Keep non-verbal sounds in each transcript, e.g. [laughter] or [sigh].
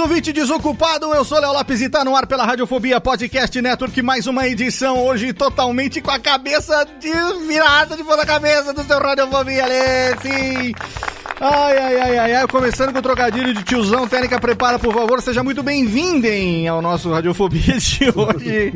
Ouvinte desocupado, eu sou Léo Lopes e tá no ar pela Radiofobia Podcast Network, mais uma edição hoje totalmente com a cabeça desvirada de ponta cabeça do seu Radiofobia, Lê, sim! Ai, ai, ai, ai, ai, começando com o trocadilho de tiozão, técnica, prepara, por favor, seja muito bem-vindem ao nosso Radiofobia de hoje,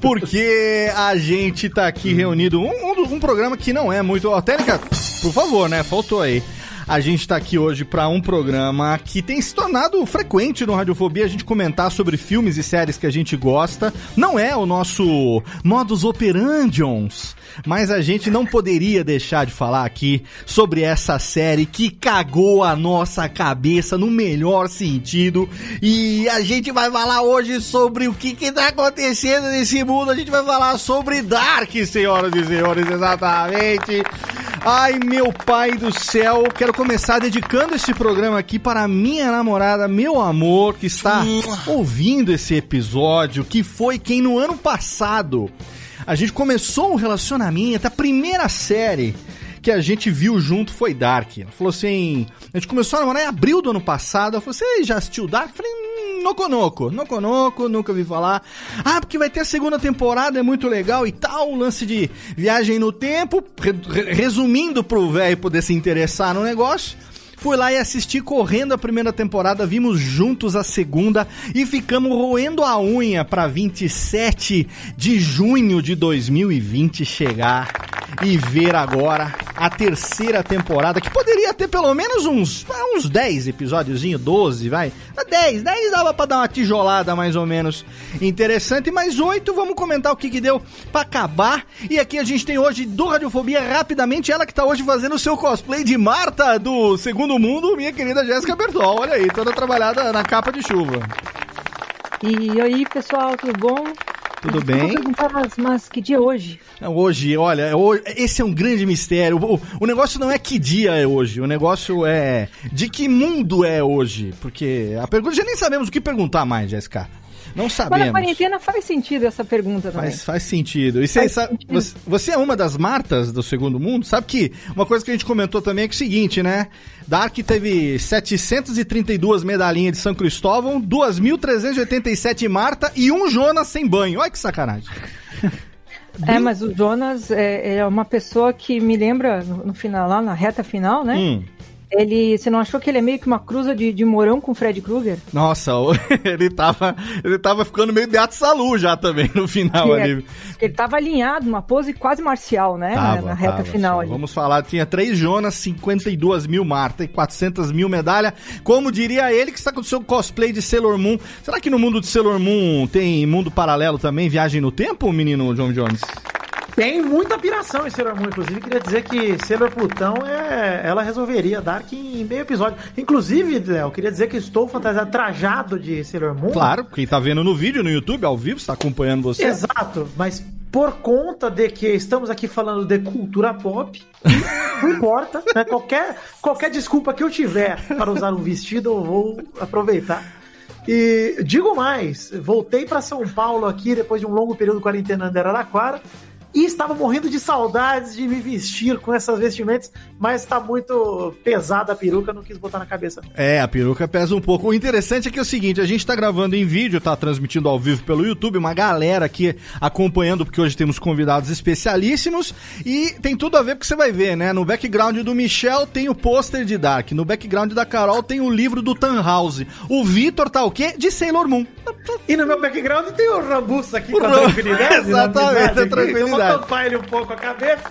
porque a gente tá aqui reunido, um, um, um programa que não é muito, ó, técnica, por favor, né, faltou aí. A gente tá aqui hoje para um programa que tem se tornado frequente no Radiofobia, a gente comentar sobre filmes e séries que a gente gosta. Não é o nosso modus operandions, mas a gente não poderia deixar de falar aqui sobre essa série que cagou a nossa cabeça no melhor sentido. E a gente vai falar hoje sobre o que que tá acontecendo nesse mundo. A gente vai falar sobre Dark, senhoras e senhores, exatamente. Ai, meu pai do céu, quero começar dedicando esse programa aqui para minha namorada, meu amor, que está ouvindo esse episódio, que foi quem no ano passado a gente começou um relacionamento, a primeira série que a gente viu junto foi Dark. Ela falou assim: a gente começou a namorar em abril do ano passado. Ela falou: Você já assistiu Dark? Eu falei: hum, Noconoco, Noconoco, nunca vi falar. Ah, porque vai ter a segunda temporada, é muito legal e tal. O lance de viagem no tempo. Re- resumindo pro velho poder se interessar no negócio. Fui lá e assisti correndo a primeira temporada, vimos juntos a segunda e ficamos roendo a unha para 27 de junho de 2020 chegar e ver agora a terceira temporada, que poderia ter pelo menos uns, uns 10 episódiozinho, 12, vai. Ah, 10, 10 dava pra dar uma tijolada mais ou menos interessante, mas 8 vamos comentar o que que deu pra acabar. E aqui a gente tem hoje do Radiofobia rapidamente ela que tá hoje fazendo o seu cosplay de Marta do Segundo Mundo, minha querida Jéssica Bertol. Olha aí, toda trabalhada na capa de chuva. E aí, pessoal, tudo bom? Tudo Desculpa bem? mas, mas que dia é hoje? Hoje, olha, é ho- esse é um grande mistério. O, o negócio não é que dia é hoje, o negócio é de que mundo é hoje. Porque a pergunta, já nem sabemos o que perguntar mais, Jéssica. Não Mas na sabemos. quarentena faz sentido essa pergunta também. Faz, faz sentido. E você, Faz sabe- sentido. você, você é uma das Martas do Segundo Mundo? Sabe que uma coisa que a gente comentou também é, que é o seguinte, né? Dark teve 732 medalhinhas de São Cristóvão, 2.387 Marta e um Jonas sem banho. Olha que sacanagem. [laughs] É, mas o Jonas é, é uma pessoa que me lembra, no, no final, lá na reta final, né? Hum. Ele, você não achou que ele é meio que uma cruza de, de Morão com Fred Krueger? Nossa, [laughs] ele tava, ele tava ficando meio Beato Salu já também no final Que ali. é- ele tava alinhado, uma pose quase marcial, né? na- Tava, na reta tava, final só. ali. Vamos falar, tinha 3 Jonas, 52 mil Marta e 400 mil medalha. Como diria ele que está com o seu cosplay de Sailor Moon. Será que no mundo de Sailor Moon tem mundo paralelo também, viagem no tempo, menino John Jones? Tem muita piração em Sailor Moon, inclusive queria dizer que Sailor Plutão é, ela resolveria Dark em meio episódio. Inclusive, Léo, queria dizer que estou fantasiado, trajado de Sailor Moon. Claro, quem tá vendo no vídeo, no YouTube, ao vivo, está acompanhando você. Exato, mas por conta de que estamos aqui falando de cultura pop, [laughs] não importa, né? Qualquer, qualquer desculpa que eu tiver para usar um vestido, eu vou aproveitar. E digo mais, voltei para São Paulo aqui depois de um longo período quarentenando em Araraquara e estava morrendo de saudades de me vestir com essas vestimentas, mas está muito pesada a peruca, não quis botar na cabeça. É, a peruca pesa um pouco. O interessante é que é o seguinte, a gente está gravando em vídeo, tá transmitindo ao vivo pelo YouTube, uma galera aqui acompanhando, porque hoje temos convidados especialíssimos e tem tudo a ver porque você vai ver, né? No background do Michel tem o pôster de Dark, no background da Carol tem o livro do Tannhauser. O Vitor tá o quê? De Sailor Moon. E no meu background tem o Rambuço aqui O com a Ram- [laughs] tranquilidade. Exatamente, né, tranquilidade. Tampar ele um pouco a cabeça,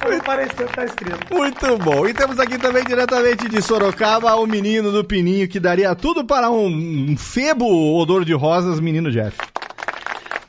como pareceu que tá escrito. Muito bom. E temos aqui também diretamente de Sorocaba o menino do Pininho que daria tudo para um, um febo odor de rosas, menino Jeff.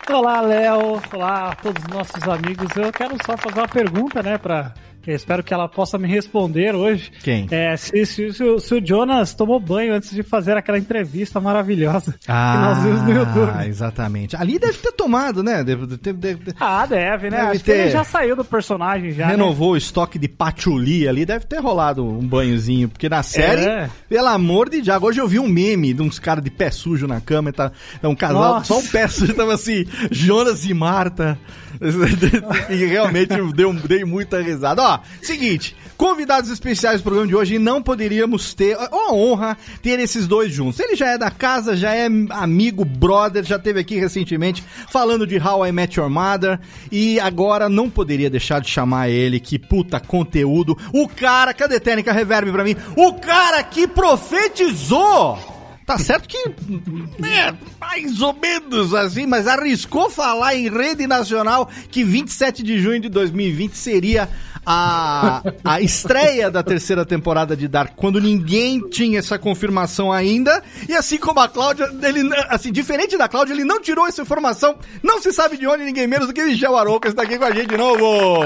Olá, Léo. Olá a todos os nossos amigos. Eu quero só fazer uma pergunta, né, pra... Eu espero que ela possa me responder hoje. Quem? É, se, se- se o- se o Jonas tomou banho antes de fazer aquela entrevista maravilhosa que nós vimos no YouTube. Ah, exatamente. Ali deve ter tomado, né? Deve, deve- deve- Ah, deve, né? Deve Acho que ele ter. já saiu do personagem já. né? renovou o estoque de patchouli ali, deve ter rolado um banhozinho, porque na série, É. pelo amor de Deus, hoje eu vi um meme de uns caras de pé sujo na cama, tá, tá um casal, Nossa. só um pé sujo, tava assim, Jonas e Marta, [laughs] e realmente eu dei, muita risada. Ó, seguinte, convidados especiais do programa de hoje, e não poderíamos ter, ó, uma honra ter esses dois juntos. Ele já é da casa, já é amigo, brother, já teve aqui recentemente falando de How I Met Your Mother, e agora não poderia deixar de chamar ele, que puta conteúdo, o cara, cadê técnica reverb pra mim? O cara que profetizou! Tá certo que, é, mais ou menos assim, mas arriscou falar em rede nacional que 27 de junho de 2020 seria a, a estreia da terceira temporada de Dark, quando ninguém tinha essa confirmação ainda. E assim como a Cláudia, ele, assim, diferente da Cláudia, ele não tirou essa informação, não se sabe de onde ninguém menos do que Michel Arouca está aqui com a gente de novo. [laughs]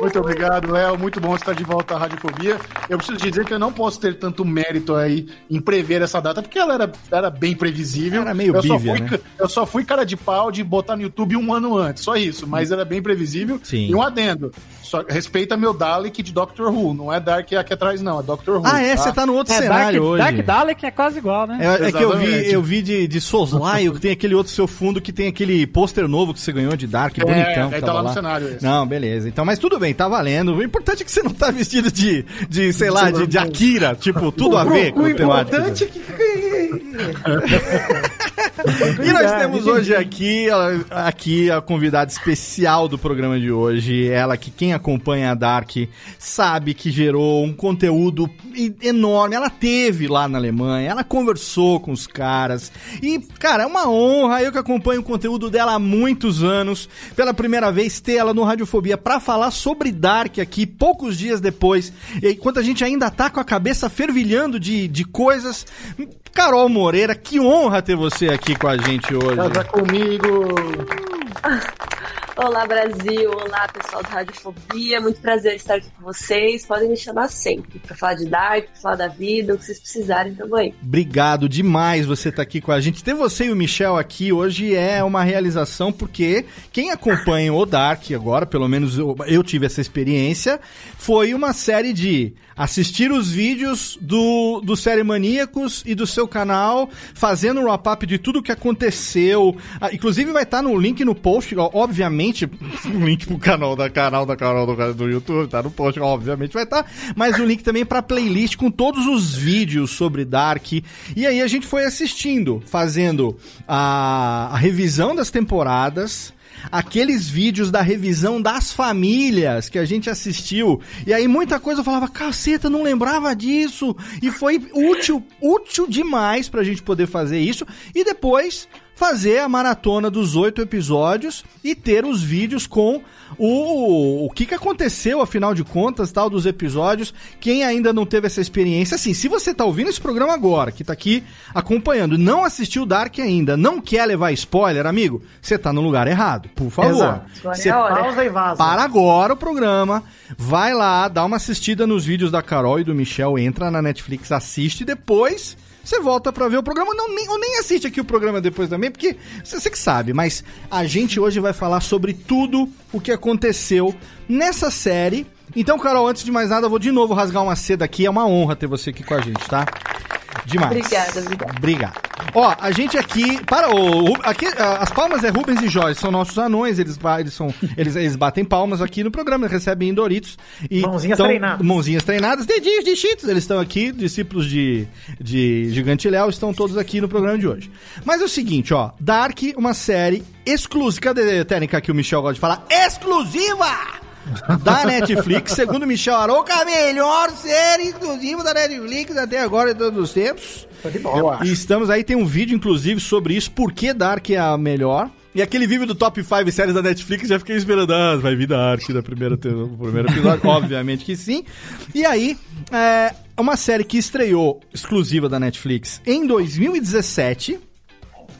Muito obrigado, Léo. Muito bom estar de volta à Radiofobia. Eu preciso dizer que eu não posso ter tanto mérito aí em prever essa data, porque ela era, era bem previsível. Era meio eu só, bívia, fui, né? eu só fui cara de pau de botar no YouTube um ano antes, só isso. Mas era bem previsível. Sim. E um adendo. Só respeita meu Dalek de Doctor Who. Não é Dark aqui atrás, não. É Doctor Who. Ah, é, você tá no outro É, cenário Dark, hoje. Dark Dalek é quase igual, né? É, é que eu vi, eu vi de, de Soslaio, que tem aquele outro seu fundo que tem aquele pôster novo que você ganhou de Dark, É, bonitão. aí tá tava lá no cenário esse. Não, beleza. Então, mas tudo bem, tá valendo. O importante é que você não tá vestido de, de sei lá, de, de Akira, tipo, tudo a ver com o o temático. importante é que... [laughs] E nós temos hoje aqui, aqui a convidada especial do programa de hoje. Ela que quem acompanha a Dark sabe que gerou um conteúdo enorme. Ela teve lá na Alemanha, ela conversou com os caras. E, cara, é uma honra. Eu que acompanho o conteúdo dela há muitos anos. Pela primeira vez, ter ela no Radiofobia pra falar sobre Dark aqui, poucos dias depois. Enquanto a gente ainda tá com a cabeça fervilhando de, de coisas. Carol Moreira, que honra ter você aqui com a gente hoje. Casa comigo. [laughs] Olá, Brasil. Olá, pessoal do Radiofobia. Muito prazer estar aqui com vocês. Podem me chamar sempre para falar de Dark, pra falar da vida, o que vocês precisarem também. Obrigado demais você estar aqui com a gente. Ter você e o Michel aqui hoje é uma realização, porque quem acompanha o Dark agora, pelo menos eu, eu tive essa experiência, foi uma série de assistir os vídeos do, do Série Maníacos e do seu canal, fazendo um wrap-up de tudo que aconteceu. Ah, inclusive vai estar no link no post, ó, obviamente, [laughs] o link pro canal da canal da canal do, do YouTube, tá no post, obviamente vai estar, mas o link também pra playlist com todos os vídeos sobre Dark. E aí a gente foi assistindo, fazendo a, a revisão das temporadas, aqueles vídeos da revisão das famílias que a gente assistiu. E aí muita coisa eu falava, caceta, não lembrava disso. E foi útil, útil demais pra gente poder fazer isso. E depois fazer a maratona dos oito episódios e ter os vídeos com o, o que, que aconteceu, afinal de contas, tal, dos episódios. Quem ainda não teve essa experiência, assim, se você tá ouvindo esse programa agora, que tá aqui acompanhando, não assistiu Dark ainda, não quer levar spoiler, amigo, você tá no lugar errado, por favor. Você é. Pausa e vaza. para agora o programa, vai lá, dá uma assistida nos vídeos da Carol e do Michel, entra na Netflix, assiste e depois você volta pra ver o programa. Não, nem, ou nem assiste aqui o programa depois também, porque você que sabe, mas a gente hoje vai falar sobre tudo o que aconteceu nessa série. Então, Carol, antes de mais nada, eu vou de novo rasgar uma seda aqui. É uma honra ter você aqui com a gente, tá? Demais. Obrigada, obrigada. Obrigado. Ó, a gente aqui. Para o. Aqui, ah, as palmas é Rubens e Joyce, são nossos anões, eles, eles, são, eles, eles batem palmas aqui no programa, recebem Doritos. E Mãozinhas tão- treinadas. Mãozinhas treinadas, dedinhos de cheetos, eles estão aqui, discípulos de, de Gigante Léo, estão todos aqui no programa de hoje. Mas é o seguinte, ó, Dark, uma série exclusiva. Cadê a técnica que o Michel gosta de falar? Exclusiva! Da Netflix, segundo Michel Arouca, a melhor série exclusiva da Netflix até agora de todos os tempos. Eu acho. E estamos aí, tem um vídeo, inclusive, sobre isso, por que Dark é a melhor. E aquele vídeo do Top 5 séries da Netflix, já fiquei esperando, ah, vai vir Dark da primeira, do primeiro episódio, [laughs] obviamente que sim. E aí, é uma série que estreou, exclusiva da Netflix, em 2017,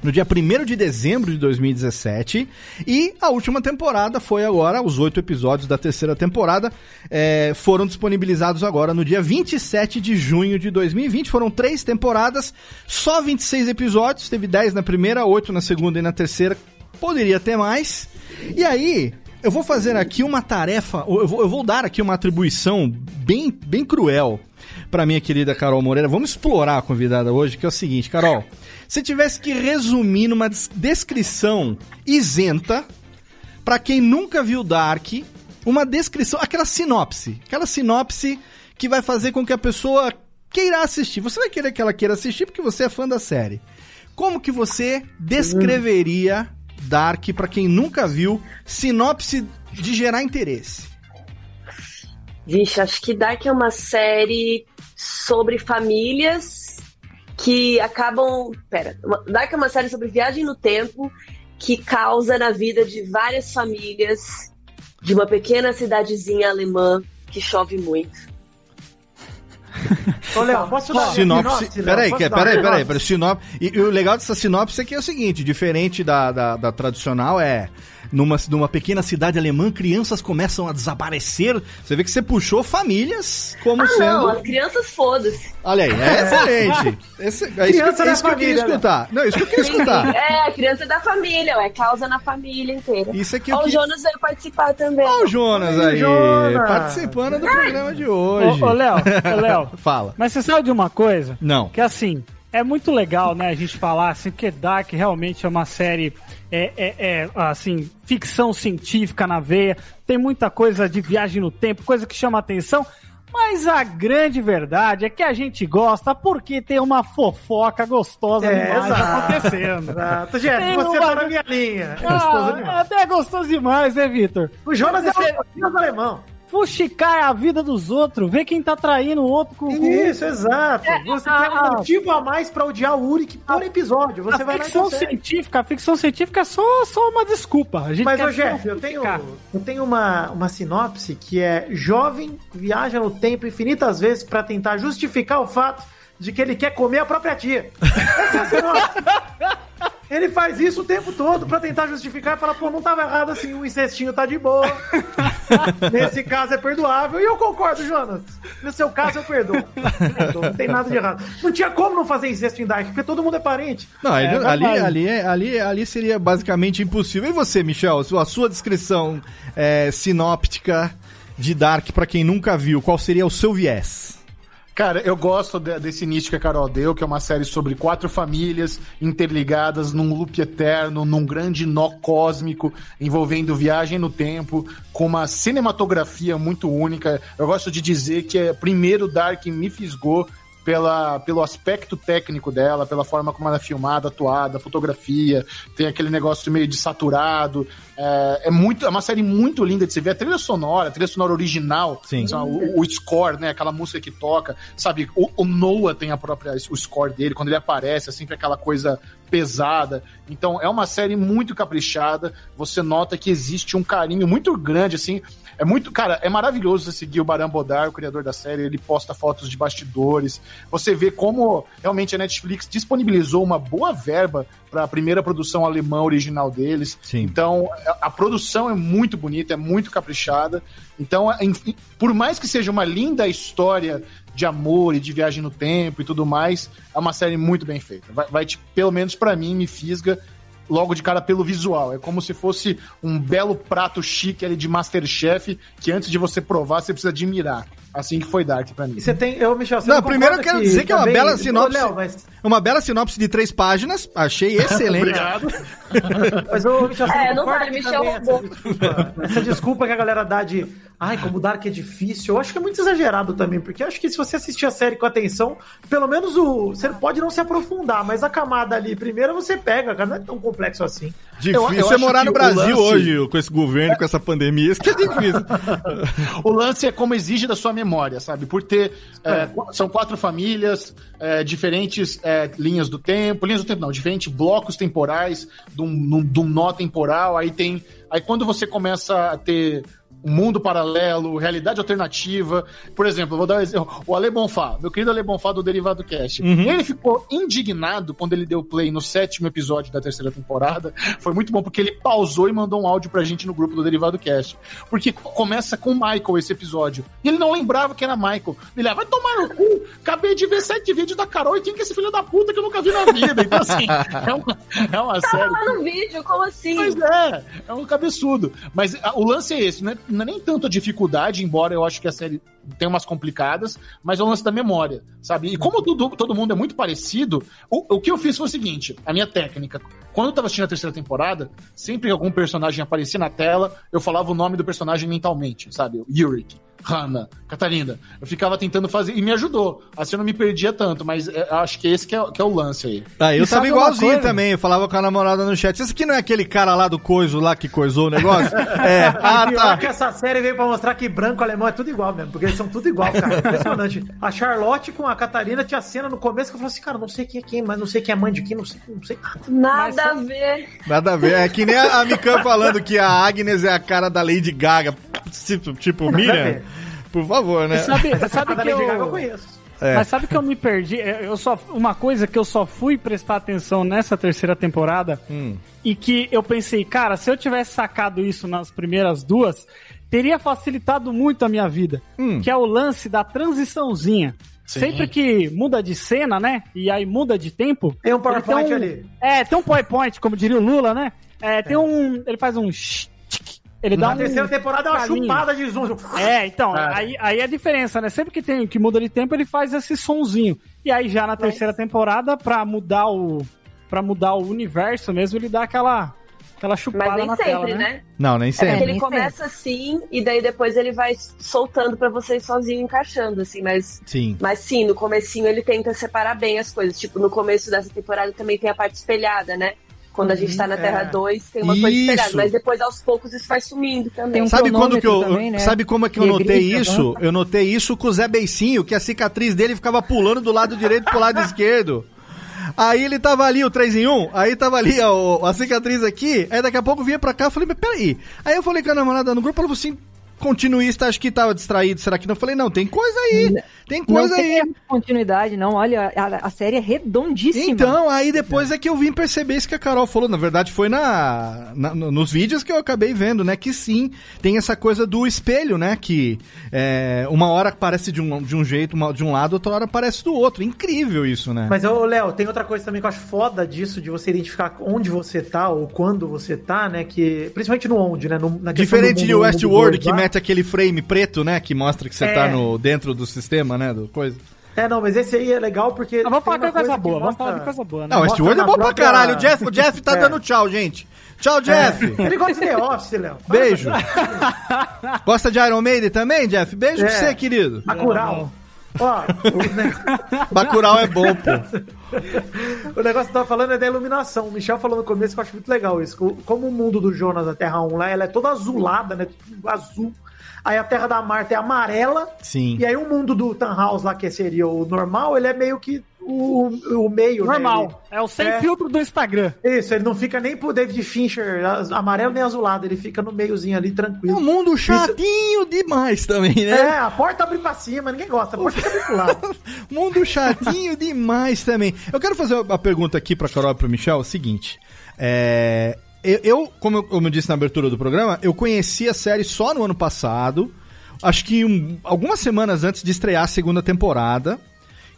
no dia 1 de dezembro de 2017. E a última temporada foi agora, os oito episódios da terceira temporada é, foram disponibilizados agora no dia 27 de junho de 2020. Foram três temporadas, só 26 episódios, teve 10 na primeira, 8 na segunda e na terceira. Poderia ter mais. E aí, eu vou fazer aqui uma tarefa, eu vou, eu vou dar aqui uma atribuição bem, bem cruel para minha querida Carol Moreira. Vamos explorar a convidada hoje, que é o seguinte, Carol. Se tivesse que resumir numa des- descrição isenta, para quem nunca viu Dark, uma descrição, aquela sinopse, aquela sinopse que vai fazer com que a pessoa queira assistir. Você vai querer que ela queira assistir porque você é fã da série. Como que você descreveria Dark para quem nunca viu? Sinopse de gerar interesse. Vixe, acho que Dark é uma série sobre famílias que acabam. Pera, Dark é uma série sobre viagem no tempo que causa na vida de várias famílias de uma pequena cidadezinha alemã que chove muito. Ô, Léo, posso dar Sinopse. Léo? Peraí, peraí, peraí, sinopse? peraí. Sinopse. E, e o legal dessa sinopse é que é o seguinte: diferente da, da, da tradicional, é. Numa, numa pequena cidade alemã, crianças começam a desaparecer. Você vê que você puxou famílias como ah, sendo. não, as crianças foda-se. Olha aí, é excelente. Esse, é isso, que, Criança é da isso que eu queria família, né? escutar. Não, isso que eu queria escutar. É, a criança é da família, é causa na família inteira. Isso aqui eu Ó, o queria- Jonas veio participar também. Olha o Jonas aí, Jonas. participando do programa de hoje. Ô, ô, Léo, Léo. [laughs] Fala. Mas você sabe de uma coisa? Não. Que assim, é muito legal, né, a gente falar assim, que Dark realmente é uma série, é, é, é, assim, ficção científica na veia, tem muita coisa de viagem no tempo, coisa que chama atenção, mas a grande verdade é que a gente gosta porque tem uma fofoca gostosa É, demais exato. acontecendo. Exato. Jeff, Tem você uma- tá na minha linha. É gostoso Ah, demais. até é gostoso demais, né, Vitor? O Jonas é Você- um alemão. Fuxicar a vida dos outros, ver quem tá traindo o outro com Isso, exato. É, Você a- tem um motivo a mais pra odiar o Uric por episódio. Você a vai ficção científica, a ficção científica é só, só uma desculpa. A gente Mas, quer ô Jeff, eu tenho, eu tenho uma, uma sinopse que é jovem viaja no tempo infinitas vezes pra tentar justificar o fato de que ele quer comer a própria tia. Essa é a sinopse. [laughs] Ele faz isso o tempo todo pra tentar justificar e falar, pô, não tava errado assim, o incestinho tá de boa. [laughs] Nesse caso é perdoável. E eu concordo, Jonas. No seu caso eu perdoo. Perdoo, Não tem nada de errado. Não tinha como não fazer incesto em Dark, porque todo mundo é parente. Não, ali, É ali, verdade. ali, é- ali, ali seria basicamente impossível. E você, Michel, a sua, a sua descrição é, sinóptica de Dark, pra quem nunca viu, qual seria o seu viés? Cara, eu gosto de- desse início que a Carol deu, que é uma série sobre quatro famílias interligadas num loop eterno, num grande nó cósmico, envolvendo viagem no tempo, com uma cinematografia muito única. Eu gosto de dizer que é primeiro Dark me fisgou pela, pelo aspecto técnico dela, pela forma como ela é filmada, atuada, fotografia, tem aquele negócio meio de saturado. É, é muito, é uma série muito linda de se ver. A trilha sonora, a trilha sonora original, Sim. o, o score, né? Aquela música que toca, sabe? O, o Noah tem a própria o score dele quando ele aparece, é sempre aquela coisa pesada. Então é uma série muito caprichada. Você nota que existe um carinho muito grande, assim. É muito, cara, é maravilhoso você seguir o Baran Bodar, o criador da série. Ele posta fotos de bastidores. Você vê como realmente a Netflix disponibilizou uma boa verba para a primeira produção alemã original deles. Sim. Então, a, a produção é muito bonita, é muito caprichada. Então, enfim, por mais que seja uma linda história de amor e de viagem no tempo e tudo mais, é uma série muito bem feita. Vai, vai te- pelo menos pra mim, me fisga logo de cara pelo visual. É como se fosse um belo prato chique ali de Masterchef que antes de você provar, você precisa admirar. Assim que foi Dark pra mim. E você tem. Eu, Michel, você Não, não primeiro eu quero dizer que é uma bela sinopse. Léo, mas, Uma bela sinopse de três páginas, achei excelente. [laughs] Obrigado. mas ô, Michel, você É, não vale, que Michel roubou. essa desculpa, essa desculpa que a galera dá de. Ai, como o Dark é difícil. Eu acho que é muito exagerado também, porque eu acho que se você assistir a série com atenção, pelo menos o. Você pode não se aprofundar, mas a camada ali, primeiro você pega, cara, não é tão complexo assim. Difícil Eu- eu é morar no Brasil lance- hoje, com esse governo, com essa pandemia, isso que é difícil. [laughs] O lance é como exige da sua memória, sabe? Por ter. é, qu- são quatro famílias, é, diferentes é, linhas do tempo. Linhas do tempo, não, diferentes blocos temporais, de um, de um nó temporal. Aí tem. Aí quando você começa a ter mundo paralelo, realidade alternativa. Por exemplo, vou dar um exemplo. O Ale Bonfá, meu querido Ale Bonfá do Derivado Cast. Ele ficou indignado quando ele deu play no sétimo episódio da terceira temporada. Foi muito bom, porque ele pausou e mandou um áudio pra gente no grupo do Derivado Cast. Porque começa com o Michael esse episódio. E ele não lembrava que era Michael. Ele ah, vai tomar no cu. Acabei de ver sete vídeos da Carol e quem que é esse filho da puta que eu nunca vi na vida? Então, assim, [laughs] é uma, é uma Tava série. lá no vídeo, como assim? Mas é, é um cabeçudo. Mas a- o lance é esse, não é, não é nem tanto a dificuldade, embora eu acho que a série tem umas complicadas, mas é o lance da memória, sabe? E como tudo, todo mundo é muito parecido, o, o que eu fiz foi o seguinte: a minha técnica. Quando eu tava assistindo a terceira temporada, sempre que algum personagem aparecia na tela, eu falava o nome do personagem mentalmente, sabe? Yurik. Hannah, Catarina. Eu ficava tentando fazer, e me ajudou. Assim eu não me perdia tanto, mas é, eu acho que esse que é, que é o lance aí. Ah, eu E tava igualzinho também, eu falava com a namorada no chat. Esse aqui não é aquele cara lá do coiso lá que coisou o negócio? [laughs] é, ah, tá. que essa série veio pra mostrar que branco alemão é tudo igual mesmo, porque eles são tudo igual, cara. Impressionante. A Charlotte com a Catarina tinha cena no começo que eu falei assim, cara, não sei quem é quem, mas não sei quem é mãe de quem, não sei, não sei nada. Nada a ver. Nada a ver. É que nem a, Mikan falando que a Agnes é a cara da Lady Gaga. Tipo, tipo Miriam. Por favor, né? Sabe, sabe A da que Lady Gaga eu eu... conheço. É. Mas sabe que eu me perdi? Eu só, uma coisa que eu só fui prestar atenção nessa terceira temporada Hum. e que eu pensei, cara, se eu tivesse sacado isso nas primeiras duas, teria facilitado muito a minha vida. Hum. Que é o lance da transiçãozinha. Sim. Sempre que muda de cena, né? E aí muda de tempo. Tem um PowerPoint ele ali. É, tem um PowerPoint, como diria o Lula, né? É, tem um. Ele faz um. Ele dá Na um. terceira temporada é uma chupada de zoom. É, então, Ah. aí, aí é a diferença, né? Sempre que tem que muda de tempo, ele faz esse sonzinho. E aí já na terceira temporada, pra mudar o para mudar o universo mesmo, ele dá aquela aquela chupada Mas nem na sempre, tela, né? né? Não, nem É sempre. porque ele nem começa assim e daí depois ele vai soltando pra vocês sozinho encaixando, assim, mas. Sim. Mas sim, no comecinho ele tenta separar bem as coisas. Tipo, no começo dessa temporada também tem a parte espelhada, né? Quando a gente tá na Terra é. 2, tem uma coisa Isso. espelhada. Mas depois, aos poucos, isso vai sumindo também. Um Sabe quando que eu. também, né? Sabe como é que eu notei grita, isso? Eu notei isso com o Zé Beicinho, que a cicatriz dele ficava pulando do lado direito pro lado [laughs] esquerdo. Aí ele tava ali, o 3 em 1, aí tava ali ó, a cicatriz aqui, aí daqui a pouco vinha pra cá, eu falei, mas peraí. Aí eu falei com a namorada no grupo, ela falou assim, continuista, acho que tava distraído, será que não? Eu falei, não, tem coisa aí, tem coisa não aí. tem continuidade, não. Olha, a, a série é redondíssima. Então, aí depois é que eu vim perceber isso que a Carol falou. Na verdade, foi na, na- no- nos vídeos que eu acabei vendo, né? Que sim, tem essa coisa do espelho, né? Que é, uma hora aparece de um, de um jeito, uma- de um lado, outra hora aparece do outro. Incrível isso, né? Mas, ô, Léo, tem outra coisa também que eu acho foda disso, de você identificar onde você tá ou quando você tá, né? Que, principalmente no onde, né? No, na Diferente do de Westworld, que global. Aquele frame preto, né? Que mostra que você É. tá no, dentro do sistema, né? Do coisa. É, não, mas esse aí é legal porque. Ah, vamos falar de coisa boa, vamos mostra- falar de coisa boa, né? Não, Westworld é bom pra própria- caralho. O Jeff, o Jeff tá [laughs] É. dando tchau, gente. Tchau, Jeff. Ele gosta de The Office, Léo. [laughs] Beijo. Gosta de Iron Maiden também, Jeff? Beijo pra É. você, querido. Bacurau. Ó, o, [laughs] Bacurau é bom, pô. o negócio que eu tava falando é da iluminação. O Michel falou no começo que eu acho muito legal isso. Co- Como o mundo do Jonas na Terra 1 lá, ela é toda azulada, né? Tudo azul. Aí a Terra da Marta é amarela. Sim. E aí o mundo do Tannhaus lá, que seria o normal, ele é meio que o, o meio, né? Normal. É o sem É. filtro do Instagram. Ele- isso, ele não fica nem pro David Fincher amarelo nem azulado, ele fica no meiozinho ali, É tranquilo. um mundo chatinho demais também, né? É, a porta abre pra cima, ninguém gosta, a porta fica pro lado. [laughs] Mundo chatinho demais também. Eu quero fazer uma pergunta aqui pra Carol e pro Michel, é o seguinte. É, eu, eu, como, eu, como eu disse na abertura do programa, eu conheci a série só no ano passado. Acho que um- algumas semanas antes de estrear a segunda temporada.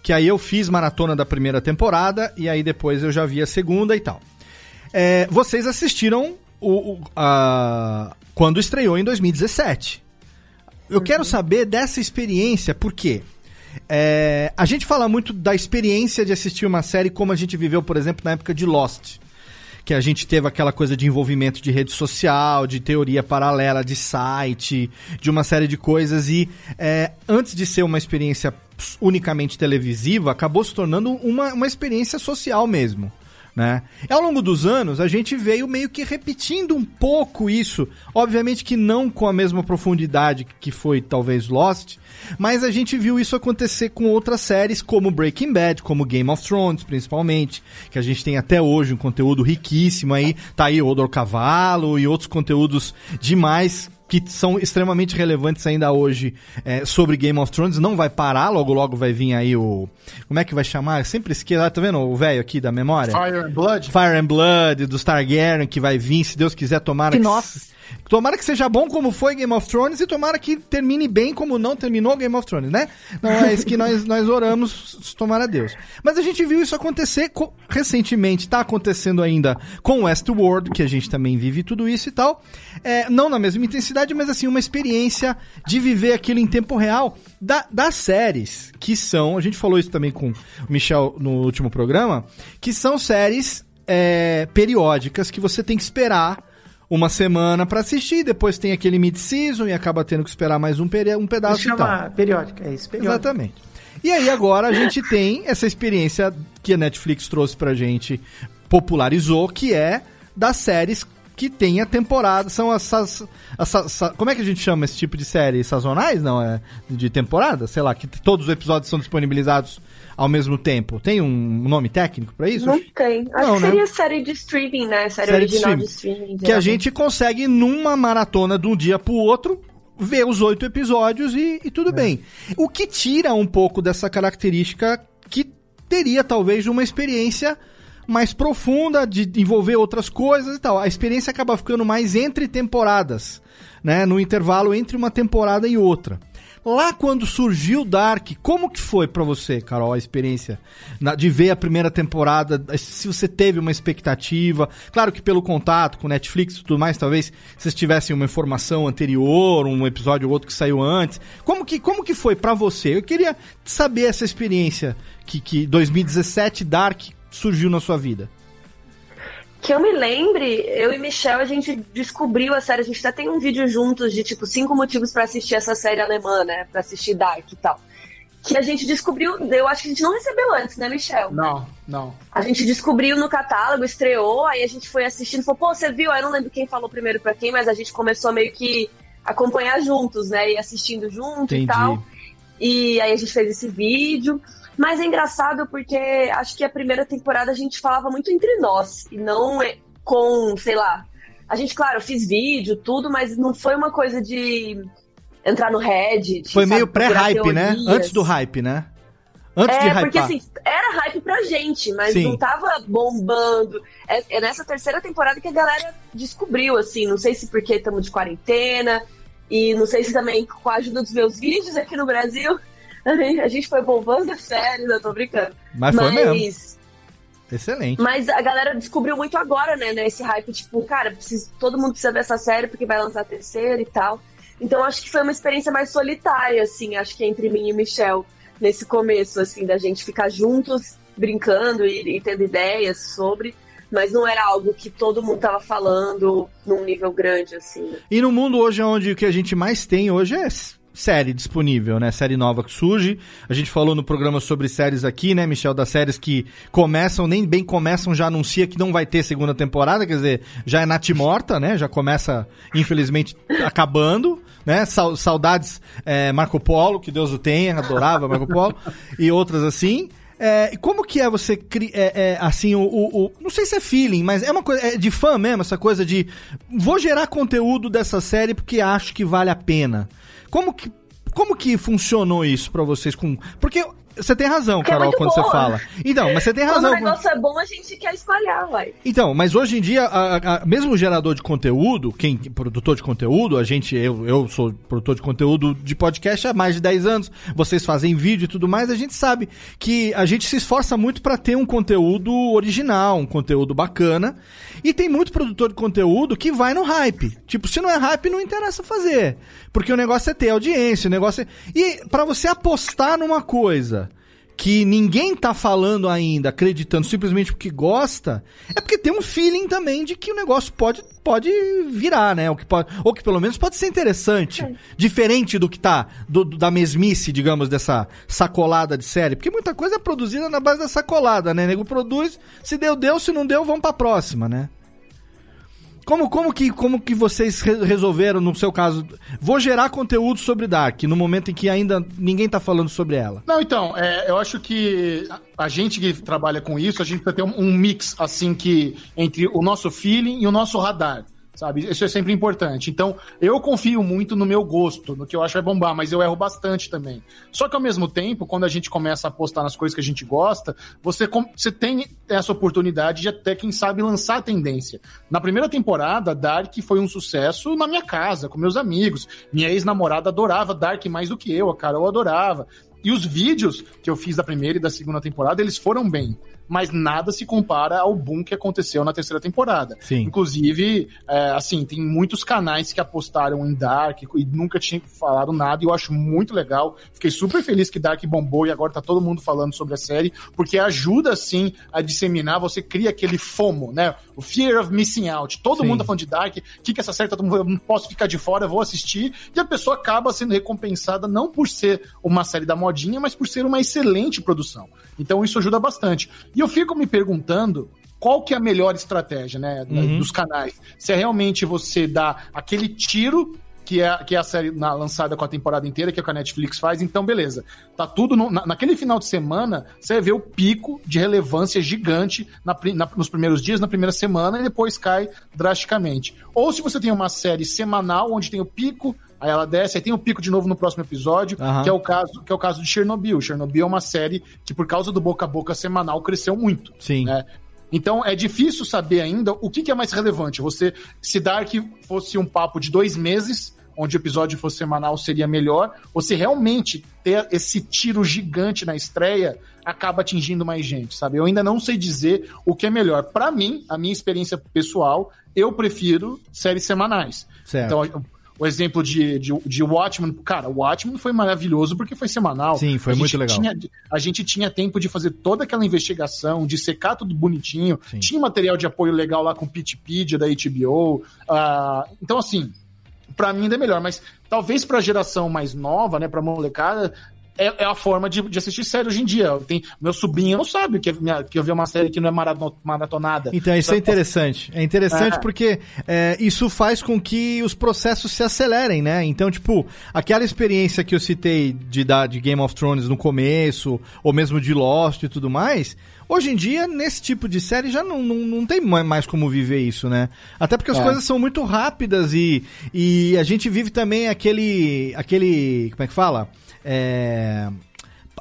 Que aí eu fiz maratona da primeira temporada e aí depois eu já vi a segunda e tal. É, vocês assistiram o, o- a- quando estreou em 2017. eu quero saber dessa experiência, por quê? É, a gente fala muito da experiência de assistir uma série como a gente viveu, por exemplo, na época de Lost. Que a gente teve aquela coisa de envolvimento de rede social, de teoria paralela, de site, de uma série de coisas. E é, antes de ser uma experiência unicamente televisiva, acabou se tornando uma, uma experiência social mesmo né? E ao longo dos anos, a gente veio meio que repetindo um pouco isso. Obviamente que não com a mesma profundidade que foi talvez Lost, mas a gente viu isso acontecer com outras séries como Breaking Bad, como Game of Thrones, principalmente, que a gente tem até hoje um conteúdo riquíssimo aí, tá aí Odor Cavalo e outros conteúdos demais que são extremamente relevantes ainda hoje é, sobre Game of Thrones. Não vai parar, logo logo vai vir aí o. Como é que vai chamar? Eu sempre esqueço. Ah, tá vendo o velho aqui da memória? Fire and Blood? Fire and Blood, do Targaryen, que vai vir, se Deus quiser, tomara que. Nossa. Tomara que seja bom como foi Game of Thrones e tomara que termine bem como não terminou Game of Thrones, né? Não é isso que nós, nós oramos, tomara Deus. Mas a gente viu isso acontecer recentemente, tá acontecendo ainda com Westworld, que a gente também vive tudo isso e tal. É, não na mesma intensidade, mas assim, uma experiência de viver aquilo em tempo real da, das séries, que são, a gente falou isso também com o Michel no último programa, que são séries é, periódicas que você tem que esperar uma semana para assistir, depois tem aquele mid-season e acaba tendo que esperar mais um, peri um pedaço Isso chama periódica, é isso, periódica. Exatamente. E aí agora a gente tem essa experiência que a Netflix trouxe pra gente, popularizou, que é das séries que tem a temporada, são as, as, as, as, como é que a gente chama esse tipo de série? Sazonais? Não, é de temporada? Sei lá, que todos os episódios são disponibilizados ao mesmo tempo? Tem um nome técnico para isso? Não tem. Acho Não, que né? seria série de streaming, né? Série, Série de original de streaming. streaming. Que a gente consegue, numa maratona de um dia pro outro, ver os oito episódios e, e tudo bem. O que tira um pouco dessa característica que teria talvez uma experiência mais profunda de envolver outras coisas e tal. A experiência acaba ficando mais entre temporadas, né? No intervalo entre uma temporada e outra. Lá quando surgiu Dark, como que foi pra você, Carol, a experiência de ver a primeira temporada? Se você teve uma expectativa, claro que pelo contato com Netflix e tudo mais, talvez vocês tivessem uma informação anterior, um episódio ou outro que saiu antes. Como que, como que foi pra você? Eu queria saber essa experiência que, que 2017 Dark surgiu na sua vida. Que eu me lembre, eu e Michel, a gente descobriu a série. A gente até tem um vídeo juntos de tipo cinco motivos pra assistir essa série alemã, né? Pra assistir Dark e tal. Que a gente descobriu, eu acho que a gente não recebeu antes, né, Michel? Não, não. A gente descobriu no catálogo, estreou, aí a gente foi assistindo, falou, pô, você viu? Aí eu não lembro quem falou primeiro pra quem, mas a gente começou meio que acompanhar juntos, né? E assistindo junto Entendi. e tal. E aí a gente fez esse vídeo. Mas é engraçado porque acho que a primeira temporada a gente falava muito entre nós e não é- com, sei lá. A gente, claro, eu fiz vídeo, tudo, mas não foi uma coisa de entrar no Reddit. Foi sabe, meio pré-hype, né? Antes do hype, né? Antes de É, hypar. porque assim, era hype pra gente, mas Sim. não tava bombando. É, é nessa terceira temporada que a galera descobriu, assim, não sei se porque estamos de quarentena, e não sei se também com a ajuda dos meus vídeos aqui no Brasil, [laughs] a gente foi bombando a série, não tô brincando. Mas foi mesmo. Excelente. Mas a galera descobriu muito agora, né, né? Esse hype, tipo, cara, preciso, todo mundo precisa ver essa série porque vai lançar a terceira e tal. Então acho que foi uma experiência mais solitária, assim, acho que entre mim e Michel, nesse começo, assim, da gente ficar juntos, brincando e, e tendo ideias sobre. Mas não era algo que todo mundo tava falando num nível grande, assim. né? E no mundo hoje, onde o que a gente mais tem hoje é série disponível, né? Série nova que surge. A gente falou no programa sobre séries aqui, né, Michel? Das séries que começam, nem bem começam, já anuncia que não vai ter segunda temporada, quer dizer, já é natimorta, né? Já começa, infelizmente, acabando. Né? Sau- Saudades é, Marco Polo, que Deus o tenha, adorava Marco Polo, e outras assim. É, como que é você é, é, assim o, o- o- não sei se é feeling, mas é uma coisa é de fã mesmo essa coisa de vou gerar conteúdo dessa série porque acho que vale a pena. Como que como que funcionou isso pra vocês com porque você tem razão, Porque é Carol, muito quando boa. você fala. Então, mas você tem Quando razão. o negócio é bom, a gente quer espalhar, vai. Então, mas hoje em dia, a- a- mesmo o gerador de conteúdo, quem produtor de conteúdo, a gente, eu, eu sou produtor de conteúdo de podcast há mais de 10 anos, vocês fazem vídeo e tudo mais, a gente sabe que a gente se esforça muito pra ter um conteúdo original, um conteúdo bacana. E tem muito produtor de conteúdo que vai no hype. Tipo, se não é hype, não interessa fazer. Porque o negócio é ter audiência, o negócio é... E pra você apostar numa coisa que ninguém tá falando ainda, acreditando simplesmente porque gosta, é porque tem um feeling também de que o negócio pode, pode virar, né? Ou que, pode, ou que pelo menos pode ser interessante. Diferente do que tá, do, do- da mesmice, digamos, dessa sacolada de série. Porque muita coisa é produzida na base da sacolada, né? O nego produz, se deu, deu, se não deu, vamos pra próxima, né? Como, como, que, como que vocês re- resolveram, no seu caso, vou gerar conteúdo sobre Dark, no momento em que ainda ninguém tá falando sobre ela? Não, então, é, eu acho que a, gente que trabalha com isso, a gente precisa ter um, um mix, assim, que entre o nosso feeling e o nosso radar. Sabe? Isso é sempre importante. Então, eu confio muito no meu gosto, no que eu acho vai bombar, mas eu erro bastante também. Só que ao mesmo tempo, quando a gente começa a apostar nas coisas que a gente gosta, você, você tem essa oportunidade de até, quem sabe, lançar a tendência. Na primeira temporada, Dark foi um sucesso na minha casa, com meus amigos. Minha ex-namorada adorava Dark mais do que eu, a Carol adorava. E os vídeos que eu fiz da primeira e da segunda temporada, eles foram bem. Mas nada se compara ao boom que aconteceu na terceira temporada. Sim. Inclusive, é, assim, tem muitos canais que apostaram em Dark e nunca tinham falado nada, e eu acho muito legal. Fiquei super feliz que Dark bombou e agora tá todo mundo falando sobre a série, porque ajuda, sim, a disseminar, você cria aquele FOMO, né? O Fear of Missing Out. Todo Sim. mundo tá falando de Dark, o que, que essa série tá todo mundo, eu não posso ficar de fora, eu vou assistir, e a pessoa acaba sendo recompensada não por ser uma série da modinha, mas por ser uma excelente produção. Então isso ajuda bastante. E eu fico me perguntando qual que é a melhor estratégia, né, Uhum. dos canais. Se é realmente você dar aquele tiro que é, que é a série na- lançada com a temporada inteira, que é o que a Netflix faz, então beleza. Tá tudo no- na- naquele final de semana, você ver o pico de relevância gigante na na- nos primeiros dias, na primeira semana, e depois cai drasticamente. Ou se você tem uma série semanal, onde tem o pico, aí ela desce, aí tem o pico de novo no próximo episódio, Aham. que é o caso que é o caso de Chernobyl. Chernobyl é uma série que, por causa do boca a boca semanal, cresceu muito. Sim. né? Então é difícil saber ainda o que, que é mais relevante. Você, se Dark fosse um papo de dois meses, onde o episódio fosse semanal, seria melhor. Ou se realmente ter esse tiro gigante na estreia acaba atingindo mais gente, sabe? Eu ainda não sei dizer o que é melhor. Pra mim, a minha experiência pessoal, eu prefiro séries semanais. Certo. Então, o exemplo de, de, de Watchmen, cara, o Watchmen foi maravilhoso porque foi semanal. Sim, foi A muito legal. tinha- a gente tinha tempo de fazer toda aquela investigação, de secar tudo bonitinho. Sim. Tinha material de apoio legal lá com o Pitpedia da HBO. ah, então, assim, pra mim ainda é melhor, mas talvez pra geração mais nova, né, pra molecada, é, é a forma de, de assistir série hoje em dia. Tem, meu sobrinho não sabe que, que eu ver uma série que não é marato- maratonada. Então, isso é interessante. É interessante É. porque é, isso faz com que os processos se acelerem, né? Então, tipo, aquela experiência que eu citei de, de Game of Thrones no começo, ou mesmo de Lost e tudo mais, hoje em dia, nesse tipo de série, já não, não, não tem ma- mais como viver isso, né? Até porque as É. coisas são muito rápidas e, e a gente vive também aquele. aquele. como é que fala? É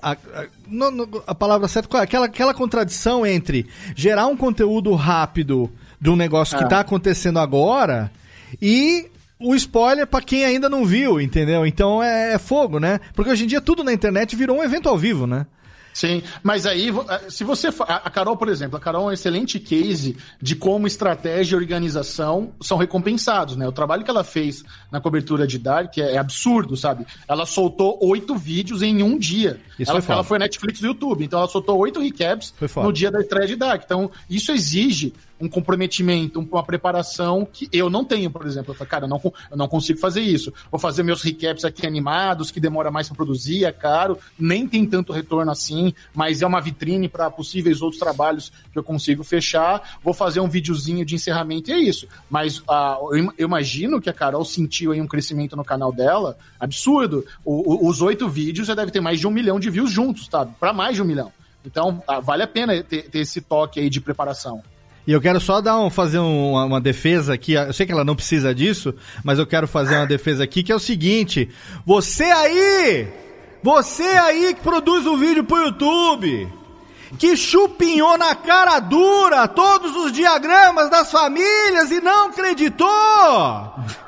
a, a- no- no- a palavra certa, é? aquela, aquela contradição entre gerar um conteúdo rápido de um negócio que Ah. tá acontecendo agora e o spoiler pra quem ainda não viu, entendeu? Então é, é fogo, né? Porque hoje em dia tudo na internet virou um evento ao vivo, né? Sim, mas aí, eh, se você. a Carol, por exemplo, a Carol é um excelente case de como estratégia e organização são recompensados, né? O trabalho que ela fez na cobertura de Dark é, é absurdo, sabe? Ela soltou oito vídeos em um dia. Isso ela, foi foda. ela foi Netflix do YouTube, então ela soltou oito recaps Foi no dia da estreia de Dark. Então, isso exige um comprometimento, um- uma preparação que eu não tenho, por exemplo. Eu falei, cara, eu não, eu não consigo fazer isso. Vou fazer meus recaps aqui animados, que demora mais para produzir, é caro, nem tem tanto retorno assim, mas é uma vitrine para possíveis outros trabalhos que eu consigo fechar. Vou fazer um videozinho de encerramento e é isso. Mas ah, eu, eu imagino que a Carol sentiu aí um crescimento no canal dela absurdo. O- o- os oito vídeos já deve ter mais de um milhão de views juntos, tá? Para mais de um milhão. Então, ah, vale a pena ter, ter esse toque aí de preparação. E eu quero só dar um, fazer um- uma, uma defesa aqui. Eu sei que ela não precisa disso, mas eu quero fazer uma defesa aqui que é o seguinte: você aí, Você aí que produz um vídeo pro YouTube, que chupinhou na cara dura todos os diagramas das famílias e não acreditou.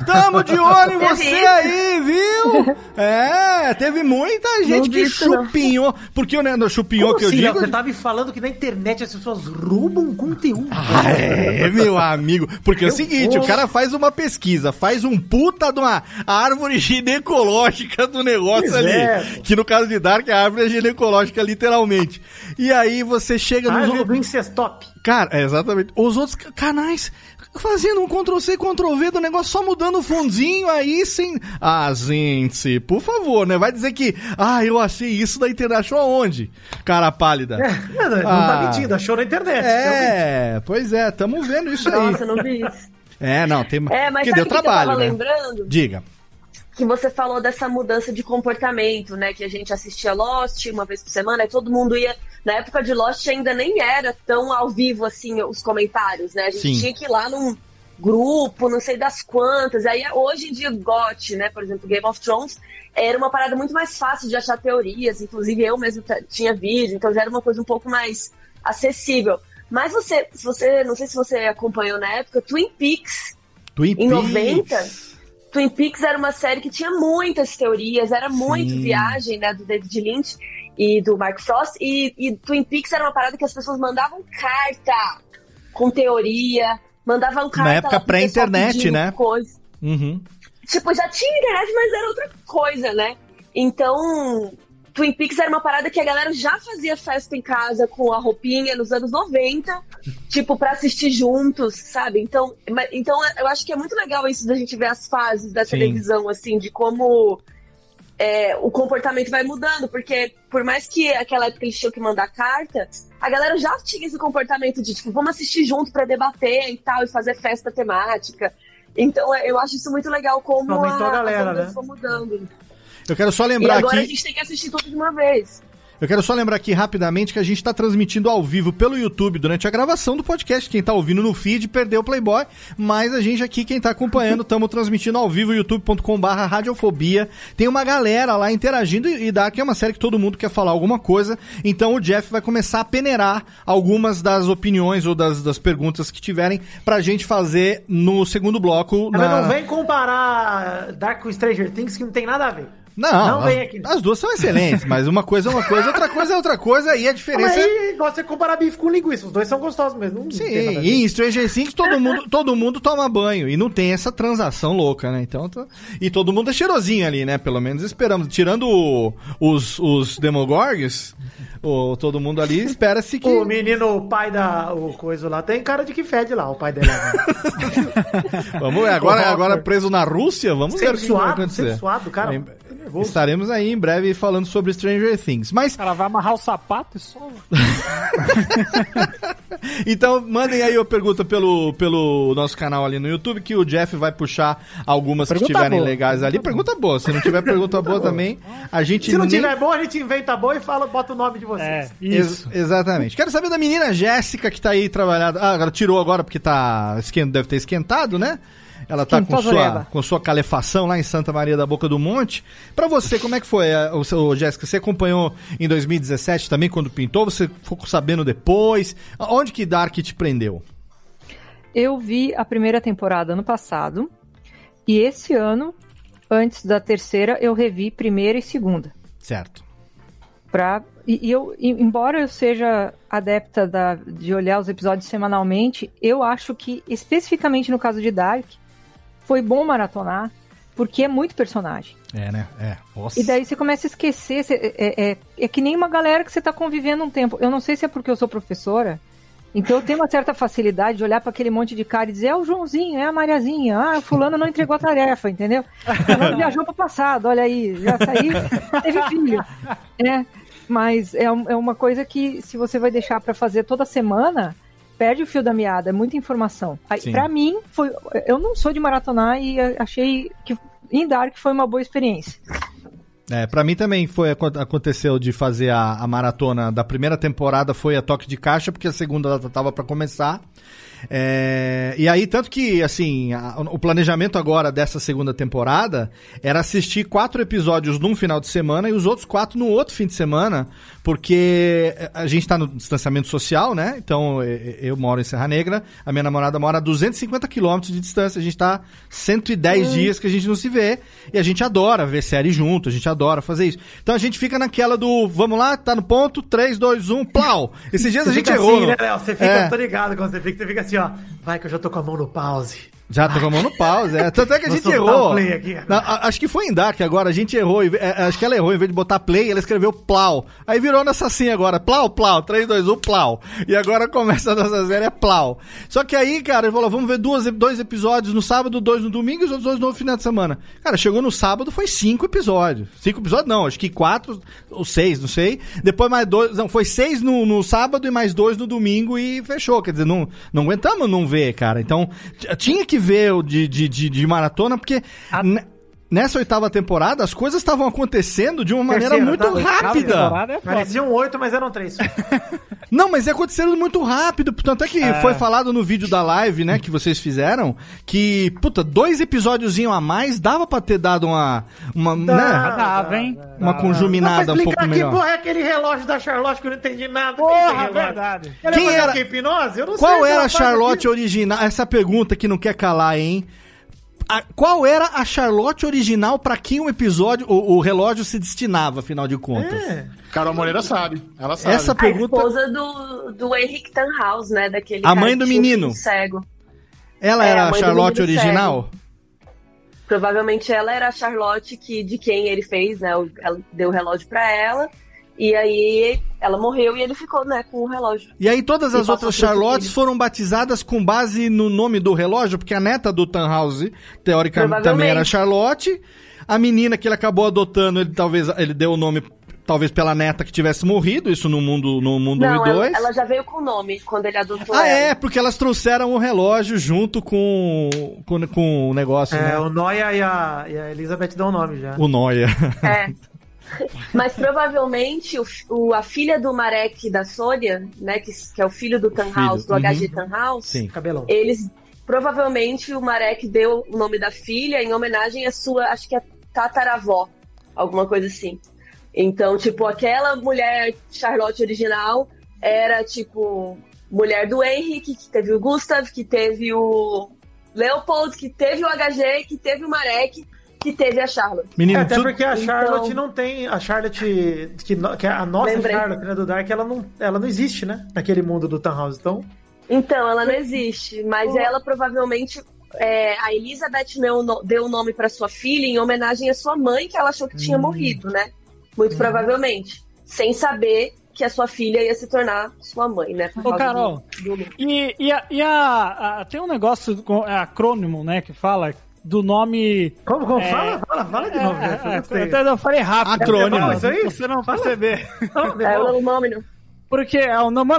Tamo de [laughs] olho em você aí, viu? [laughs] É, teve muita gente que não. chupinhou. Porque o né, chupinhou Como que eu assim, digo. Você tá me falando que na internet as pessoas roubam conteúdo. Ah, é, meu amigo. Porque é o seguinte, vou. o cara faz uma pesquisa, faz um puta de uma árvore ginecológica do negócio Pois ali. é. Que no caso de Dark, a árvore é ginecológica, literalmente. E aí você chega nos. Árvore do incestop. Cara, é, exatamente. Os outros ca- canais fazendo um Ctrl-C, Ctrl-V do negócio, só mudando o fundinho aí sem... Ah, gente, por favor, né? Vai dizer que, ah, eu achei isso da internet. Achou aonde? Cara pálida. Não, não Ah. tá mentindo, achou na internet. realmente. É, pois é, tamo vendo isso aí. Nossa, eu não vi isso. É, não, tem... É, mas que sabe deu o que eu trabalho, tava né? lembrando? Diga. Que você falou dessa mudança de comportamento, né? Que a gente assistia Lost uma vez por semana e todo mundo ia. Na época de Lost ainda nem era tão ao vivo assim os comentários, né? A gente Sim. tinha que ir lá num grupo, não sei das quantas. Aí hoje em dia, GOT, né? Por exemplo, Game of Thrones era uma parada muito mais fácil de achar teorias. Inclusive eu mesmo tinha vídeo, então já era uma coisa um pouco mais acessível. Mas você, se você, não sei se você acompanhou na época, Twin Peaks Twin em Peaks. 90, Twin Peaks era uma série que tinha muitas teorias, era muito Sim. viagem, né, do David Lynch e do Mark Frost, e, e Twin Peaks era uma parada que as pessoas mandavam carta com teoria, mandavam carta Na época pré-internet, né? Coisa. Uhum. Tipo, já tinha internet, mas era outra coisa, né? Então, Twin Peaks era uma parada que a galera já fazia festa em casa com a roupinha nos anos 90, tipo, pra assistir juntos, sabe? Então, então eu acho que é muito legal isso da gente ver as fases da Sim. televisão, assim, de como é, o comportamento vai mudando, porque por mais que aquela época eles tinham que mandar carta, a galera já tinha esse comportamento de, tipo, vamos assistir junto pra debater e tal, e fazer festa temática. Então, eu acho isso muito legal como Aumentou a galera, né? vão mudando. Eu quero só E lembrar agora a aqui... gente tem que assistir tudo de uma vez. Eu quero só lembrar aqui rapidamente que a gente está transmitindo ao vivo pelo YouTube durante a gravação do podcast. Quem está ouvindo no feed perdeu o Playboy, mas a gente aqui, quem está acompanhando, [laughs] estamos transmitindo ao vivo, youtube.com.br radiofobia. Tem uma galera lá interagindo e e Dark é uma série que todo mundo quer falar alguma coisa. Então o Jeff vai começar a peneirar algumas das opiniões ou das, das perguntas que tiverem pra gente fazer no segundo bloco. Mas na- não vem comparar Dark com Stranger Things que não tem nada a ver. Não, Não as, aqui. as duas são excelentes, mas uma coisa é uma coisa, outra coisa é outra coisa, e a Mas diferença é aí gosta de comparar bife com linguiça. Os dois são gostosos mesmo. Sim, e em Stranger Things todo mundo, [laughs] todo mundo toma banho e não tem essa transação louca, né? Então, tô- e todo mundo é cheirosinho ali, né? Pelo menos esperamos. Tirando o- os, os Demogorgs, o, todo mundo ali espera-se que. O menino, o pai da o coisa lá, tem cara de que fede lá, o pai dela. [laughs] Vamos ver, agora, agora preso na Rússia, vamos ver o que vai acontecer. sensuado, cara. É, nervoso. Estaremos aí em breve falando sobre Stranger Things. Mas O cara vai amarrar o sapato e só. [laughs] Então, mandem aí a pergunta pelo, pelo nosso canal ali no YouTube, que o Jeff vai puxar algumas Pergunta que estiverem boa. legais ali. Pergunta boa. Se não tiver pergunta boa também, a gente Se não nem- tiver bom, a gente inventa bom e fala, bota o nome de vocês. É, Ex- isso. exatamente. Quero saber da menina Jéssica, que tá aí trabalhando. Ah, agora tirou agora porque tá. Deve ter esquentado, né? Ela tá com sua, com sua calefação lá em Santa Maria da Boca do Monte. Pra você, como é que foi, eh, o seu, Jéssica? Você acompanhou em 2017 também, quando pintou? Você ficou sabendo depois? Onde que Dark te prendeu? Eu vi a primeira temporada ano passado e esse ano, antes da terceira, eu revi primeira e segunda. Certo. Pra, e, eu, embora eu seja adepta da- de olhar os episódios semanalmente, eu acho que, especificamente no caso de Dark, foi bom maratonar, porque é muito personagem. É, né? É. Nossa. E daí você começa a esquecer. você- é, é, é que nem uma galera que você tá convivendo um tempo. Eu não sei se é porque eu sou professora. Então eu tenho uma certa facilidade de olhar para aquele monte de cara e dizer, é o Joãozinho, é a Mariazinha, ah, o fulano não entregou a tarefa, entendeu? Fulano [laughs] viajou para o passado, olha aí, já saiu, teve filho. É, mas é, é uma coisa que se você vai deixar para fazer toda semana, perde o fio da meada, é muita informação. Pra mim, foi, eu não sou de maratonar e achei que em Dark foi uma boa experiência. É, pra mim também foi acon- aconteceu de fazer a, a maratona da primeira temporada foi a toque de caixa, porque a segunda ela tava pra começar. É, e aí, tanto que, assim, a- o planejamento agora dessa segunda temporada era assistir quatro episódios num final de semana e os outros quatro no outro fim de semana, porque a gente tá no distanciamento social, né? Então, eu moro em Serra Negra, a minha namorada mora a 250 quilômetros de distância, a gente tá 110 dias que a gente não se vê, e a gente adora ver série junto, a gente adora fazer isso. Então a gente fica naquela do, vamos lá, tá no ponto, 3, 2, 1, plau! Esses dias Você a gente fica errou. assim, né, Léo? Você fica, É. tô ligado quando você fica, você fica assim, ó. Vai que eu já tô com a mão no pause. Já mão no pause, é. Tanto é que a gente errou. play aqui a- acho que foi em Dark agora, a gente errou. e- é, acho que ela errou, em vez de botar play, ela escreveu plau. Aí virou nessa assim agora, plau, plau, 3, 2, 1, plau. E agora começa a nossa série, é plau. Só que aí, cara, ele falou, vamos ver duas, dois episódios no sábado, dois no domingo e os outros dois no final de semana. Cara, chegou no sábado, foi cinco episódios. Cinco episódios não, acho que quatro ou seis, não sei. Depois mais dois, não, foi seis no, no sábado e mais dois no domingo e fechou. Quer dizer, não, não aguentamos não ver, cara. Então, tinha que ver o de, de, de, de maratona, porque ne- nessa oitava temporada as coisas estavam acontecendo de uma maneira Terceira, muito tá? Rápida. é. Pareciam oito, mas eram três. [laughs] Não, mas é acontecendo muito rápido. Tanto é que É. foi falado no vídeo da live, né, que vocês fizeram, que, puta, dois episódiozinho a mais dava pra ter dado uma, uma, né, Dava, hein? uma Não, conjuminada pra um pouco explicar que melhor. porra é aquele relógio da Charlotte que eu não entendi nada. Porra, verdade. Ela Quem era- o quê? hipnose? Eu não Qual sei que era a Charlotte aqui. original? Essa pergunta que não quer calar, hein? A- qual era a Charlotte original pra quem o episódio, o, o relógio se destinava, afinal de contas? É. Carol Moreira sabe. Ela sabe. Essa A pergunta. esposa do, do Henrique Tannhaus, né? Daquele A mãe do menino. Cego. Ela É, era a a Charlotte original? Provavelmente ela era a Charlotte que, de quem ele fez, né? Ela deu o relógio pra ela. E aí ela morreu e ele ficou, né, com o relógio. E aí todas E as outras Charlottes foram batizadas com base no nome do relógio, porque a neta do Tannhaus, teoricamente, também era. Charlotte. A menina que ele acabou adotando, ele talvez ele deu o nome talvez pela neta que tivesse morrido, isso no mundo no mundo 1 Não, e ela, 2. ela já veio com o nome quando ele adotou Ah, ela. é, porque elas trouxeram o relógio junto com, com, com o negócio, É, né? o Noia e a, e a Elizabeth dão o nome já. O Noia. É. [laughs] Mas provavelmente o, o- a filha do Marek da Sônia, né, que, que é o filho do Tannhaus, do uhum. HG Tannhaus, Sim. Cabelão. eles provavelmente o Marek deu o nome da filha em homenagem à sua, acho que é tataravó, alguma coisa assim. Então, tipo, aquela mulher Charlotte original era tipo mulher do Henrique, que teve o Gustav, que teve o Leopold, que teve o HG, que teve o Marek, que teve a Charlotte. Menino, É, até tu- porque a Charlotte Então- não tem. A Charlotte. Que, no- que a nossa Lembrei. Charlotte né, do Dark, ela não, ela não existe, né? Naquele mundo do Townhouse. Então. Então, ela não existe, mas ela provavelmente. é, a Elizabeth deu, o o nome para sua filha em homenagem à sua mãe, que ela achou que tinha morrido, né? Muito provavelmente. Sem saber que a sua filha ia se tornar sua mãe, né? Ô, Carol, do- do- E, e, a, e a- a- tem um negócio com é acrônimo, né, que fala do nome. Como, como É. fala? Fala, fala de novo, É? Eu é, gostei. eu, falei rápido. Acrônimo. pra Isso aí? Você não Fala. perceber. [laughs] É o nome. Porque é o nome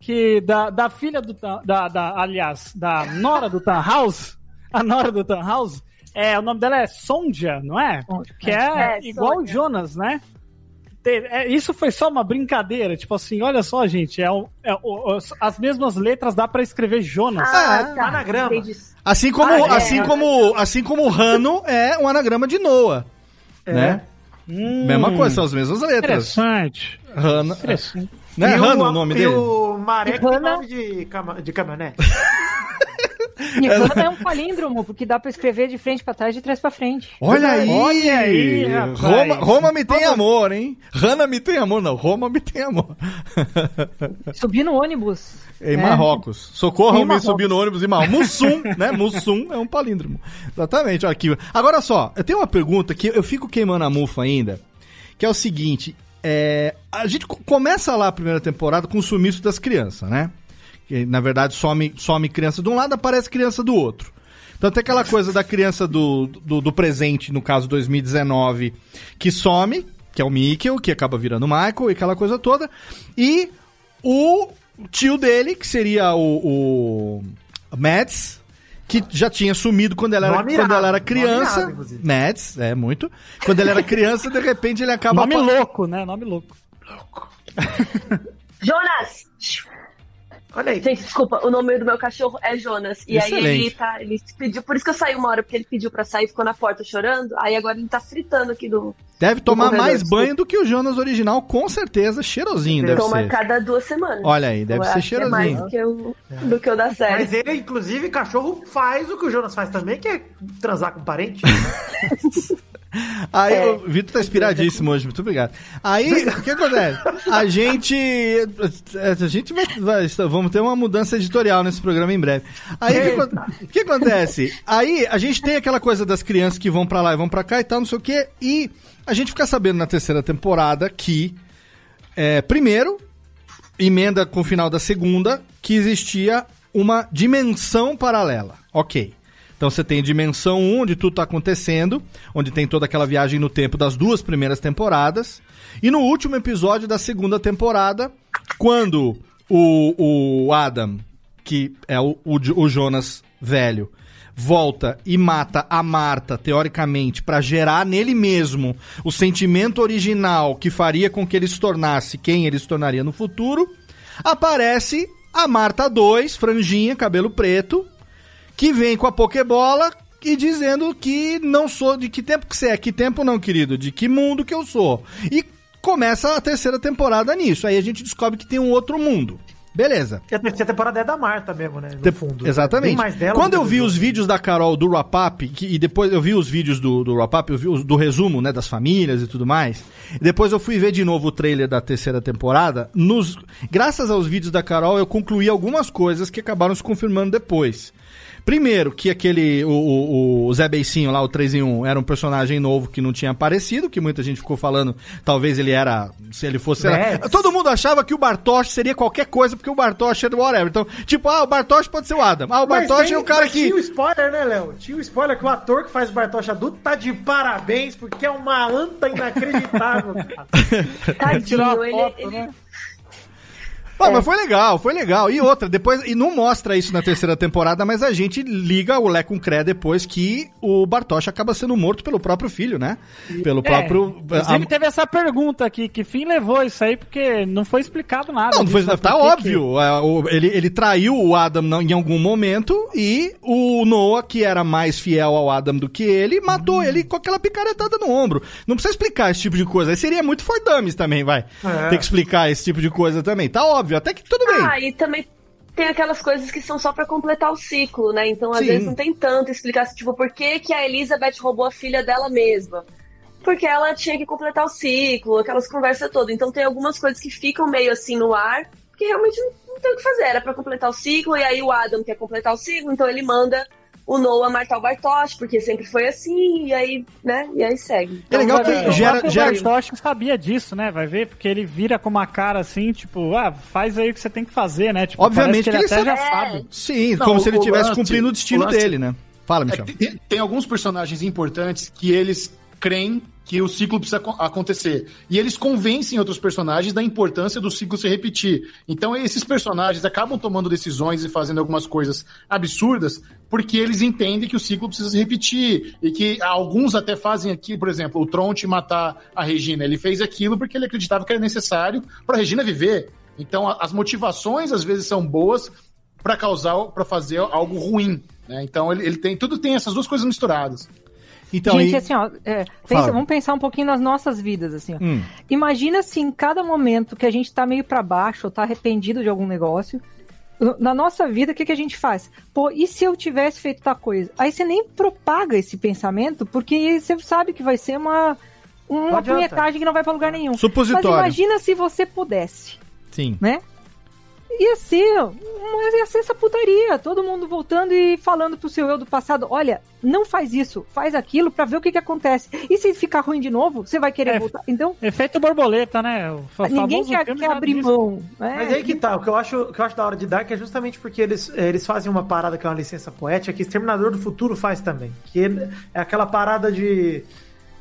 que da, da filha do da, da aliás, da nora do Tannhaus, [laughs] a nora do Tannhaus, é, o nome dela é Sonja, não é? Que é, É, igual o. Jonas, né? Te- é, isso foi só uma brincadeira, tipo assim, olha só, gente, é, o- é o- as mesmas letras dá pra escrever Jonas. Ah, tá. anagrama. Assim como, Ah, é. assim como, assim como Rano é um anagrama de Noah, É. né? Hum, Mesma coisa, são as mesmas letras. Interessante. Rano, Interessante. não é E Rano o nome e dele? o Marek tem nome de, cama, de caminhonete. [laughs] E Rana é um palíndromo, porque dá pra escrever de frente pra trás e de trás pra frente. Olha aí! Olha aí, rapaz. Roma, Roma me tem amor, hein? Rana me tem amor, não. Roma me tem amor. [laughs] Subir no ônibus. em É. Marrocos. Socorram Em me subir no ônibus em Marrocos. Mussum, né? Mussum é um palíndromo. Exatamente, olha aqui. Agora só, eu tenho uma pergunta que eu fico queimando a mufa ainda, que é o seguinte. é, a gente co- começa lá a primeira temporada com o sumiço das crianças, né? Que, na verdade, some, some criança de um lado, aparece criança do outro. Então tem aquela coisa da criança do, do, do presente, no caso 2019, que some, que é o Mikkel, que acaba virando o Michael e aquela coisa toda. E o tio dele, que seria o, o Mads, que já tinha sumido quando ela era, Nome quando ela era criança. nome irado, inclusive. Mads, é muito. Quando ele era criança, de repente ele acaba. Nome louco, né? Nome louco. Jonas! Olha aí. Gente, desculpa, o nome do meu cachorro é Jonas. E aí ele Excelente. tá. Ele pediu. Por isso que eu saí uma hora, porque ele pediu pra sair, ficou na porta chorando. Aí agora ele tá fritando aqui do. Deve tomar corredor, mais desculpa. banho do que o Jonas original, com certeza. Cheirosinho deve Toma ser. cada duas semanas. Olha aí, deve Eu ser é cheirosinho. mais do que o, do que o da série. Mas ele, inclusive, cachorro faz o que o Jonas faz também, que é transar com parente. [laughs] Aí É. o Vitor tá inspiradíssimo hoje, muito obrigado. Aí, o que acontece? A gente. A gente vai, vai- Vamos ter uma mudança editorial nesse programa em breve. Aí o que, que acontece? Aí a gente tem aquela coisa das crianças que vão pra lá e vão pra cá e tal, não sei o quê. E a gente fica sabendo na terceira temporada que. é, primeiro, emenda com o final da segunda, que existia uma dimensão paralela. Ok. Então você tem dimensão 1, onde tudo está acontecendo, onde tem toda aquela viagem no tempo das duas primeiras temporadas. E no último episódio da segunda temporada, quando o, o Adam, que é o, o, o Jonas velho, volta e mata a Marta, teoricamente, para gerar nele mesmo o sentimento original que faria com que ele se tornasse quem ele se tornaria no futuro, aparece a Marta 2, franjinha, cabelo preto, que vem com a Pokébola e dizendo que não sou. De que tempo que você é? Que tempo não, querido? De que mundo que eu sou? E começa a terceira temporada nisso. Aí a gente descobre que tem um outro mundo. Beleza. E a terceira temporada é da Marta mesmo, né? No fundo. Exatamente. Mais dela Quando do eu vi do os vídeos da Carol do Rapap, e depois eu vi os vídeos do, do Rapap, eu vi os, do resumo, né, das famílias e tudo mais. e Depois eu fui ver de novo o trailer da terceira temporada. Nos, graças aos vídeos da Carol, eu concluí algumas coisas que acabaram se confirmando depois. Primeiro, que aquele, o, o, o Zé Beicinho lá, o 3 em 1, era um personagem novo que não tinha aparecido, que muita gente ficou falando, talvez ele era, se ele fosse... era- todo mundo achava que o Bartosz seria qualquer coisa, porque o Bartosz era whatever. Então, tipo, ah, o Bartosz pode ser o Adam. Ah, o Bartosz é o cara mas que... Tinha o spoiler, né, Léo? Tinha o spoiler que o ator que faz o Bartosz adulto tá de parabéns, porque é uma anta inacreditável, [laughs] cara. Tadinho, ele, foto, ele- né? Ah, mas foi legal, foi legal. E outra, depois, e não mostra isso na terceira temporada, mas a gente liga o Lé com Cré depois que o Bartosz acaba sendo morto pelo próprio filho, né? Pelo próprio. É, inclusive a- teve essa pergunta aqui, que fim levou isso aí, porque não foi explicado nada. Não, não foi, disso, tá por que óbvio. É, ele, ele traiu o Adam em algum momento e o Noah, que era mais fiel ao Adam do que ele, matou Hum. ele com aquela picaretada no ombro. Não precisa explicar esse tipo de coisa. Aí seria muito for dummies também, vai. É. Ter que explicar esse tipo de coisa também. Tá óbvio, até que tudo bem. Ah, e também tem aquelas coisas que são só pra completar o ciclo, né? Então, às Sim. vezes, não tem tanto explicação, tipo, por que, que a Elizabeth roubou a filha dela mesma? Porque ela tinha que completar o ciclo, aquelas conversas todas. Então, tem algumas coisas que ficam meio assim no ar, que realmente não, não tem o que fazer. Era pra completar o ciclo, e aí o Adam quer completar o ciclo, então ele manda o Noah matar o Bartosz, porque sempre foi assim, e aí, né? E aí segue. É legal Então, que ver. O gera- gera- Bartosz sabia disso, né? Vai ver, porque ele vira com uma cara assim, tipo, ah, faz aí o que você tem que fazer, né? Tipo, Obviamente que ele ele até já sabe. sabe. Sim, Não, como se o- ele o estivesse cumprindo o destino o dele, né? Fala, É, Michel. tem, tem alguns personagens importantes que eles creem que o ciclo precisa acon- acontecer. E eles convencem outros personagens da importância do ciclo se repetir. Então esses personagens acabam tomando decisões e fazendo algumas coisas absurdas porque eles entendem que o ciclo precisa se repetir. E que alguns até fazem aqui, por exemplo, o Tronte matar a Regina. Ele fez aquilo porque ele acreditava que era necessário para a Regina viver. Então a- as motivações às vezes são boas para causar, para fazer algo ruim. né? Então ele, ele tem, tudo tem essas duas coisas misturadas. Então, Gente, e- assim, ó, é, pensa- vamos pensar um pouquinho nas nossas vidas, assim, ó. Hum. Imagina se em cada momento que a gente tá meio pra baixo ou tá arrependido de algum negócio, na nossa vida, o que, que a gente faz? Pô, e se eu tivesse feito tal coisa? Aí você nem propaga esse pensamento, porque você sabe que vai ser uma, uma punhetagem que não vai pra lugar nenhum. Mas Supositório. imagina se você pudesse, Sim. né? Ia ser, mas ia ser essa putaria. Todo mundo voltando e falando pro seu eu do passado: olha, não faz isso, faz aquilo pra ver o que, que acontece. E se ficar ruim de novo, você vai querer É, voltar. Então, Efeito borboleta, né? O ninguém quer, quer abrir diz. mão. né? Mas aí que tá, o que eu acho, o que eu acho da hora de Dark é justamente porque eles, eh, eles fazem uma parada que é uma licença poética que Exterminador do Futuro faz também. Que é aquela parada de.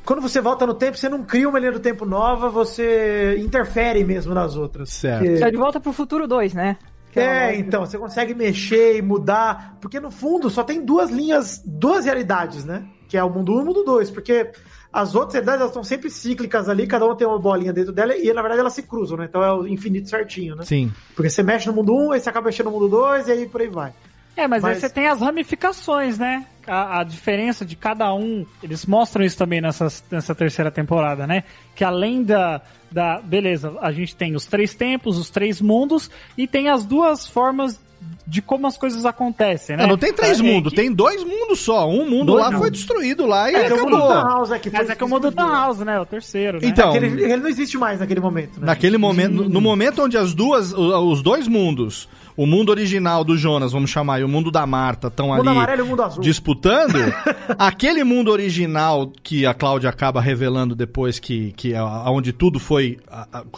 Quando você volta no tempo, você não cria uma linha do tempo nova, você interfere mesmo nas outras. Certo. Que- É de volta pro futuro 2, né? Aquela É, lógica. então, você consegue mexer e mudar, porque no fundo só tem duas linhas, duas realidades, né? Que é o mundo 1 e o mundo 2, porque As outras realidades elas estão sempre cíclicas ali, cada uma tem uma bolinha dentro dela e na verdade elas se cruzam, né? Então é o infinito certinho, né? Sim. Porque você mexe no mundo 1, aí você acaba mexendo no mundo 2 e aí por aí vai. É, mas, Mas- aí você tem as ramificações, né? A, a diferença de cada um. Eles mostram isso também nessa, nessa terceira temporada, né? Que além da, da. Beleza, a gente tem os três tempos, os três mundos, e tem as duas formas de como as coisas acontecem, né? Não, não tem três É, mundos, que- tem dois mundos só. Um mundo Dois lá não. foi destruído lá e É, o acabou. da House, é que foi Mas é que o mundo da House, né? O terceiro, né? Então, Aquele- ele não existe mais naquele momento, né? naquele momento, no- momento onde as duas, o- os dois mundos, o mundo original do Jonas, vamos chamar, e o mundo da Marta estão ali amarelo o mundo azul. disputando, [laughs] aquele mundo original que a Cláudia acaba revelando depois que, que é onde tudo foi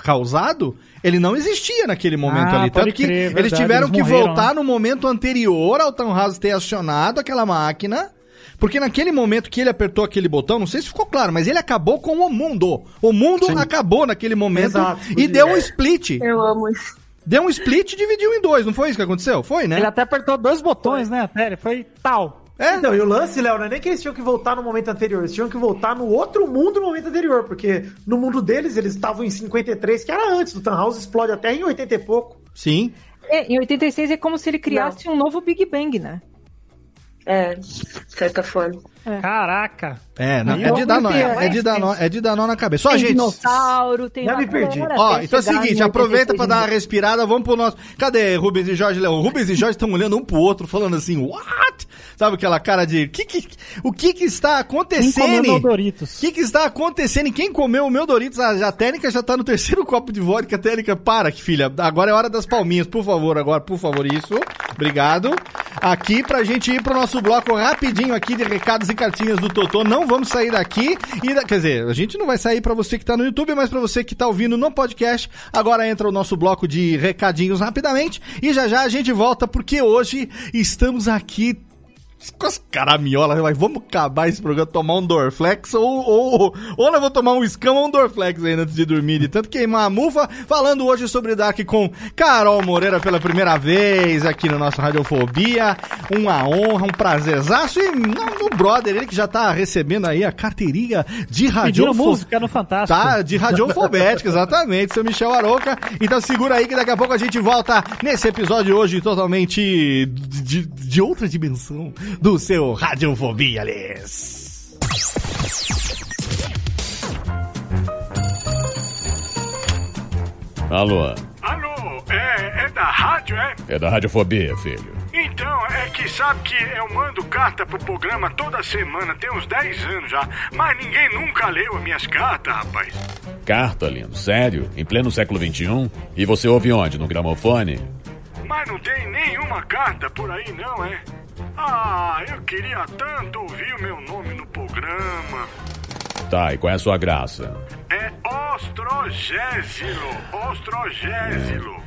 causado, ele não existia naquele momento Ah, ali. Tanto que crer, eles tiveram eles que morreram, voltar né? no momento anterior ao Townhouse ter acionado aquela máquina. Porque naquele momento que ele apertou aquele botão, não sei se ficou claro, mas ele acabou com o mundo. O mundo acabou naquele momento Exato, e podia. deu um split. Eu amo isso. Deu um split e dividiu em dois, não foi isso que aconteceu? Foi, né? Ele até apertou dois botões, né? Até ele foi tal. É? Então, e o lance, Léo, não é nem que eles tinham que voltar no momento anterior, eles tinham que voltar no outro mundo no momento anterior, porque no mundo deles eles estavam em 53, que era antes do Tannhaus, explode até em 80 e pouco. Sim. É, em 86 é como se ele criasse um novo Big Bang, né? É, de certa forma. Caraca. É, não, é de dar nó, é, é de dar nó, é de dar nó na cabeça. Só, tem gente. dinossauro, tem Já me perdi. Ó, então é o seguinte, aproveita 86 pra dar uma respirada, vamos pro nosso. Cadê Rubens e Jorge Leão? Rubens e Jorge estão olhando um pro outro, falando assim, what? Sabe aquela cara de. Que que, o que que está Quem comeu acontecendo? meu O Doritos? que, que está acontecendo? E quem comeu o meu Doritos? A, a técnica já tá no terceiro [laughs] copo de vodka. Técnica, para, que filha. Agora é hora das palminhas, por favor. Agora, por favor, isso. Obrigado. Aqui pra gente ir pro nosso bloco rapidinho aqui de recados e cartinhas do Totô. Não vamos sair daqui. E, da- quer dizer, a gente não vai sair pra você que tá no YouTube, mas pra você que tá ouvindo no podcast. Agora entra o nosso bloco de recadinhos rapidamente. E já já a gente volta, porque hoje estamos aqui com as caramiolas, mas vamos acabar esse programa, tomar um Dorflex ou, ou, ou nós vamos tomar um escama ou um Dorflex ainda antes de dormir, de tanto queimar a mufa, falando hoje sobre Dark com Carol Moreira pela primeira vez aqui no nosso Radiofobia, uma honra, um prazerzaço e no, no brother, ele que já tá recebendo aí a carteirinha de radiofobia. música no Fantástico. Tá, de radiofobética, exatamente, seu Michel Aroca. Então segura aí que daqui a pouco a gente volta nesse episódio hoje totalmente de, de outra dimensão do seu Radiofobia, Alice. Alô, Alô, é, é da rádio, é? é da Radiofobia, filho. Então, é que sabe que eu mando carta pro programa toda semana, tem uns 10 anos já, mas ninguém nunca leu as minhas cartas, rapaz. Carta, lindo, sério? Em pleno século XXI? E você ouve onde? No gramofone? Mas não tem nenhuma carta por aí, não, é? Ah, eu queria tanto ouvir o meu nome no programa. Tá, e qual é a sua graça? É Ostrogésilo, Ostrogésilo.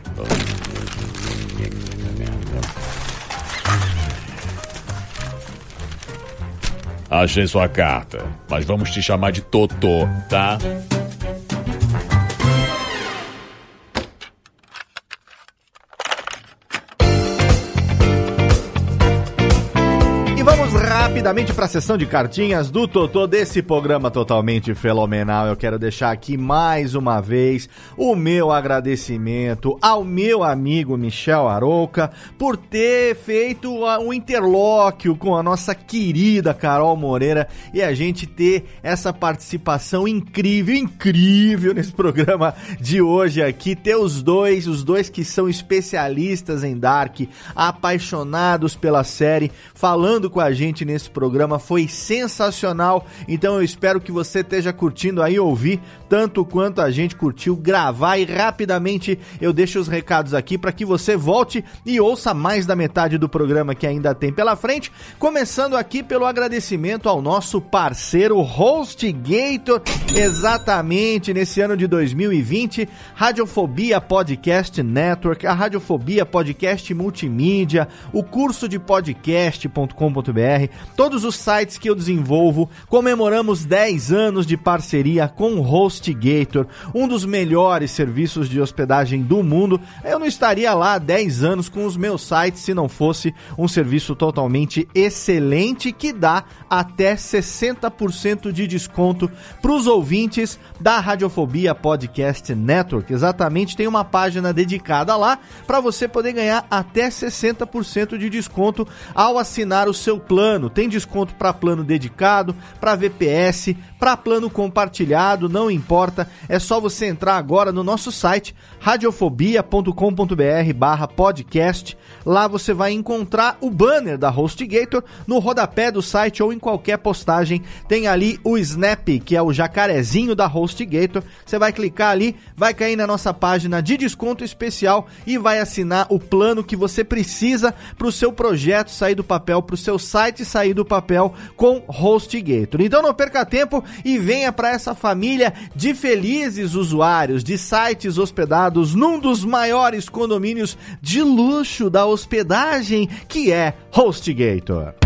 Achei sua carta, mas vamos te chamar de Totô, tá? pauvre rapidamente para a sessão de cartinhas do Totô desse programa totalmente fenomenal. Eu quero deixar aqui mais uma vez o meu agradecimento ao meu amigo Michel Arouca por ter feito a- um interlóquio com a nossa querida Carol Moreira e a gente ter essa participação incrível, incrível nesse programa de hoje aqui. Ter os dois, os dois que são especialistas em Dark, apaixonados pela série, falando com a gente nesse programa. Foi sensacional. Então eu espero que você esteja curtindo aí ouvir tanto quanto a gente curtiu gravar. E rapidamente eu deixo os recados aqui para que você volte e ouça mais da metade do programa que ainda tem pela frente, começando aqui pelo agradecimento ao nosso parceiro HostGator, exatamente nesse ano de 2020, Radiofobia Podcast Network, a Radiofobia Podcast Multimídia, o curso de podcast.com.br todos os sites que eu desenvolvo. Comemoramos 10 anos de parceria com o HostGator, um dos melhores serviços de hospedagem do mundo. Eu não estaria lá há 10 anos com os meus sites se não fosse um serviço totalmente excelente que dá até 60% de desconto para os ouvintes da Radiofobia Podcast Network. Exatamente, tem uma página dedicada lá para você poder ganhar até 60% de desconto ao assinar o seu plano. Tem desconto para plano dedicado, para VPS, para plano compartilhado, não importa. É só você entrar agora no nosso site radiofobia.com.br/podcast. Lá você vai encontrar o banner da HostGator no rodapé do site ou em qualquer postagem. Tem ali o Snap, que é o jacarezinho da HostGator. Você vai clicar ali, vai cair na nossa página de desconto especial e vai assinar o plano que você precisa para o seu projeto sair do papel, para o seu site sair do papel com HostGator. Então não perca tempo e venha para essa família de felizes usuários de sites hospedados num dos maiores condomínios de luxo da hospedagem, que é HostGator.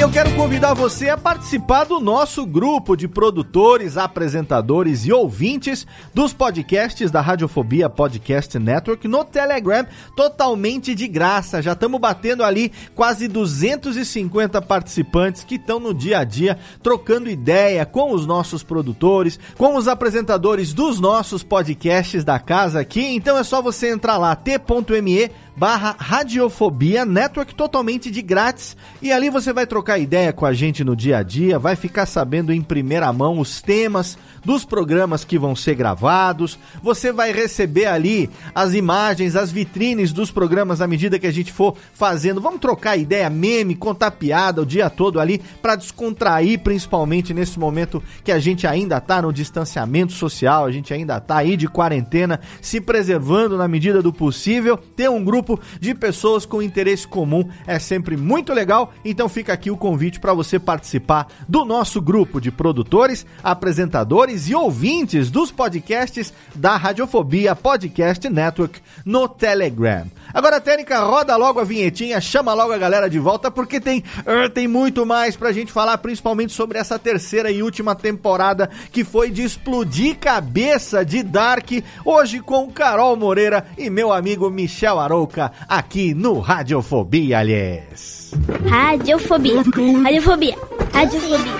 Eu quero convidar você a participar do nosso grupo de produtores, apresentadores e ouvintes dos podcasts da Radiofobia Podcast Network no Telegram, totalmente de graça. Já estamos batendo ali quase 250 participantes que estão no dia a dia trocando ideia com os nossos produtores, com os apresentadores dos nossos podcasts da casa aqui. Então é só você entrar lá, t.me barra Radiofobia Network totalmente de grátis e ali você vai trocar ideia com a gente no dia a dia, vai ficar sabendo em primeira mão os temas dos programas que vão ser gravados, você vai receber ali as imagens, as vitrines dos programas à medida que a gente for fazendo. Vamos trocar ideia, meme, contar piada o dia todo ali para descontrair, principalmente nesse momento que a gente ainda tá no distanciamento social, a gente ainda tá aí de quarentena, se preservando na medida do possível. Ter um grupo de pessoas com interesse comum é sempre muito legal, então fica aqui o convite para você participar do nosso grupo de produtores, apresentadores e ouvintes dos podcasts da Radiofobia Podcast Network no Telegram. Agora, Técnica, roda logo a vinhetinha, chama logo a galera de volta, porque tem, uh, tem muito mais pra gente falar, principalmente sobre essa terceira e última temporada que foi de explodir cabeça de Dark, hoje com Carol Moreira e meu amigo Michel Arouca, aqui no Radiofobia, aliás. Radiofobia. Radiofobia. Radiofobia.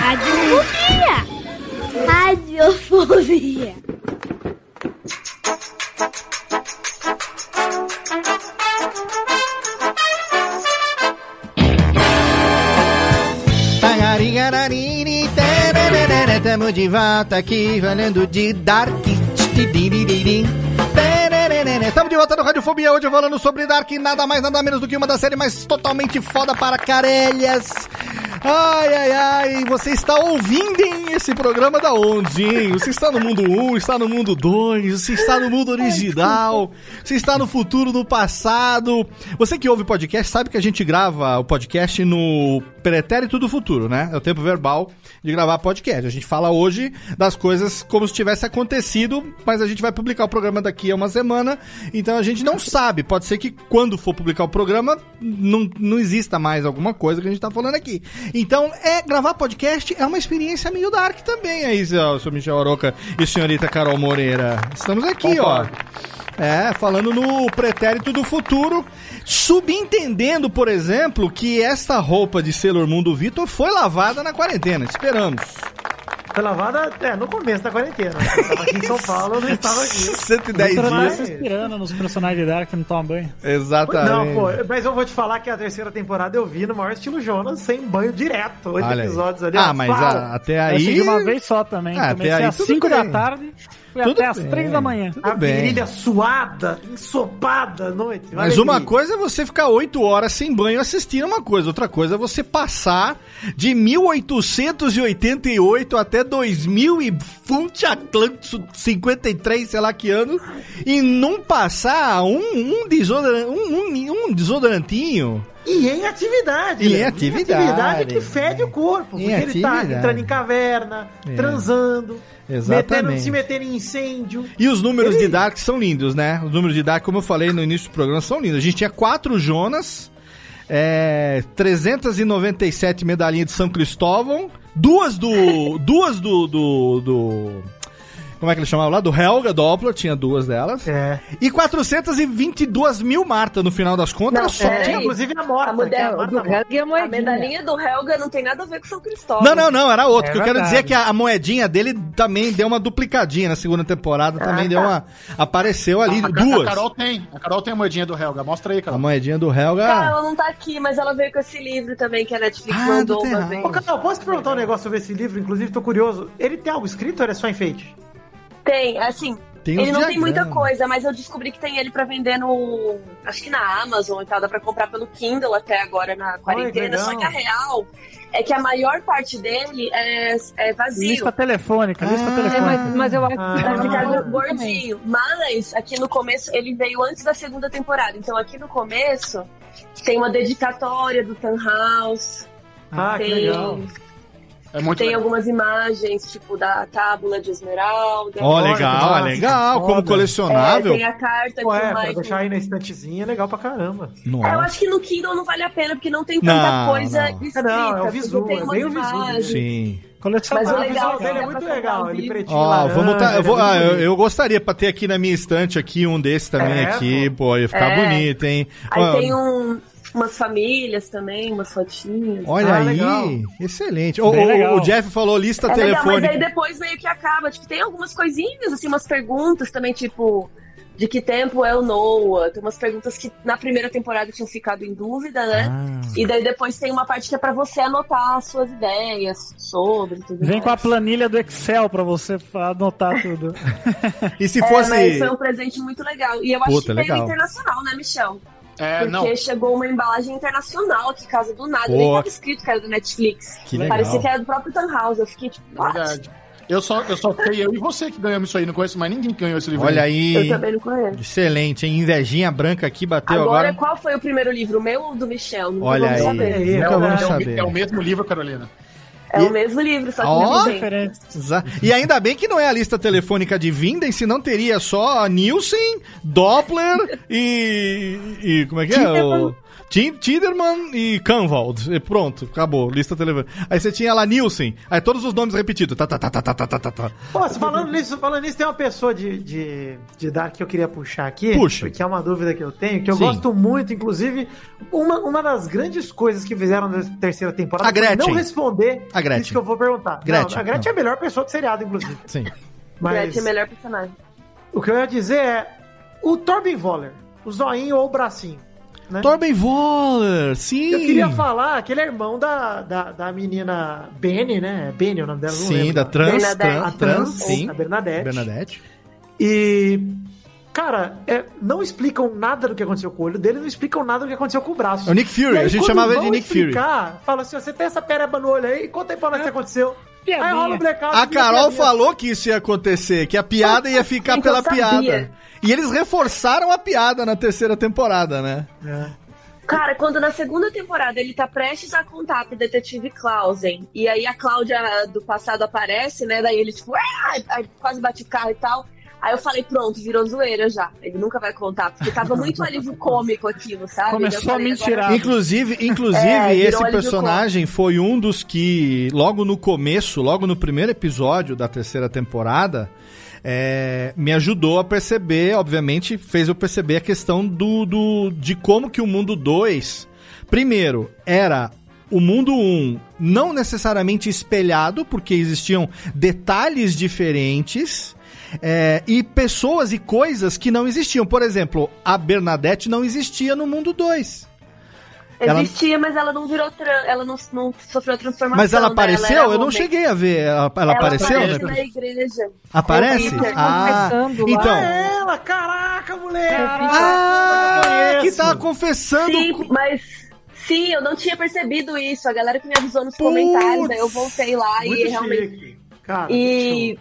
Radiofobia. Radiofobia. Tamo de volta aqui, falando de Dark. Estamos de volta no Radiofobia, hoje falando sobre Dark, nada mais, nada menos do que uma das séries mais totalmente foda para carelhas. Ai, ai, ai, você está ouvindo hein, esse programa da onde, hein? Você está no mundo 1, está no mundo 2, você está no mundo original, você está no futuro, no passado. Você que ouve podcast sabe que a gente grava o podcast no pretérito do futuro, né? É o tempo verbal de gravar podcast. A gente fala hoje das coisas como se tivesse acontecido, mas a gente vai publicar o programa daqui a uma semana, então a gente não sabe. Pode ser que quando for publicar o programa não, não exista mais alguma coisa que a gente tá falando aqui. Então, é gravar podcast é uma experiência meio dark também aí, seu, Michel Aroca e senhorita Carol Moreira. Estamos aqui, Concordo. ó. É, falando no pretérito do futuro, subentendendo, por exemplo, que esta roupa de Sailor Moon do Vitor foi lavada na quarentena. Esperamos. Foi lavada, é, no começo da quarentena. Eu tava aqui em São [laughs] Paulo, eu não estava aqui. 110 Vitor dias. se inspirando nos personagens de Dark que não tomam banho. Exatamente. Não, pô, mas eu vou te falar que a terceira temporada eu vi no maior estilo Jonas, sem banho direto. Oito episódios ali. Ah, mas a- até Eu aí. assisti uma vez só também. Ah, até Comecei aí às tudo 5 da tarde, fui Tudo até às. 3 da manhã. A bem. virilha suada, ensopada à noite. Mas uma coisa é você ficar oito horas sem banho assistindo uma coisa, outra coisa é você passar de 1888 até 2000 e funte Atlântico 53, sei lá que ano, e não passar um, um, desodorante, um, um, um desodorantinho E em atividade. E em né? atividade. atividade que fede o corpo. Em Porque ele tá entrando em caverna, É. transando, Exatamente. metendo, se metendo em incêndio. E os números de Dark são lindos, né? Os números de Dark, como eu falei no início do programa, são lindos. A gente tinha quatro Jonas, é, 397 medalhinhas de São Cristóvão, duas do. duas do. do, do- como é que ele chamava lá? Do Helga Doppler, tinha duas delas. É. E 422 mil Marta no final das contas. Não, era só. peraí. Tinha inclusive a morta. A, é a do Helga e a a moedinha. medalhinha do Helga não tem nada a ver com São Cristóvão. Não, não, não, era outro. É que eu quero dizer é que a, a moedinha dele também deu uma duplicadinha na segunda temporada, também Ah, deu tá. uma. Apareceu ali A, duas. a Carol tem. A Carol tem a moedinha do Helga. Mostra aí, A Carol. moedinha do Helga. Cara, ela não tá aqui, mas ela veio com esse livro também que a Netflix Ah, mandou do uma vez. Ô, Carol, posso te perguntar um negócio sobre esse livro? Inclusive, tô curioso. Ele tem algo escrito ou ele é só enfeite? Tem, assim, Tem ele não tem muita coisa, mas eu descobri que tem ele pra vender no. Acho que na Amazon e tal, dá pra comprar pelo Kindle até agora na quarentena. Só que a real é que a maior parte dele é, é vazio. Lista telefônica, lista Ah. É, telefônica. mas, mas eu acho Ah. que Vai tá ficar gordinho. Mas aqui no começo, ele veio antes da segunda temporada. Então aqui no começo tem uma dedicatória do House. Ah, que tem, legal. É muito tem legal. algumas imagens, tipo da tábula de esmeralda. Ó, Olha, legal, nossa, é legal. Como colecionável. É, tem a carta Pô, que é, o pra Michael deixar aí na estantezinha é legal pra caramba. É, eu Nossa. acho que no Kindle não vale a pena, porque não tem tanta Não, coisa não. escrita. Não, é o tem é bem o visual. imagens. Sim. Colecionável. Mas o legal visual é dele é muito legal, ele pretinho laranja, vamos tá, eu, vou, ele é ah, muito eu, gostaria pra ter aqui na minha estante aqui um desse também É, aqui, pô, ia ficar É. bonito, hein? Aí Ó, tem um, umas famílias também, umas fotinhas. Olha Ah, aí, legal. excelente. O, o- o Jeff falou lista É legal, mas telefônica. aí depois meio que acaba. Tipo, tem algumas coisinhas, assim, umas perguntas também, tipo, de que tempo é o Noah? Tem umas perguntas que na primeira temporada tinham ficado em dúvida, né? Ah. E daí depois tem uma parte que é pra você anotar as suas ideias sobre tudo Vem mais. com a planilha do Excel pra você anotar tudo. [laughs] E se É, fosse. mas foi um presente muito legal. E eu acho Puta, que veio legal. internacional, né, Michel? É, Porque não. chegou uma embalagem internacional aqui, casa do nada. Pô. Nem tava escrito que era do Netflix. Que legal. Parecia que era do próprio House. Eu fiquei tipo, what? Verdade. Eu só, eu só sei eu e você que ganhamos isso aí. Não conheço mais ninguém que ganhou esse livro. Olha aí. Eu também não conheço. Excelente, hein? Invejinha branca aqui bateu Agora, agora. qual foi o primeiro livro? O meu ou do Michel? Nunca Olha vamos aí. saber. É, vamos É, o, saber. é o mesmo livro, Carolina. É E- o mesmo livro, só que Ó. não E ainda bem que não é a lista telefônica de Vinden, senão teria só Nielsen, Doppler e. e como é que é? O, Tinderman e Canvald. E pronto, acabou. Lista telefônica. Aí você tinha lá Nielsen. Aí todos os nomes repetidos. Tá, tá, tá, tá, tá, tá, tá, tá. Falando nisso, falando nisso, tem uma pessoa de, de, de Dark que eu queria puxar aqui. Puxa. Porque é uma dúvida que eu tenho, que eu Sim. gosto muito, inclusive, uma, uma das grandes coisas que fizeram na terceira temporada a Gretchen. foi não responder a Gretchen. isso que eu vou perguntar. Gretchen. Não, a Gretchen não. é a melhor pessoa do seriado, inclusive. Sim. Mas... Gretchen é a melhor personagem. O que eu ia dizer é, o Torben Voller, o zoinho ou o bracinho, né? Torben Voller, sim. Eu queria falar que ele é irmão da, da, da menina Benny, né? Benny é o nome dela, Sim, da trans, Bernadette. trans, A trans, trans, sim. a Bernadette. Bernadette. E, cara, é, não explicam nada do que aconteceu com o olho dele, não explicam nada do que aconteceu com o braço. É o Nick Fury, aí, a gente chamava ele de Nick Fury. explicar, Fala assim, você tem essa pereba no olho aí, conta aí pra nós o que aconteceu. Piadinha. Aí rola o blackout. A Carol piadinha. falou que isso ia acontecer, que a piada ia ficar pela sabia. piada. E eles reforçaram a piada na terceira temporada, né? Cara, quando na segunda temporada ele tá prestes a contar pro detetive Clausen, e aí a Cláudia do passado aparece, né? Daí ele, tipo, aí quase bate o carro e tal. Aí eu falei, pronto, virou zoeira já. Ele nunca vai contar, porque tava muito alívio cômico aquilo, sabe? Começou Eu falei, a mentirar. agora- Inclusive, inclusive É, esse personagem foi um dos que, logo no começo, logo no primeiro episódio da terceira temporada, é, me ajudou a perceber, obviamente, fez eu perceber a questão do, do de como que o mundo 2, primeiro, era o mundo 1 um, não necessariamente espelhado, porque existiam detalhes diferentes. É, e pessoas e coisas que não existiam. Por exemplo, a Bernadette não existia no mundo 2. Ela- Existia, mas ela não virou tran... ela não, não sofreu transformação. Mas ela né? apareceu? era eu não cheguei a ver. Ela, ela apareceu, aparece né? na igreja. Aparece? É Peter. Ah, Confessando lá. então. Ah, ela, caraca, moleque! Ah, Eu que tá conheço. confessando. Sim, com- mas sim, eu não tinha percebido isso. A galera que me avisou nos comentários, aí eu voltei lá e realmente. Cara, E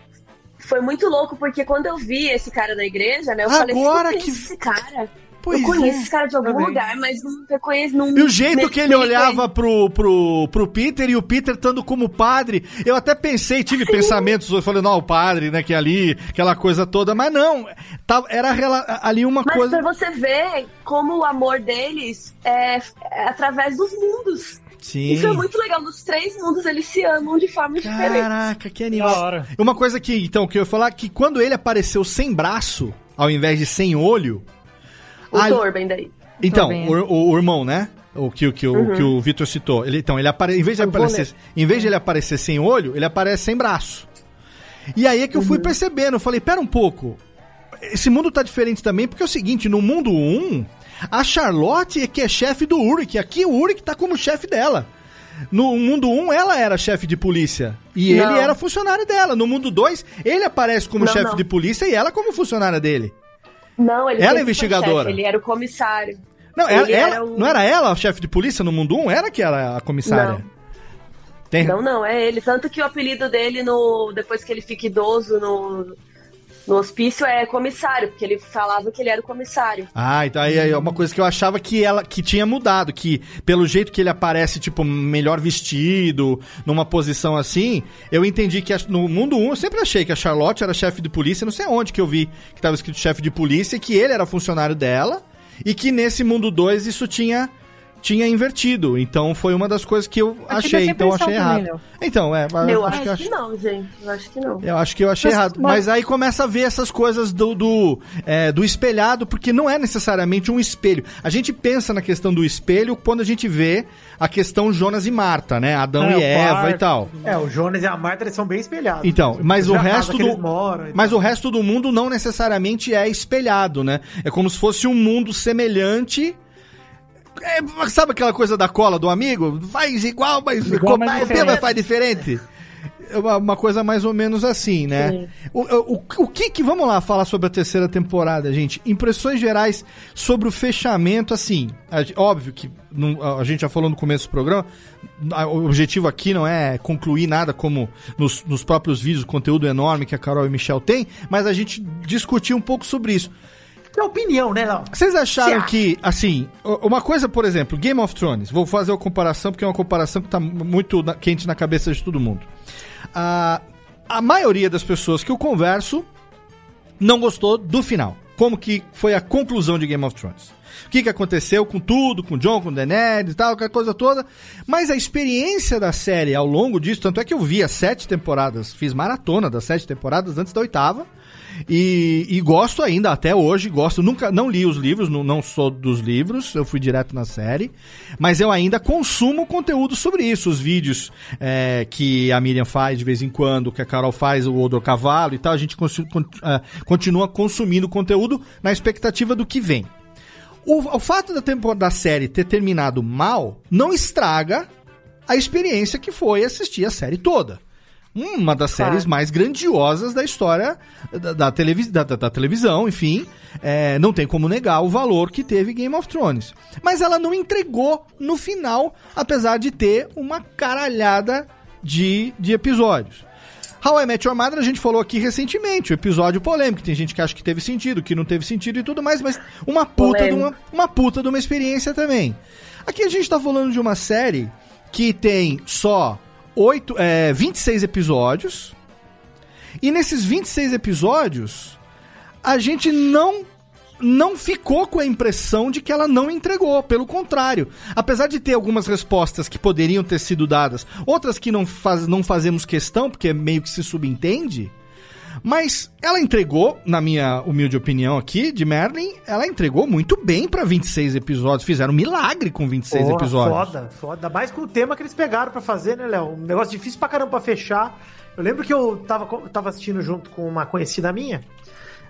foi muito louco, porque quando eu vi esse cara na igreja, né? Eu falei, Agora "Quem que- é esse cara? Pois eu conheço é, esse cara de algum também. lugar, mas não reconheço. Não E o jeito que ele olhava pro, pro, pro Peter e o Peter estando como padre, eu até pensei, tive pensamentos, eu falei, não, o padre, né, que é ali, aquela coisa toda, mas não, tava, era rela- ali uma Mas coisa. pra você ver como o amor deles é, é através dos mundos. Sim. Isso é muito legal. Nos três mundos eles se amam de formas diferentes. Caraca, que animal. Da hora. Uma coisa que, então, que eu ia falar, que quando ele apareceu sem braço, ao invés de sem olho. O ali- Torben daí. Então, Torben, é. o, o- o irmão, né? O que, o que, o, Uhum. que o Vitor citou. Ele, então, ele apare... em, vez de vou aparecer, em vez de ele aparecer sem olho, ele aparece sem braço. E aí é que eu Uhum. fui percebendo, eu falei, pera um pouco. Esse mundo tá diferente também, porque é o seguinte, no mundo 1, a Charlotte é que é chefe do Uric. Aqui o Uric tá como chefe dela. No mundo 1, ela era chefe de polícia. E Não. ele era funcionário dela. No mundo 2, ele aparece como Não, chefe não. de polícia e ela como funcionária dele. Não, ele Ela é investigadora. chefe, ele era o comissário. Não, ela, ela- era o- não era ela a chefe de polícia no mundo 1? Era que era a comissária? Tem... Não, não, é ele. Tanto que o apelido dele, no depois que ele fica idoso no, no hospício, é comissário, porque ele falava que ele era o comissário. Ah, então aí é uma coisa que eu achava que ela que tinha mudado, que pelo jeito que ele aparece, tipo, melhor vestido, numa posição assim, eu entendi que a- no mundo 1 eu sempre achei que a Charlotte era chefe de polícia, não sei onde que eu vi que tava escrito chefe de polícia, que ele era funcionário dela, e que nesse mundo 2 isso tinha tinha invertido. Então foi uma das coisas que eu achei, essa então eu achei também, errado. Léo. Então, é, mas eu eu acho, eu que não, gente. Eu acho que não. Eu acho que eu achei Mas- errado. mas- Mas aí começa a ver essas coisas do, do, é, do espelhado, porque não é necessariamente um espelho. A gente pensa na questão do espelho quando a gente vê a questão Jonas e Marta, né? Adão É, e Eva quarto, e tal. É, o Jonas e a Marta eles são bem espelhados. Então, mas o resto do. moram Mas o resto do mundo não necessariamente é espelhado, né? É como se fosse um mundo semelhante. É, sabe aquela coisa da cola do amigo? Faz igual, mas Igual, mas copia, diferente. mas faz diferente. É uma, uma coisa mais ou menos assim, né? O, o, o que que. Vamos lá falar sobre a terceira temporada, gente. Impressões gerais sobre o fechamento, assim. a- óbvio que não- a gente já falou no começo do programa. a- O objetivo aqui não é concluir nada como nos, nos próprios vídeos, o conteúdo enorme que a Carol e o Michel têm, mas a gente discutir um pouco sobre isso. É opinião, né, Léo? Vocês acharam que, assim, uma coisa, por exemplo, Game of Thrones, vou fazer uma comparação porque é uma comparação que tá muito na- quente na cabeça de todo mundo. Ah, a maioria das pessoas que eu converso não gostou do final. Como que foi a conclusão de Game of Thrones. O que, que aconteceu com tudo, com o John, com o Daenerys e tal, aquela coisa toda. Mas a experiência da série ao longo disso, tanto é que eu vi as sete temporadas, fiz maratona das sete temporadas antes da oitava. E, e gosto ainda, até hoje, gosto. Nunca, não li os livros, não, não sou dos livros, eu fui direto na série. Mas eu ainda consumo conteúdo sobre isso. Os vídeos é, que a Miriam faz de vez em quando, que a Carol faz, o Odor Cavalo e tal, a gente con- ah, continua consumindo conteúdo na expectativa do que vem. O, o fato da, tempo, da série ter terminado mal não estraga a experiência que foi assistir a série toda. Uma das Claro. séries mais grandiosas da história da, da, televis- da- da- televisão, enfim. É, não tem como negar o valor que teve Game of Thrones. Mas ela não entregou no final, apesar de ter uma caralhada de, de episódios. How I Met Your Mother a gente falou aqui recentemente, o episódio polêmico. Tem gente que acha que teve sentido, que não teve sentido e tudo mais, mas uma puta, de uma, uma puta de uma experiência também. Aqui a gente tá falando de uma série que tem só 8, é, 26 episódios. E nesses 26 episódios, a gente não não ficou com a impressão de que ela não entregou, pelo contrário. Apesar de ter algumas respostas que poderiam ter sido dadas, outras que não, faz, não fazemos questão, porque meio que se subentende, mas ela entregou, na minha humilde opinião aqui, de Merlin, ela entregou muito bem pra 26 episódios. Fizeram um milagre com 26 Porra, episódios. Foda, foda. Ainda mais com o tema que eles pegaram pra fazer, né, Léo? Um negócio difícil pra caramba pra fechar. Eu lembro que eu tava, tava assistindo junto com uma conhecida minha.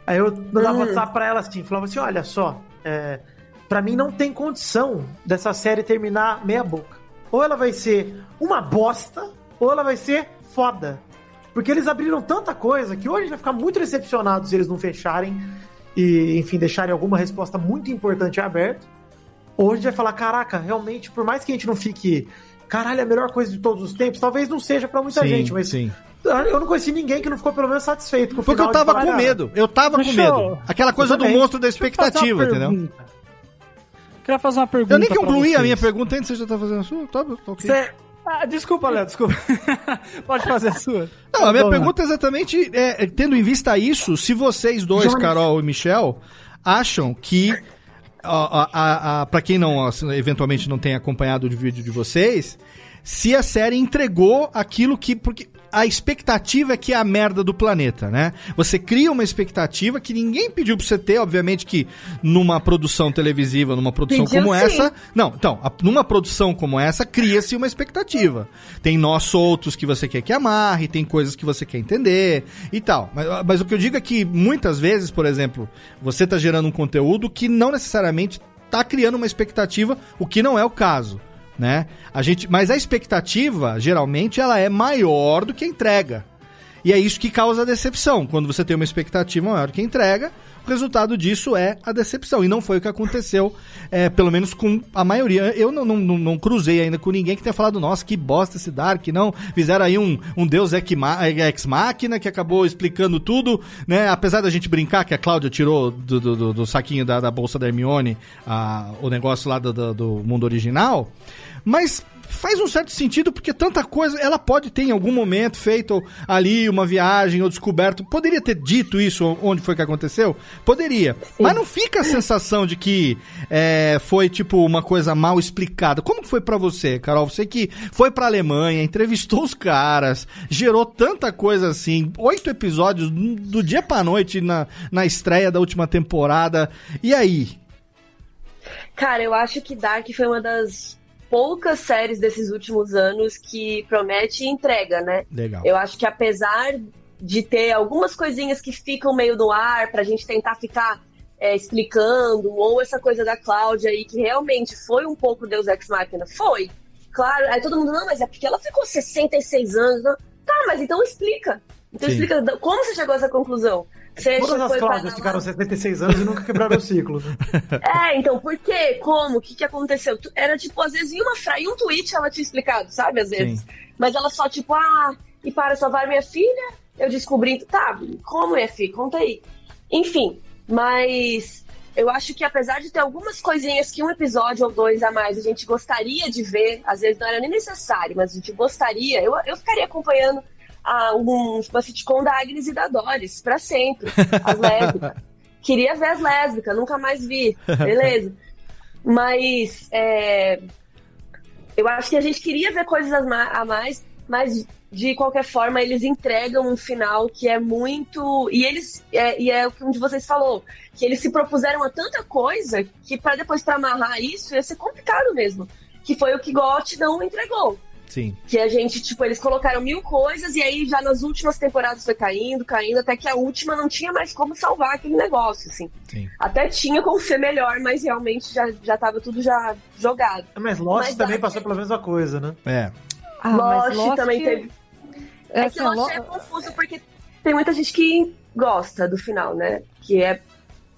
Aí eu mandava Hum. WhatsApp pra ela assim, falava assim: olha só, é, pra mim não tem condição dessa série terminar meia boca. Ou ela vai ser uma bosta, ou ela vai ser foda. Porque eles abriram tanta coisa que hoje a gente vai ficar muito decepcionado se eles não fecharem e, enfim, deixarem alguma resposta muito importante aberta. Ou a gente vai falar, caraca, realmente, por mais que a gente não fique, caralho, é a melhor coisa de todos os tempos, talvez não seja pra muita Sim, gente, mas sim. eu não conheci ninguém que não ficou pelo menos satisfeito com o Porque eu tava com "Ah, medo. Eu tava com medo. Aquela coisa do monstro da Deixa eu fazer uma expectativa, entendeu? pergunta. queria fazer uma pergunta. Eu nem concluí a minha pergunta antes, você já tá fazendo a sua? Tá, tá ok. Cê- Ah, desculpa, Léo, desculpa. [laughs] Pode fazer a sua. Não, a minha pergunta é exatamente, é, tendo em vista isso, se vocês dois. Carol e Michel, acham que, a, a, a, a- pra quem não, eventualmente não tem acompanhado o vídeo de vocês, se a série entregou aquilo que... Porque a expectativa é que é a merda do planeta, né? Você cria uma expectativa que ninguém pediu pra você ter, obviamente que numa produção televisiva, numa produção Pediu como sim. essa, não, então, numa produção como essa, cria-se uma expectativa. Tem nós soltos que você quer que amarre, tem coisas que você quer entender e tal. Mas, mas o que eu digo é que muitas vezes, por exemplo, você tá gerando um conteúdo que não necessariamente tá criando uma expectativa, o que não é o caso. Né? A gente, mas a expectativa, geralmente, ela é maior do que a entrega. E é isso que causa a decepção. Quando você tem uma expectativa maior que a entrega, o resultado disso é a decepção. E não foi o que aconteceu, é, pelo menos com a maioria. Eu não, não, não, cruzei ainda com ninguém que tenha falado, nossa, que bosta esse Dark, não. Fizeram aí um, um Deus ex ma- ex máquina que acabou explicando tudo, né? Apesar da gente brincar que a Cláudia tirou do, do, do- do saquinho da, da bolsa da Hermione a, o negócio lá do, do mundo original. Mas faz um certo sentido porque tanta coisa ela pode ter em algum momento feito ali uma viagem ou descoberto. Poderia ter dito isso onde foi que aconteceu? Poderia. Mas não fica a sensação de que é, foi tipo uma coisa mal explicada. Como foi pra você, Carol? Você que foi pra Alemanha, entrevistou os caras, gerou tanta coisa assim, oito episódios do dia pra noite na, na estreia da última temporada. E aí? Cara, eu acho que Dark foi uma das poucas séries desses últimos anos que promete e entrega, né? Legal. Eu acho que apesar de ter algumas coisinhas que ficam meio no ar pra gente tentar ficar é, explicando, ou essa coisa da Cláudia aí, que realmente foi um pouco Deus Ex Machina, foi. Claro, aí todo mundo, não, mas é porque ela ficou 66 anos. Não. Tá, mas então explica. Então Sim. explica como você chegou a essa conclusão. Você Todas as Cláudias ficaram 76 anos e nunca quebraram o ciclo. [laughs] é, então, por quê? Como? O que, que aconteceu? Era tipo, às vezes, em uma fra... em um tweet ela tinha explicado, sabe? Às vezes. Mas ela só, tipo, ah, e para salvar minha filha, eu descobri. Tá, como, minha filha? Conta aí. Enfim, mas eu acho que apesar de ter algumas coisinhas que um episódio ou dois a mais a gente gostaria de ver, às vezes não era nem necessário, mas a gente gostaria, eu, eu ficaria acompanhando a, um, uma sitcom da Agnes e da Doris, pra sempre, as [laughs] lésbicas. Queria ver as lésbicas, nunca mais vi, beleza. [laughs] Mas é, eu acho que a gente queria ver coisas a ma- a mais, mas de qualquer forma eles entregam um final que é muito. E eles. É, e é o que um de vocês falou, que eles se propuseram a tanta coisa que para depois para amarrar isso ia ser complicado mesmo. Que foi o que GOT não entregou. Sim. Que a gente, tipo, eles colocaram mil coisas e aí já nas últimas temporadas foi caindo, caindo, até que a última não tinha mais como salvar aquele negócio, assim. Sim. Até tinha como ser melhor, mas realmente já, já tava tudo já jogado. Mas Lost Mas também passou pela mesma coisa, né? É. Ah, mas Lost, Lost também teve. É, É, que assim, Lost Lo- é confuso porque tem muita gente que gosta do final, né? Que é.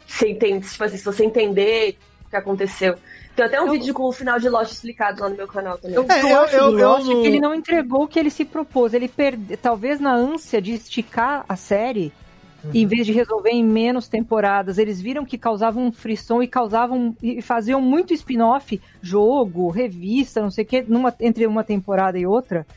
Você entende, tipo assim, se você entender o que aconteceu. Tem até um vídeo com o final de Lost explicado lá no meu canal também. Eu, eu, acho do Lost que ele não entregou o que ele se propôs. Ele perde, talvez na ânsia de esticar a série, em vez de resolver em menos temporadas, eles viram que causavam um frisson e causavam e faziam muito spin-off, jogo, revista, não sei o que, numa, entre uma temporada e outra,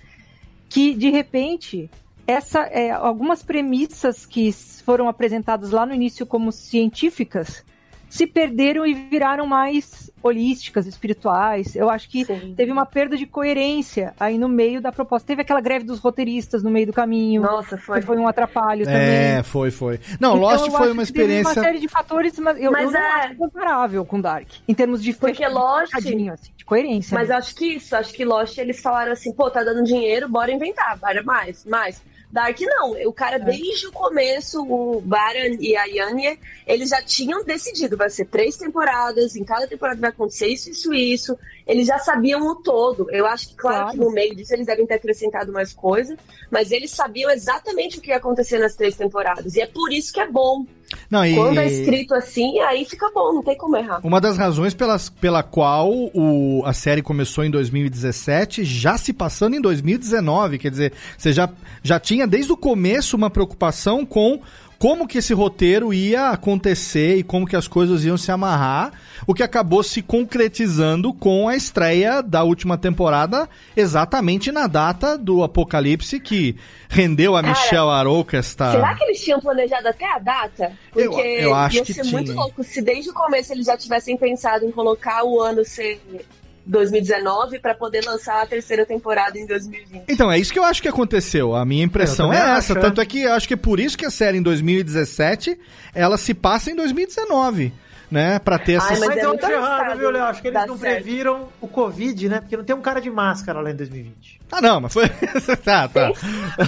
que de repente essa é, algumas premissas que foram apresentadas lá no início como científicas se perderam e viraram mais holísticas, espirituais. Eu acho que teve uma perda de coerência aí no meio da proposta. Teve aquela greve dos roteiristas no meio do caminho. Nossa, foi. Que foi um atrapalho também. É, foi, foi. Não, Então, Lost foi uma que teve experiência. uma série de fatores, mas eu, Mas eu não é- acho comparável com Dark. Em termos de Porque Lost- fechadinho, assim, de coerência. Mas né? eu acho que isso, acho que Lost eles falaram assim, pô, tá dando dinheiro, bora inventar, bora mais, mais. Dark não, o cara desde o começo, o Baran e a Yanya, eles já tinham decidido, vai ser três temporadas, em cada temporada vai acontecer isso, isso, isso. Eles já sabiam o todo. Eu acho que, claro, que no meio disso eles devem ter acrescentado mais coisa, mas eles sabiam exatamente o que ia acontecer nas três temporadas. E é por isso que é bom. Não, e- Quando é escrito assim, aí fica bom, não tem como errar. Uma das razões pelas, pela qual o, a série começou em 2017, já se passando em 2019, quer dizer, você já, já tinha desde o começo uma preocupação com como que esse roteiro ia acontecer e como que as coisas iam se amarrar, o que acabou se concretizando com a estreia da última temporada, exatamente na data do Apocalipse, que rendeu a Cara, Michelle Arouca esta... Será que eles tinham planejado até a data? Eu- Porque eu acho ia que ser muito tinha. louco se desde o começo eles já tivessem pensado em colocar o ano ser 2019 pra poder lançar a terceira temporada em 2020. Então, é isso que eu acho que aconteceu. A minha impressão é essa. acho, é. Tanto é que eu acho que é por isso que a série em 2017, ela se passa em 2019, né? Pra ter essa... Ai, Mas, Mas é eu muito acho errado, viu, Léo? Acho que eles não certo. previram o Covid, né? Porque não tem um cara de máscara lá em 2020. Ah, não, mas foi... tá, [laughs] tá.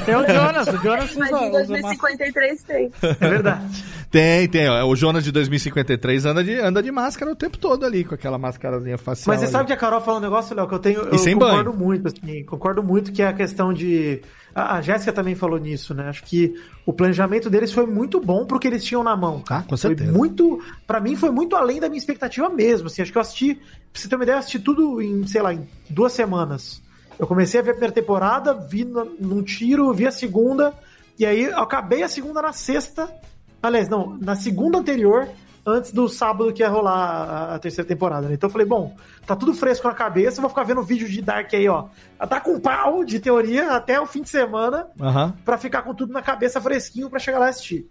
Tem o Jonas, o Jonas Mas em usa máscara. 2053 tem. É verdade. Tem, tem. ó, O Jonas de 2053 anda de, anda de máscara o tempo todo ali, com aquela máscarazinha facial. Mas você ali. sabe que a Carol falou um negócio, Léo, que eu tenho. Eu E sem concordo banho. muito, assim, concordo muito que é a questão de. A, a Jéssica também falou nisso, né? Acho que o planejamento deles foi muito bom pro que eles tinham na mão. Ah, com Foi certeza. muito. Pra mim, foi muito além da minha expectativa mesmo. Assim, acho que eu assisti. Pra você ter uma ideia, eu assisti tudo em, sei lá, em duas semanas. Eu comecei a ver a primeira temporada, vi num tiro, vi a segunda, e aí eu acabei a segunda na sexta. Aliás, não, na segunda anterior, antes do sábado que ia rolar a, terceira temporada. né? Então eu falei, bom, tá tudo fresco na cabeça, vou ficar vendo vídeo de Dark aí, ó. Tá com pau de teoria até o fim de semana Aham. pra ficar com tudo na cabeça fresquinho pra chegar lá e assistir.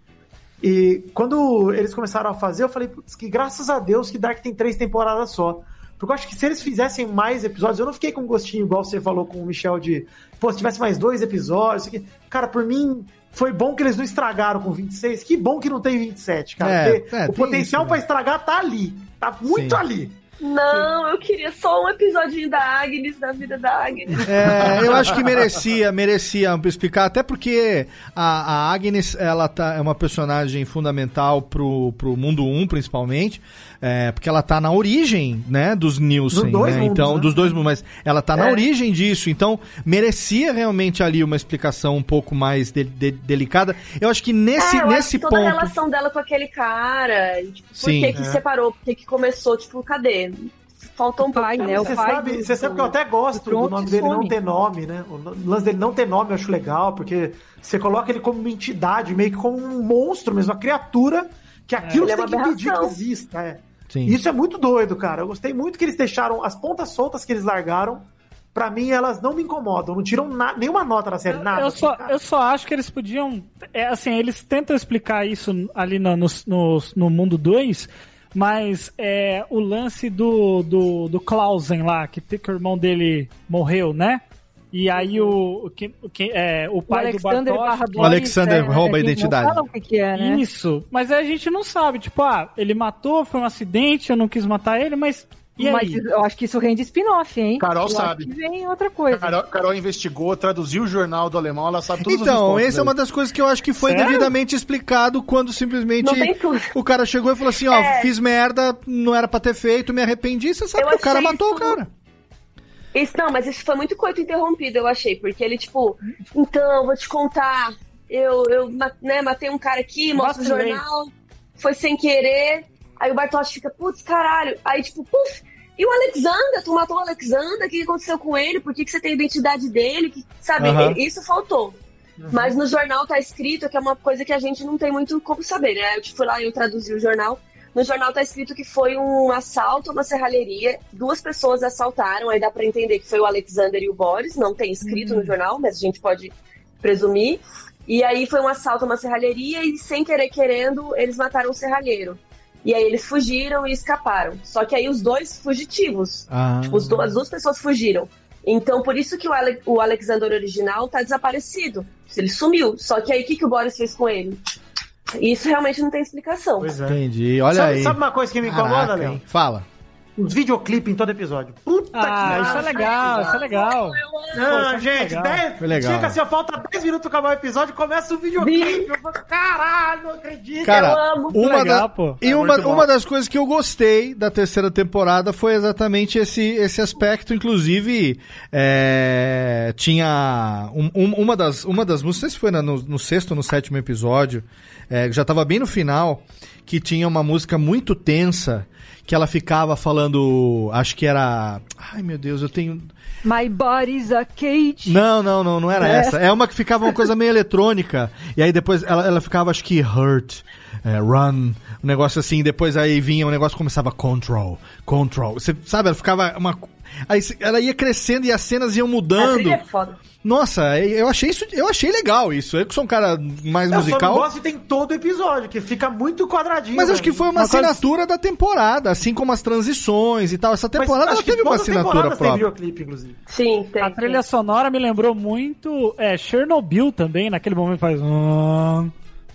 E quando eles começaram a fazer, eu falei, putz, que graças a Deus que Dark tem três temporadas só. Porque eu acho que se eles fizessem mais episódios, eu não fiquei com um gostinho igual você falou com o Michel de, pô, se tivesse mais dois episódios, aqui. cara, por mim foi bom que eles não estragaram com 26, que bom que não tem 27, cara. É, porque é, o potencial pra né? estragar tá ali, tá muito Sim. ali. Não, eu queria só um episódio da Agnes, da vida da Agnes. É, eu acho que merecia, merecia explicar, até porque a, a Agnes, ela tá, é uma personagem fundamental pro, pro mundo 1, principalmente, é, porque ela tá na origem, né, dos Nielsen, Dos dois né, mundos, então, né? dos dois mundos, mas ela tá na É. origem disso, então merecia realmente ali uma explicação um pouco mais de- de- delicada. Eu acho que nesse, é, eu nesse acho que toda a ponto... relação dela com aquele cara, tipo, por Sim. que que É. separou, por que que começou, tipo, cadê? Faltou um pai, pouco. né, Você sabe, do- você sabe que eu até gosto do Pronto, nome dele não some. ter nome, né? O lance dele não ter nome eu acho legal, porque você coloca ele como uma entidade, meio que como um monstro mesmo, uma criatura, que aquilo Ele é você uma tem que pedir que exista. É. Sim. Isso é muito doido, cara. Eu gostei muito que eles deixaram as pontas soltas que eles largaram. Pra mim, elas não me incomodam, não tiram na- nenhuma nota da série, nada. Eu assim, só, cara. eu só acho que eles podiam. É, assim, eles tentam explicar isso ali no, no, no, no mundo 2, mas é, o lance do, do, do Clausen lá, que, que o irmão dele morreu, né? E aí o, o, que, o, que- é, o O pai do Alexander Bartosz. O Alexander é, rouba a é que identidade. Não fala o que, que é, né? Isso, mas aí a gente não sabe, tipo, ah, ele matou, foi um acidente, eu não quis matar ele, mas. E Mas aí? eu acho que isso rende spin-off, hein? Carol eu sabe. Acho que vem outra coisa. Carol, Carol investigou, traduziu o jornal do alemão, ela sabe as Então, essa é uma das coisas que eu acho que foi Sério? devidamente explicado quando simplesmente tudo. o cara chegou e falou assim, ó, É. fiz merda, não era pra ter feito, me arrependi, você sabe Eu que o cara matou o isso- cara. Isso, não, mas isso foi muito coito interrompido, eu achei, porque ele, tipo, então, vou te contar, eu, eu né, matei um cara aqui, mostra o Vacilei. jornal, foi sem querer, aí o Bartosz fica, putz, caralho, aí tipo, puf, e o Alexander, tu matou o Alexander, o que aconteceu com ele, por que, que você tem a identidade dele, que, sabe, Aham. isso faltou. Mas no jornal tá escrito, que é uma coisa que a gente não tem muito como saber, né? Eu fui lá e eu traduzi o jornal. No jornal tá escrito que foi um assalto a uma serralheria, duas pessoas assaltaram, aí dá pra entender que foi o Alexander e o Boris, não tem escrito no jornal, mas a gente pode presumir. E aí foi um assalto a uma serralheria e sem querer querendo, eles mataram o serralheiro. E aí eles fugiram e escaparam. Só que aí os dois fugitivos, Ah. Tipo, os do- as duas pessoas fugiram. Então, por isso que o, Ale- o Alexander original tá desaparecido. Ele sumiu. Só que aí, o que, que o Boris fez com ele? Isso realmente não tem explicação. Pois é. Entendi, olha sabe, aí. sabe uma coisa que me incomoda, Léo? Fala. Os videoclipes em todo episódio. Puta Ah, que isso é legal, isso é legal. Não, Pô, é gente, legal. 10, Foi legal. chega assim, ó, falta 10 minutos pra acabar o episódio começa o videoclipe. Eu falo, caralho, não acredito. Cara, eu amo. uma, legal, da- pô. e É uma, uma das coisas que eu gostei da terceira temporada foi exatamente esse, esse aspecto. Inclusive, é, tinha um- um- uma, das, uma das músicas, não sei se foi na- no, no sexto ou no sétimo episódio, é, já tava bem no final, que tinha uma música muito tensa que ela ficava falando, acho que era, ai meu Deus, eu tenho My body's a cage. Não, não, não, não era É. essa. É uma que ficava uma coisa meio eletrônica. E aí depois ela, ela ficava, acho que hurt, é, run, um negócio assim. Depois aí vinha um negócio começava control, control. Você sabe, ela ficava uma. Aí ela ia crescendo e as cenas iam mudando. é foda. Nossa, eu achei isso, eu achei legal isso. Eu que sou um cara mais Eu musical. gosto de tem todo episódio, que fica muito quadradinho. Mas acho que foi uma, coisa- assinatura da temporada, assim como as transições e tal. Essa temporada ela que teve uma assinatura tem própria. videoclipe, inclusive. Sim, tem. A trilha sonora me lembrou muito é, Chernobyl também, naquele momento faz.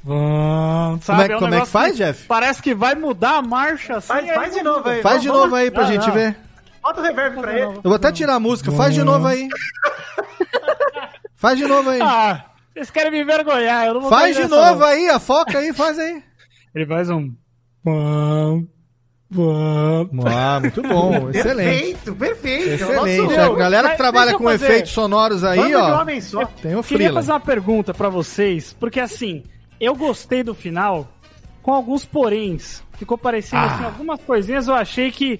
Vum, sabe? Como é que- um como é que faz, Jeff? Parece que vai mudar a marcha assim. Faz, faz de novo aí. Faz de novo aí pra Não, gente não. ver. Bota o reverb pra ele. Eu vou até tirar a música, faz de novo aí. [laughs] Faz de novo aí. Ah, vocês querem me envergonhar, eu não vou Faz de novo não. aí, a foca aí, faz aí. Ele faz um. Ah, muito bom, [laughs] excelente. Perfeito, perfeito. Excelente. Nossa, A galera que trabalha com fazer- efeitos sonoros aí, banda de ó. homem só. Tem o Queria fazer uma pergunta pra vocês, porque assim, eu gostei do final com alguns poréns. Ficou parecendo Ah. assim, algumas coisinhas eu achei que.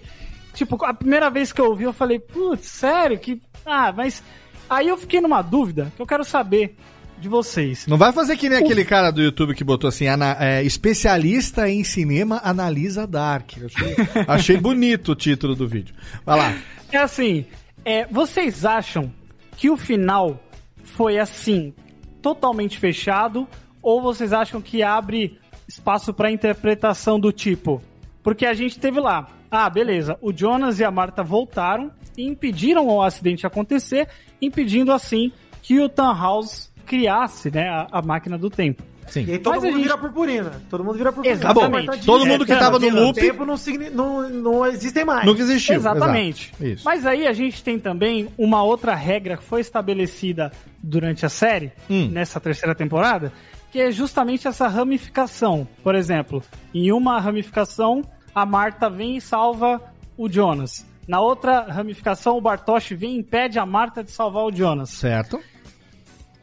Tipo, a primeira vez que eu ouvi, eu falei, putz, sério? Que. Ah, mas. Aí eu fiquei numa dúvida que eu quero saber de vocês. Não vai fazer que nem aquele cara do YouTube que botou assim, ana- é, especialista em cinema analisa Dark. Achei, [laughs] achei bonito o título do vídeo. Vai lá. É assim, é, vocês acham que o final foi assim, totalmente fechado, ou vocês acham que abre espaço para interpretação do tipo? Porque a gente teve lá, ah, beleza, o Jonas e a Marta voltaram e impediram o acidente acontecer, impedindo assim que o Tannhaus criasse né, a, a máquina do tempo. Sim. E aí todo Mas mundo gente- vira purpurina. Todo mundo vira purpurina. Tá bom, Exatamente. todo mundo que tava no É, loop- O tempo não, signi- não, não existem mais. Nunca existiu. Exatamente. Exato. Mas aí a gente tem também uma outra regra que foi estabelecida durante a série, Hum. nessa terceira temporada, que é justamente essa ramificação. Por exemplo, em uma ramificação, a Marta vem e salva o Jonas. Na outra ramificação, o Bartosz vem e impede a Marta de salvar o Jonas. Certo.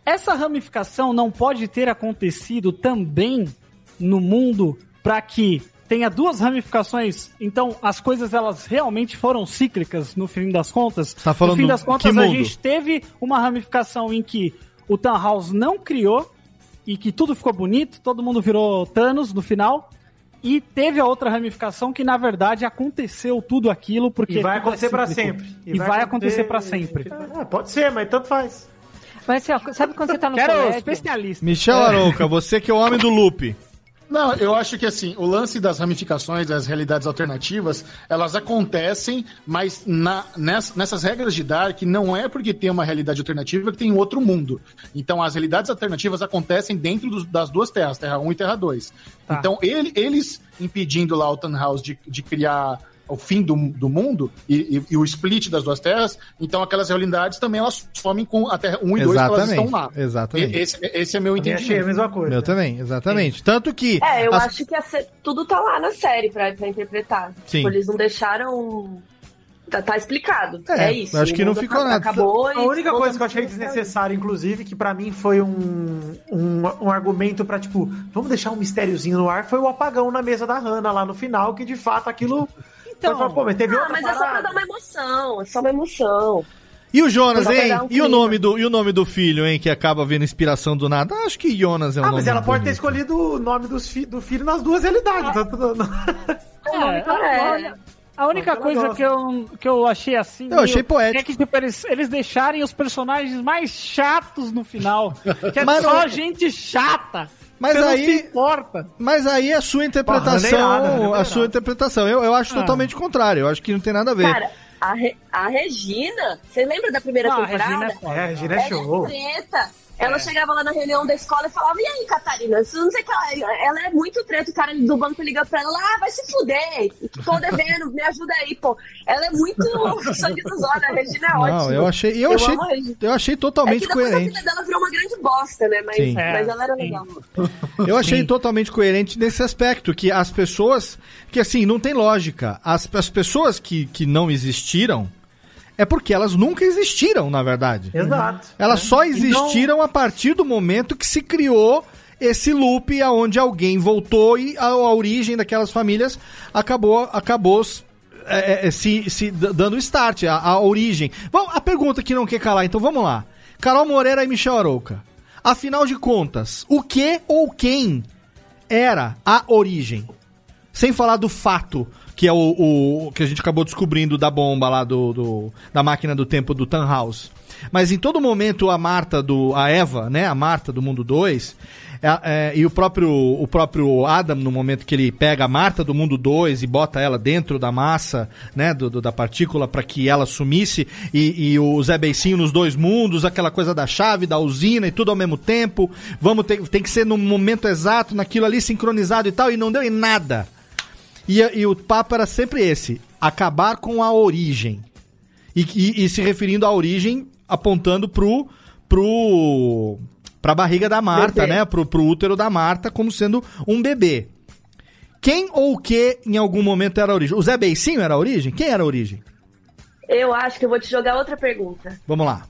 Essa ramificação não pode ter acontecido também no mundo para que tenha duas ramificações. Então, as coisas elas realmente foram cíclicas no fim das contas. tá falando no fim das contas, a gente teve uma ramificação em que o Tannhaus não criou e que tudo ficou bonito, todo mundo virou Thanos no final. E teve a outra ramificação que, na verdade, aconteceu tudo aquilo porque E vai é acontecer pra cíclico. sempre. E, vai acontecer pra sempre. Ah, pode ser, mas tanto faz. Mas assim, ó, sabe quando você tá no Quero colégio? especialista. Michel Arouca, você que é o homem do loop. Não, eu acho que assim, o lance das ramificações, das realidades alternativas, elas acontecem, mas na- ness- nessas regras de Dark não é porque tem uma realidade alternativa que tem outro mundo. Então as realidades alternativas acontecem dentro dos- das duas terras, Terra 1 e Terra 2. Tá. Então ele- eles impedindo lá o Tannhaus de, de criar o fim do, do mundo e, e- e o split das duas terras, então aquelas realidades também elas somem com a Terra 1 e 2 que elas Exatamente, estão lá. exatamente. E- Esse, esse é meu Também achei a entendimento. mesma coisa. Eu também, exatamente. Tanto que. É, eu as- acho que tudo tá lá na série pra, pra interpretar. Sim. Tipo, eles não deixaram. Tá, tá explicado. É, É, isso. acho que não ficou nada. Acabou A única coisa que eu achei desnecessária, inclusive, que pra mim foi um, um, um argumento pra, tipo, vamos deixar um mistériozinho no ar, foi o apagão na mesa da Hannah lá no final, que de fato aquilo. Então, Foi, pô, mas teve Ah, outra mas é só pra parada. dar uma emoção. É só uma emoção. E o Jonas, hein? um E o, nome do, e o nome do filho, hein? Que acaba vendo inspiração do nada. Ah, Acho que Jonas é o Ah, nome mas ela pode ter bonito. escolhido o nome dos fi- do filho nas duas realidades. tá [laughs] É, É. A única coisa que eu, que eu achei assim. Eu achei meio- poético. É que tipo, eles, eles deixarem os personagens mais chatos no final. [laughs] Que é Mas só gente chata. Mas Você não aí- se importa. Mas aí é a sua interpretação, Porra, não é nada, não é a sua nada. interpretação. Eu, eu acho Ah. totalmente o contrário. Eu acho que não tem nada a ver. Cara, a, Re- a Regina, você lembra da primeira Não, a temporada? Regina é. É, a Regina é show. é treta. Ela chegava lá na reunião da escola e falava: E aí, Catarina? Isso Não sei o que ela, ela é muito treta. O cara do banco liga pra ela: Ah, vai se fuder. Tô devendo, me ajuda aí, pô. Ela é muito [laughs] sangue nos olhos. A Regina é ótima. Não, eu achei, eu, achei, amo a Regina. eu achei É totalmente que depois a coerente. vida dela virou uma grande bosta, né? Mas, Sim. mas É, ela era sim. legal. Eu achei Sim. totalmente coerente nesse aspecto, que as pessoas, que assim, não tem lógica. As, as pessoas que, que não existiram, é porque elas nunca existiram, na verdade. Exato. Elas só existiram a partir do momento que se criou esse loop aonde alguém voltou e a, a origem daquelas famílias acabou, acabou é, é, se, se d- dando start, a, a origem. Vamos, a pergunta que não quer calar, então vamos lá. Carol Moreira e Michel Arouca. Afinal de contas, o que ou quem era a origem? Sem falar do fato, que é o, o- que a gente acabou descobrindo da bomba lá do, do- da máquina do tempo do Tannhaus. Mas em todo momento a Marta do a Eva, né, a Marta do mundo 2, é- é, e o próprio o próprio Adam no momento que ele pega a Marta do mundo 2 e bota ela dentro da massa, né, do, do- da partícula para que ela sumisse e, e o Zé Beicinho nos dois mundos, aquela coisa da chave, da usina e tudo ao mesmo tempo. Vamos ter tem que ser no momento exato, naquilo ali sincronizado e tal e não deu em nada. E, e o papo era sempre esse: acabar com a origem. E, e- e se referindo à origem, apontando pro. pro pra barriga da Marta, Bebê. né? Pro, pro útero da Marta, como sendo um bebê. Quem ou o que em algum momento era a origem? O Zé Beicinho era a origem? Quem era a origem? Eu acho que eu vou te jogar outra pergunta. Vamos lá.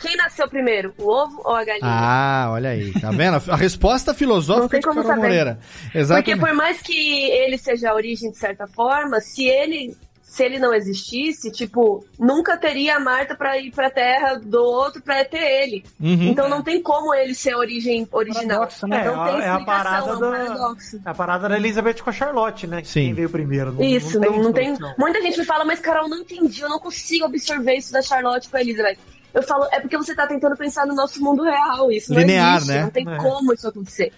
Quem nasceu primeiro, o ovo ou a galinha? Ah, olha aí, tá vendo? A resposta Não filosófica tem de como Carol saber. Moreira. Porque Exatamente. por mais que ele seja a origem de certa forma, se ele se ele não existisse, tipo, nunca teria a Marta pra ir pra terra do outro pra ter ele. Uhum. Então não tem como ele ser a origem original. É, Não tem é a explicação, parada é um da paradoxo. a parada da Elizabeth com a Charlotte, né? Sim. Quem veio primeiro. Não, Isso, não, não tem. solução. Muita gente me fala, mas Carol, não entendi, eu não consigo absorver isso da Charlotte com a Elizabeth. Eu falo, é porque você tá tentando pensar no nosso mundo real. Isso Linear, não existe, né? não tem É. como isso acontecer.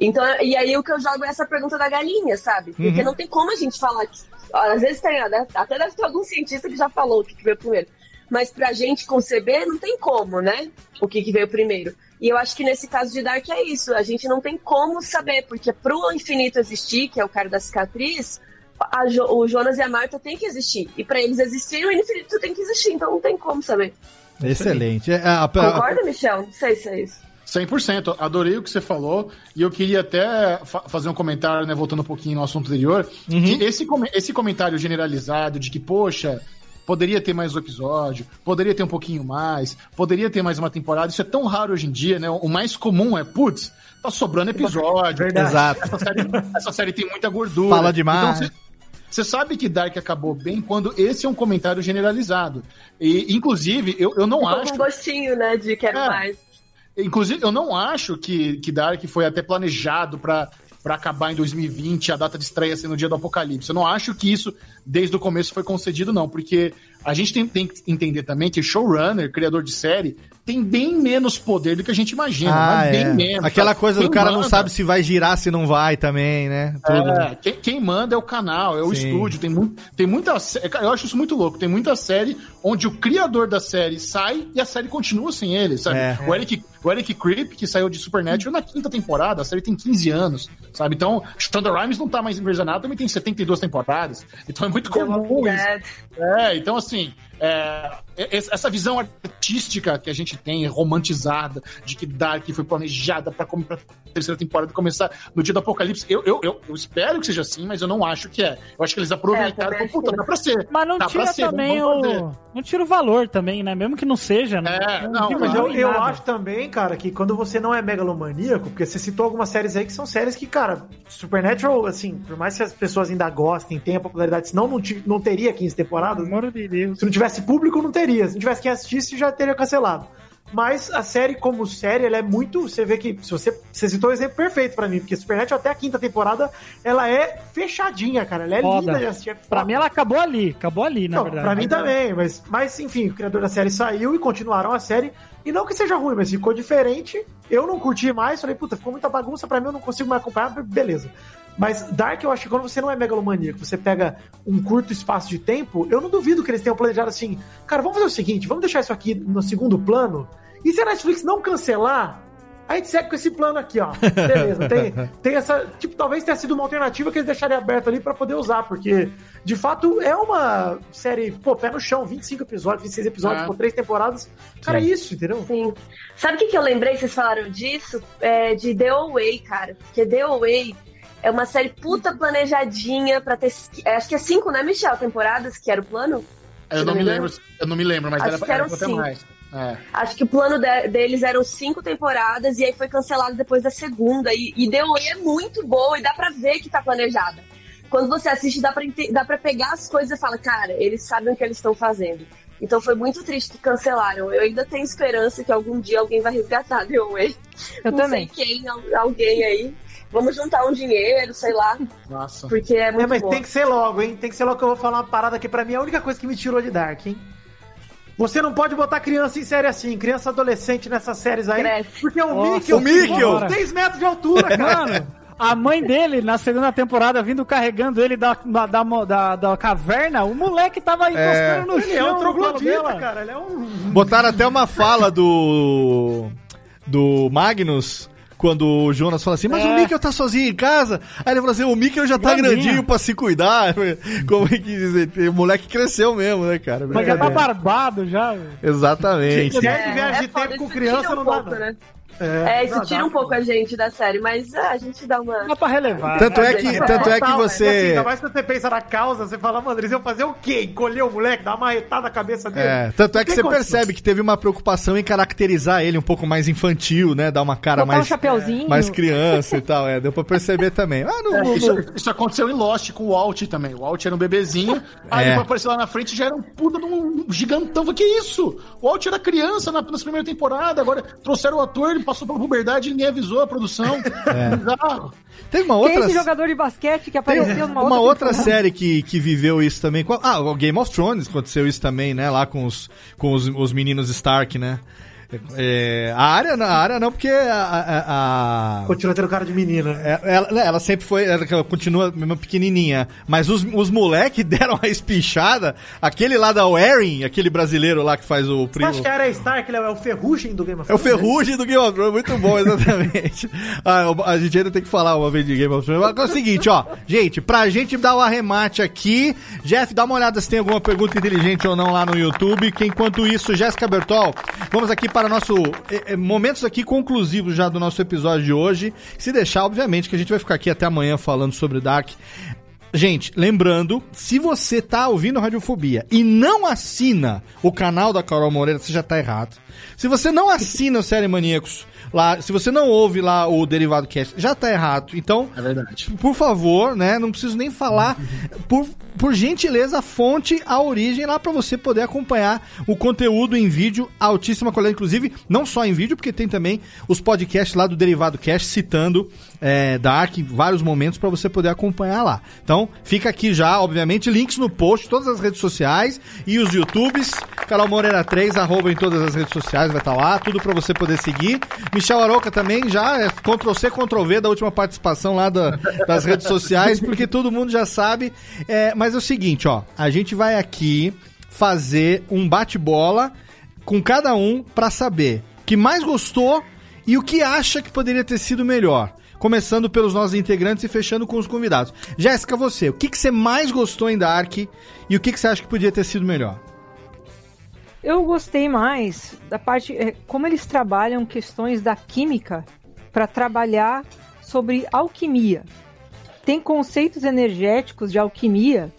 Então, e aí o que eu jogo é essa pergunta da galinha, sabe? Porque Uhum. não tem como a gente falar que. Às vezes tem, né? até deve ter algum cientista que já falou o que, que veio primeiro. Mas pra gente conceber, não tem como, né? O que, que veio primeiro. E eu acho que nesse caso de Dark é isso. A gente não tem como saber, porque pro infinito existir, que é o cara da cicatriz, Jo- o Jonas e a Marta tem que existir. E pra eles existirem, o infinito tem que existir. Então não tem como saber. Excelente. É, a- a- Concorda, Michel? Não sei se é isso. 100%. Adorei o que você falou. E eu queria até fa- fazer um comentário, né, voltando um pouquinho no assunto anterior, que esse, come- esse comentário generalizado de que, poxa, poderia ter mais um episódio, poderia ter um pouquinho mais, poderia ter mais uma temporada, isso é tão raro hoje em dia, né? O mais comum é, putz, tá sobrando episódio. Verdade. Exato. Essa série, essa série tem muita gordura. Fala demais. Então, você- sabe que Dark acabou bem quando esse é um comentário generalizado. E, inclusive, eu, eu não Ficou acho. um gostinho, né, de quero É. mais. Inclusive, eu não acho que, que Dark foi até planejado pra para acabar em 2020, a data de estreia ser no dia do apocalipse. Eu não acho que isso, desde o começo, foi concedido, não, porque a gente tem, tem que entender também que showrunner, criador de série, tem bem menos poder do que a gente imagina, Ah, mas bem é. menos. Aquela coisa do Quem cara não manda- sabe se vai girar, se não vai também, né? Tudo. É, quem, quem manda é o canal, é o Sim. estúdio. Tem, muito, tem muita cara, Eu acho isso muito louco. Tem muita série onde o criador da série sai e a série continua sem ele, sabe? É. O, Eric, o Eric Krip, que saiu de Supernatural na quinta temporada, a série tem 15 anos, sabe? Então, Shonda Rhimes não tá mais Anatomy, também tem 72 temporadas. Então é muito comum isso. É, então assim, é, es- essa visão artística que a gente tem, romantizada, de que Dark foi planejada pra terceira temporada começar no dia do apocalipse, eu, eu, eu, eu espero que seja assim, mas eu não acho que é. Eu acho que eles aproveitaram e falaram, puta, dá pra ser. Mas não Dá tira ser, também o. Não tira o valor também, né? Mesmo que não seja. É, não, Sim, mas eu, eu acho também, cara, que quando você não é megalomaníaco, porque você citou algumas séries aí que são séries que, cara, Supernatural, assim, por mais que as pessoas ainda gostem, tenham popularidade, senão não, não teria 15 temporadas. Pelo amor de Deus. Se não tivesse público, não teria. Se não tivesse quem assistisse, já teria cancelado. Mas a série, como série, ela é muito. Você vê que. Se você, você citou o exemplo perfeito pra mim, porque Supernatural até a quinta temporada, ela é fechadinha, cara. Ela é Foda. linda de assistir. é Pra mim, ela acabou ali. Acabou ali, na Não, verdade. pra mim também, mas, mas enfim, o criador da série saiu e continuaram a série. E não que seja ruim, mas ficou diferente. Eu não curti mais, falei, puta, ficou muita bagunça pra mim, eu não consigo mais acompanhar, beleza. Mas Dark, eu acho que quando você não é megalomaníaco, você pega um curto espaço de tempo, eu não duvido que eles tenham planejado assim, cara, vamos fazer o seguinte, vamos deixar isso aqui no segundo plano, e se a Netflix não cancelar, a gente segue com esse plano aqui, ó. [laughs] Beleza, tem, tem essa. Tipo, talvez tenha sido uma alternativa que eles deixarem aberto ali pra poder usar, porque de fato é uma série, pô, pé no chão, 25 episódios, 26 episódios por três temporadas. Cara, é isso, entendeu? Sim. Sabe o que, que eu lembrei? Vocês falaram disso? É, de The Away, cara. Porque The Away é uma série puta planejadinha pra ter. é, Acho que é cinco, né, Michel? Temporadas, que era o plano? Eu não não me me lembro, eu não me lembro, mas Acho era, que eram era cinco. mais. É. Acho que o plano de- deles eram cinco temporadas e aí foi cancelado depois da segunda. E, e The Way é muito boa e dá pra ver que tá planejada. Quando você assiste, dá pra, dá pra pegar as coisas e fala, cara, eles sabem o que eles estão fazendo. Então foi muito triste que cancelaram. Eu ainda tenho esperança que algum dia alguém vai resgatar [laughs] The Way. Eu Não também. sei quem, al- alguém aí. Vamos juntar um dinheiro, sei lá. Nossa. Porque é muito É, mas bom. tem que ser logo, hein? Tem que ser logo que eu vou falar uma parada que pra mim é a única coisa que me tirou de Dark, hein? Você não pode botar criança em série assim, criança adolescente nessas séries aí. Cresce. Porque é o Nossa, Mickey, o Mickey! com 3 metros de altura, cara. Mano, a mãe dele, na segunda temporada, vindo carregando ele da, da, da, da- da caverna, o moleque tava encostando no Ele é um chão. troglodita, cara. Ele é um. Botaram até uma fala do. do Magnus. Quando o Jonas fala assim, mas É. o Mikkel tá sozinho em casa. Aí ele fala assim, o Mikkel já tá grandinho pra se cuidar. [laughs] Como é que dizer? O moleque cresceu mesmo, né, cara? Mas já tá barbado já. velho. Exatamente. Série de viagem de foda, tempo com criança um não dá, né? É, É, isso não, tira dá, um pouco a gente da série, mas é, a gente dá uma. Dá pra relevar. Tanto é que, Total, tanto é que você. Assim, ainda mais quando você pensa na causa, você fala, mano, eles iam fazer o quê? Encolher o moleque, dar uma marretada na cabeça dele? É, tanto é que você percebe que teve uma preocupação em caracterizar ele um pouco mais infantil, né? Dar uma cara Botar um mais, chapeuzinho. mais criança e tal. É, deu pra perceber também. Ah, não, Isso, isso aconteceu em Lost com o Walt também. O Walt era um bebezinho, aí É. depois apareceu lá na frente e já era um puta de um gigantão. Eu falei, que isso? O Walt era criança na, nas primeiras temporadas, agora trouxeram o ator, ele passou pela puberdade e ninguém avisou a produção. É. Bizarro. Tem uma outra. esse jogador de basquete que Tem apareceu numa uma outra série que, que viveu isso também. Ah, o Game of Thrones aconteceu isso também, né? Lá com os, com os, os meninos Stark, né? É, a área não, a área não, porque a. a- a- Continua tendo cara de menina. é, ela, né, ela sempre foi, ela continua mesmo pequenininha, mas os, os moleques [laughs] deram a espichada, aquele lá da Waring, aquele brasileiro lá que faz o primo... acha que a Arya Stark ele é o ferrugem do Game of É o Thrones? Ferrugem do Game of Thrones, muito bom, exatamente. [laughs] Ah, a gente ainda tem que falar uma vez de Game of Thrones. Agora é o seguinte, ó. Gente, pra gente dar o arremate aqui, Jeff, dá uma olhada se tem alguma pergunta inteligente ou não lá no YouTube. Que enquanto isso, Jéssica Bertol, vamos aqui para nosso eh, eh, momentos aqui conclusivos já do nosso episódio de hoje. Se deixar, obviamente, que a gente vai ficar aqui até amanhã falando sobre Dark. Gente, lembrando, se você tá ouvindo Radiofobia e não assina o canal da Carol Moreira, você já tá errado. Se você não assina o Série Maníacos lá, se você não ouve lá o Derivado Cast, já tá errado. Então, É verdade. por favor, né? Não preciso nem falar. Por, por gentileza, a fonte, a origem lá pra você poder acompanhar o conteúdo em vídeo, altíssima qualidade, inclusive, não só em vídeo, porque tem também os podcasts lá do Derivado Cast citando é, Dark em vários momentos pra você poder acompanhar lá. Então, fica aqui já, obviamente, links no post, todas as redes sociais e os YouTubes. Carol Moreira 3, arroba em todas as redes sociais, vai estar lá, tudo pra você poder seguir. Michel Aroca também já é Ctrl-C, Ctrl-V da última participação lá da- das redes sociais, porque todo mundo já sabe. É, mas é o seguinte, ó, a gente vai aqui fazer um bate-bola com cada um pra saber o que mais gostou e o que acha que poderia ter sido melhor. Começando pelos nossos integrantes e fechando com os convidados. Jéssica, você, o que, que você mais gostou em Dark e o que, que você acha que podia ter sido melhor? Eu gostei mais da parte. é, como eles trabalham questões da química para trabalhar sobre alquimia. Tem conceitos energéticos de alquimia,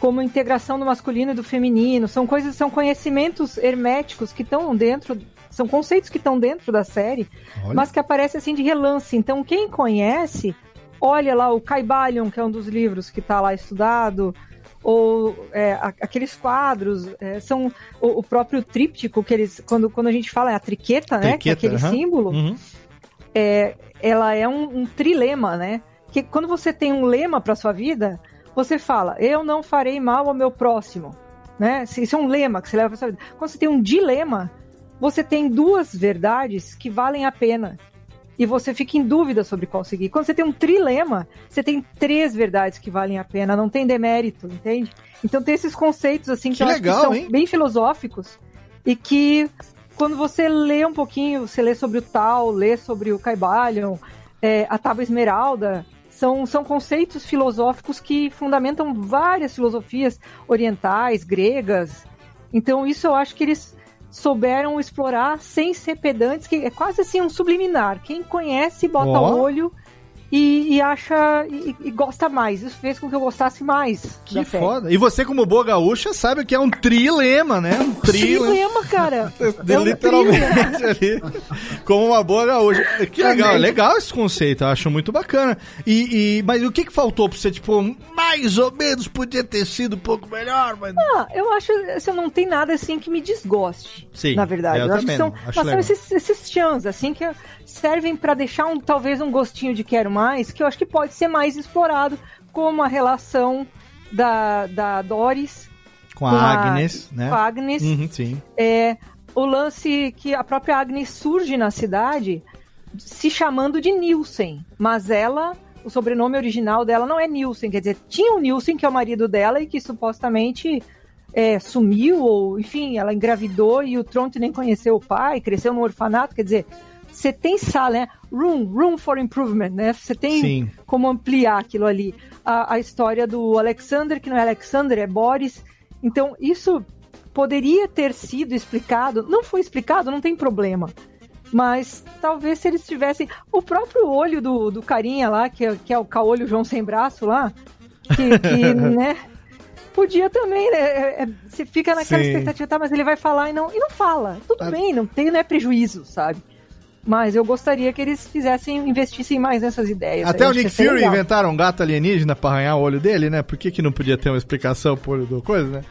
como a integração do masculino e do feminino. São coisas, são conhecimentos herméticos que estão dentro. São conceitos que estão dentro da série, Olha. mas que aparecem assim de relance. Então, quem conhece, olha lá o Caibalion, que é um dos livros que está lá estudado, ou é, aqueles quadros, é, são o, o próprio tríptico que eles, quando, quando a gente fala é a triqueta, né, que é aquele aham. símbolo, Uhum. é, ela é um, um trilema, né? Que quando você tem um lema para sua vida, você fala, eu não farei mal ao meu próximo, né? Se- Isso é um lema que você leva para sua vida. Quando você tem um dilema, você tem duas verdades que valem a pena. E você fica em dúvida sobre qual seguir. Quando você tem um trilema, você tem três verdades que valem a pena, não tem demérito, entende? Então tem esses conceitos assim que, Que eu legal, acho que são hein? bem filosóficos e que quando você lê um pouquinho, você lê sobre o Tal, lê sobre o Caibalion, é, a Tábua Esmeralda, são, são conceitos filosóficos que fundamentam várias filosofias orientais, gregas. Então isso eu acho que eles souberam explorar sem ser pedantes, que é quase assim um subliminar. Quem conhece, bota o olho e, e acha e, e gosta mais. Isso fez com que eu gostasse mais. Que foda. E você, como boa gaúcha, sabe que é um trilema, né? Um [laughs] trilema. Trilema, cara. [laughs] É um Literalmente ali. Como uma boa gaúcha. Que legal, Também. legal esse conceito, eu acho muito bacana. E, e- mas o que que faltou pra você, tipo, mais ou menos podia ter sido um pouco melhor, mas... Ah, eu acho que assim, não tem nada assim que me desgoste. Sim, na verdade. eu acho também que são. Acho mas são esses, esses chans, assim, que servem pra deixar um, talvez um gostinho de quero mais, que eu acho que pode ser mais explorado, como a relação da, da Doris Com a Agnes, né? Com a Agnes. Uhum, sim. É, o lance que a própria Agnes surge na cidade se chamando de Nielsen, mas ela, o sobrenome original dela não é Nielsen, quer dizer, tinha o Nielsen, que é o marido dela, e que supostamente é, sumiu, ou enfim, ela engravidou e o Tronte nem conheceu o pai, cresceu no orfanato, quer dizer, você tem sala, né? Room, room for improvement, né? Você tem Sim. como ampliar aquilo ali. A, a história do Alexander, que não é Alexander, é Boris. Então, isso poderia ter sido explicado. Não foi explicado, não tem problema. Mas talvez se eles tivessem. O próprio olho do, do carinha lá, que é, que é o caolho João sem braço lá, que, que, [laughs] né? Podia também, né? É- é- Você fica naquela Sim. expectativa, tá? Mas ele vai falar e não, e não fala. Tudo bem, não tem, não é prejuízo, sabe? Mas eu gostaria que eles fizessem, investissem mais nessas ideias. Até Eu o Nick Fury legal. inventaram um gato alienígena pra arranhar o olho dele, né? Por que, que não podia ter uma explicação pro olho do coisa, né?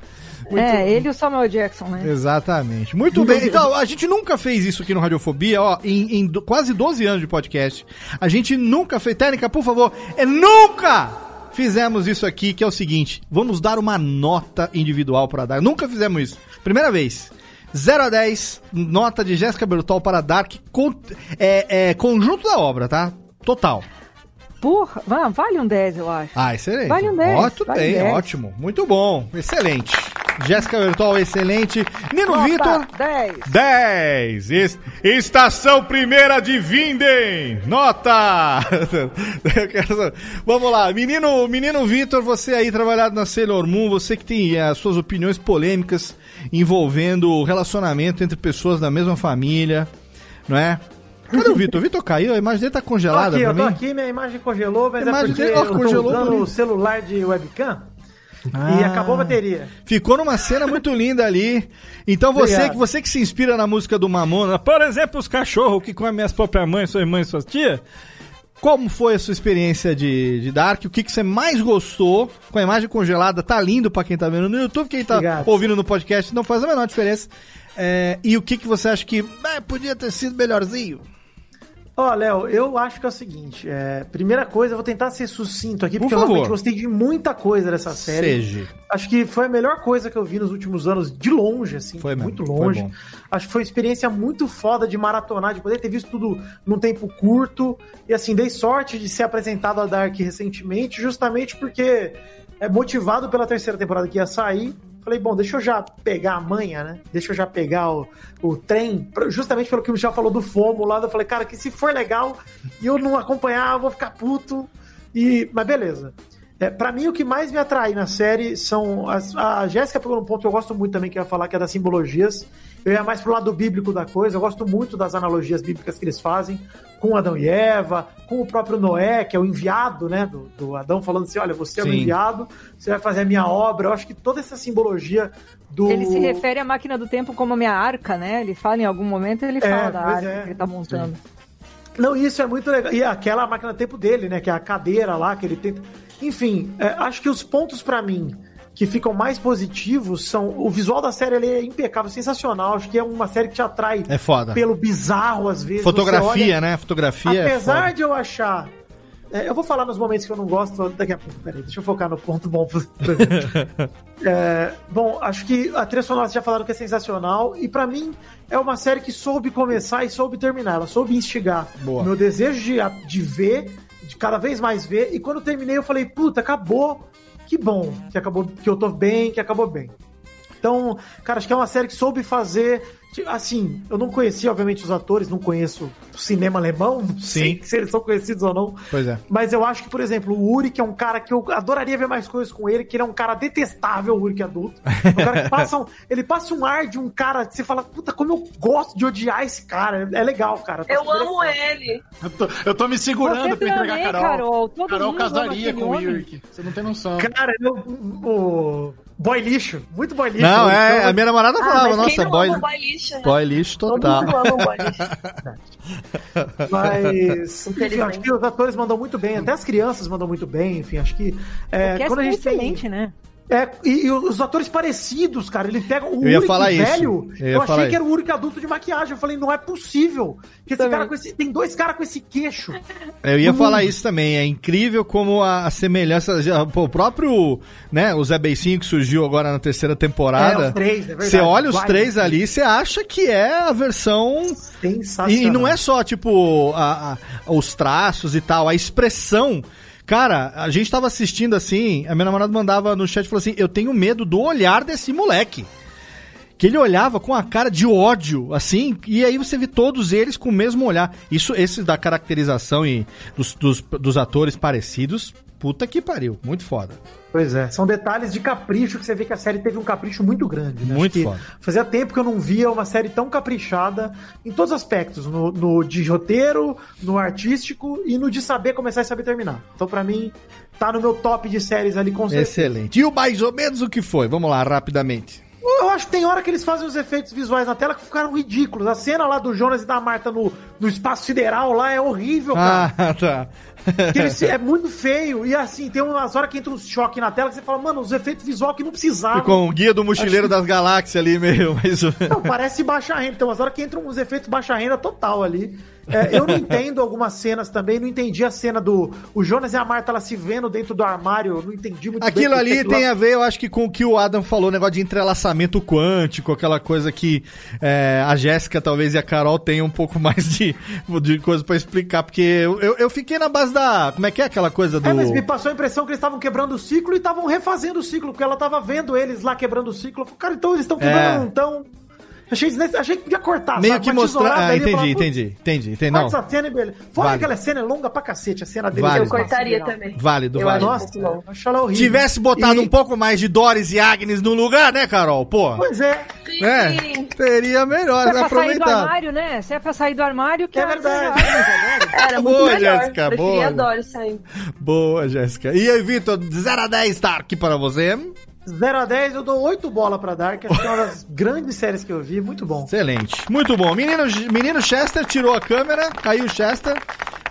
É, ele e o Samuel Jackson, né? Exatamente. Muito bem. Então, a gente nunca fez isso aqui no Radiofobia, ó, em, em do- quase 12 anos de podcast. A gente nunca fez. Técnica, por favor, é nunca fizemos isso aqui, que é o seguinte: vamos dar uma nota individual para Dark. Nunca fizemos isso. Primeira vez. 0 a 10, nota de Jéssica Bertol para Dark, con- é, é, conjunto da obra, tá? Total. Porra, va- vale um 10, eu acho. Ah, excelente. Vale um 10. Ó, tudo vale bem, 10. ótimo. Muito bom. Excelente. Jéssica Bertol, excelente. Nino Nota Vitor. 10. 10. Es- Estação primeira de Vinden. Nota. [laughs] Vamos lá. Menino, menino Vitor, você aí trabalhado na Sailor Moon, você que tem as suas opiniões polêmicas envolvendo o relacionamento entre pessoas da mesma família, não é? Cadê o Vitor? O Vitor caiu, a imagem dele tá Tô congelada aqui, eu tô mim. aqui, minha imagem congelou, mas A é imagem porque dele, ó, eu tô congelou usando por o celular de webcam e Ah. acabou a bateria. Ficou numa cena muito linda ali. Então você que, você que se inspira na música do Mamona, por exemplo, os cachorros que comem as próprias mães, suas mães, suas tias. Como foi a sua experiência de, de Dark? O que, que você mais gostou? Com a imagem congelada, tá lindo pra quem tá vendo no YouTube, quem tá Obrigado. ouvindo no podcast não faz a menor diferença. É, e o que, que você acha que é, podia ter sido melhorzinho? Ó, Léo, eu acho que é o seguinte, é, primeira coisa, eu vou tentar ser sucinto aqui, Por porque eu favor. realmente gostei de muita coisa dessa série. Seja. Acho que foi a melhor coisa que eu vi nos últimos anos, de longe, assim, Foi mesmo, muito longe. Acho que foi uma experiência muito foda de maratonar, de poder ter visto tudo num tempo curto. E assim, dei sorte de ser apresentado a Dark recentemente, justamente porque é motivado pela terceira temporada que ia sair. Falei, bom, deixa eu já pegar a manha, né? Deixa eu já pegar o, o trem, justamente pelo que o Michel falou do FOMO lá. Eu falei, cara, que se for legal e eu não acompanhar, eu vou ficar puto. E, mas beleza. É, para mim, o que mais me atrai na série são. As, a Jéssica pegou um ponto que eu gosto muito também, que ia falar, que é das simbologias. Eu ia mais pro lado bíblico da coisa. Eu gosto muito das analogias bíblicas que eles fazem com Adão e Eva, com o próprio Noé, que é o enviado, né? Do, do Adão falando assim: olha, você é o Sim. enviado, você vai fazer a minha obra. Eu acho que toda essa simbologia do. Ele se refere à máquina do tempo como a minha arca, né? Ele fala em algum momento, ele É, fala da arca é. que ele tá montando. Não, isso é muito legal. E aquela máquina do tempo dele, né? Que é a cadeira lá, que ele tenta. Enfim, é, acho que os pontos pra mim que ficam mais positivos são. O visual da série ele é impecável, sensacional. Acho que é uma série que te atrai É foda. pelo bizarro, às vezes. Fotografia, olha- né? Fotografia é Apesar foda. de eu achar. é, eu vou falar nos momentos que eu não gosto daqui a pouco. Peraí, deixa eu focar no ponto bom. [laughs] É, bom, acho que a trilha sonora já falaram que é sensacional. E pra mim é uma série que soube começar e soube terminar. Ela soube instigar Boa. meu desejo de, de ver, de cada vez mais ver. E quando eu terminei, eu falei, puta, acabou. Que bom que acabou, que eu tô bem, que acabou bem. Então, cara, acho que é uma série que soube fazer, Assim, eu não conhecia, obviamente, os atores, não conheço o cinema alemão, [laughs] não sei se eles são conhecidos ou não. Pois é. Mas eu acho que, por exemplo, o Uri, que é um cara que eu adoraria ver mais coisas com ele, que ele é um cara detestável, o Uri que é adulto. [laughs] Um cara que passa um, ele passa um ar de um cara que você fala, puta, como eu gosto de odiar esse cara. É legal, cara. Tá Eu super amo ele. Eu tô, eu tô me segurando Você pra entregar a Carol. Carol. Todo Carol casaria com o. Yurik. Você não tem noção. Cara, eu, o boy lixo, muito boy lixo. Não, é, Então, a minha namorada Ah, falava, quem nossa, não boy, ama boy lixo, né? boy lixo Todo total. mundo ama boy lixo. [laughs] Mas, enfim, acho que os atores mandam muito bem, até as crianças mandam muito bem, enfim, acho que. É, O cast quando a é gente tem- excelente, né? É, e, e os atores parecidos, cara, ele pega o Eu ia Uric falar isso. velho. Eu Eu, achei que isso. era o Uric adulto de maquiagem. Eu falei, não é possível. Que esse cara com esse, tem dois caras com esse queixo. Eu ia falar isso também. É incrível como a, a semelhança. já- pô, o próprio, né, o Zé Beicinho que surgiu agora na terceira temporada. É, os três, é verdade. Você olha os Iguais. três ali, você acha que é a versão. Sensacional. E, e não é só, tipo, a- a- os traços e tal, a expressão. Cara, a gente tava assistindo assim, a minha namorada mandava no chat e falou assim: Eu tenho medo do olhar desse moleque. Que ele olhava com a cara de ódio, assim, e aí você vê todos eles com o mesmo olhar. Isso, esse da caracterização e dos, dos, dos atores parecidos, puta que pariu, muito foda. Pois é, são detalhes de capricho que você vê que a série teve um capricho muito grande. Né? Muito foda. Fazia tempo que eu não via uma série tão caprichada em todos os aspectos, no, no de roteiro, no artístico e no de saber começar e saber terminar. Então, pra mim, tá no meu top de séries ali com certeza. Excelente. E o mais ou menos o que foi? Vamos lá, rapidamente. Eu acho que tem hora que eles fazem os efeitos visuais na tela que ficaram ridículos. A cena lá do Jonas e da Marta no, no espaço sideral lá é horrível, cara. Ah, [laughs] tá. Eles- é muito feio. E assim, tem umas horas que entra um choque na tela que você fala, mano, os efeitos visuais que não precisavam. Com o guia do mochileiro das galáxias ali, meio. [laughs] Mas... Não, parece baixa renda. Tem umas horas que entram uns efeitos baixa renda total ali. É, eu não entendo algumas cenas também. Não entendi a cena do. O Jonas e a Marta ela se vendo dentro do armário. Eu não entendi muito Aquilo bem. ali tem a ver, eu acho que com o que o Adam falou, negócio de entrelaçamento quântico, aquela coisa que é, a Jéssica talvez e a Carol tenham um pouco [laughs] mais de, de coisa pra explicar, porque eu, eu, eu fiquei na base da. Como é que é aquela coisa do. É, mas me passou a impressão que eles estavam quebrando o ciclo e estavam refazendo o ciclo, porque ela tava vendo eles lá quebrando o ciclo. Eu falei, cara, então eles estão quebrando, É. não estão. Achei, achei que podia cortar, Meio sabe? que mostrar. Ah, entendi, falava, "Putz, entendi, entendi, entendi. Corta Não, essa cena e beleza. Fora Vale. que aquela cena é longa pra cacete, a cena dele. Vale. no Eu espaço cortaria sideral. também. válido, Eu válido. Nossa, eu acho ela horrível. Tivesse botado E- um pouco mais de Doris e Agnes no lugar, né, Carol? Pô. Pois é. É, seria melhor Se é pra sair do armário, né? Se é pra sair do armário, que É verdade. Era muito Boa, melhor. Jéssica, boa. a Doris saindo. Boa, Jéssica. E aí, Vitor, de 0 a 10 tá aqui para você. 0 a 10, eu dou 8 bola pra Dark. Acho que é uma das [laughs] grandes séries que eu vi. Muito bom. Excelente. Muito bom. Menino, menino Chester tirou a câmera, caiu o Chester.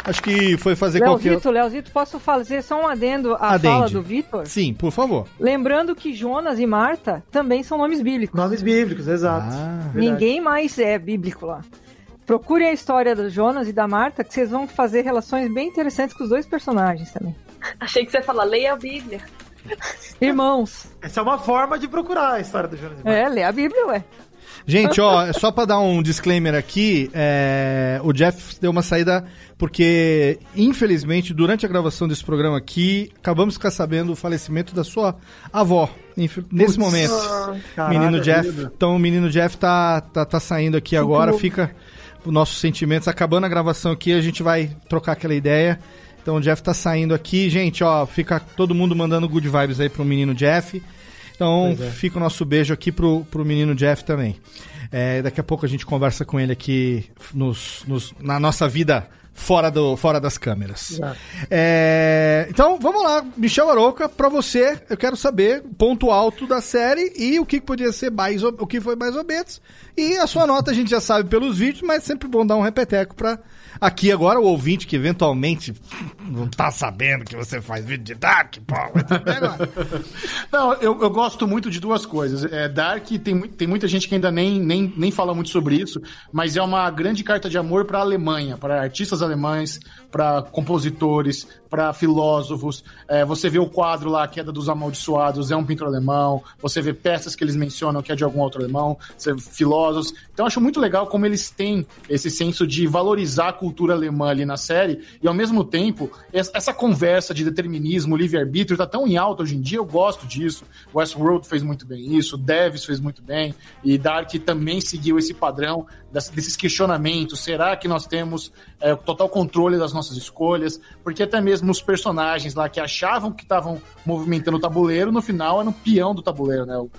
Acho que foi fazer qualquer. Leozito, Leozito, posso fazer só um adendo à Adende. fala do Vitor? Sim, por favor. Lembrando que Jonas e Marta também são nomes bíblicos. Nomes bíblicos, exato. Ah. Ninguém mais é bíblico lá. Procurem a história do Jonas e da Marta, que vocês vão fazer relações bem interessantes com os dois personagens também. Achei que você ia falar, leia a Bíblia. [laughs] Irmãos. Essa é uma forma de procurar a história do Jonas. e Marta. É, lê a Bíblia, ué. Gente, [laughs] ó, é só pra dar um disclaimer aqui, é, o Jeff deu uma saída porque, infelizmente, durante a gravação desse programa aqui, acabamos de ficar sabendo o falecimento da sua avó, inf- nesse momento. Caraca, menino Jeff, querido. então o menino Jeff tá, tá, tá saindo aqui agora, fica os nossos sentimentos, acabando a gravação aqui, a gente vai trocar aquela ideia. Então o Jeff tá saindo aqui, gente, ó, fica todo mundo mandando good vibes aí pro menino Jeff. Então é. fica o nosso beijo aqui pro, pro menino Jeff também. É, daqui a pouco a gente conversa com ele aqui nos, nos- na nossa vida fora, do, fora das câmeras. É, então, vamos lá, Michel Aroca, pra você, eu quero saber ponto alto da série e o que podia ser mais, o que foi mais ou menos. E a sua nota a gente já sabe pelos vídeos, mas é sempre bom dar um repeteco pra aqui agora o ouvinte que eventualmente [laughs] não tá sabendo que você faz vídeo de Dark, pô. [laughs] Não, eu, eu gosto muito de duas coisas. É, Dark tem, tem muita gente que ainda nem, nem, nem fala muito sobre isso, mas é uma grande carta de amor para a Alemanha, para artistas alemães, para compositores, para filósofos. É, você vê o quadro lá, a Queda dos Amaldiçoados, é um pintor alemão. Você vê peças que eles mencionam que é de algum outro alemão, você filósofos. Então acho muito legal como eles têm esse senso de valorizar cultura alemã ali na série e ao mesmo tempo essa conversa de determinismo, livre-arbítrio tá tão em alta hoje em dia, eu gosto disso. Westworld fez muito bem isso, Devs fez muito bem e Dark também seguiu esse padrão desses questionamentos. Será que nós temos é, total controle das nossas escolhas? Porque até mesmo os personagens lá que achavam que estavam movimentando o tabuleiro, no final eram peão do tabuleiro, né? O,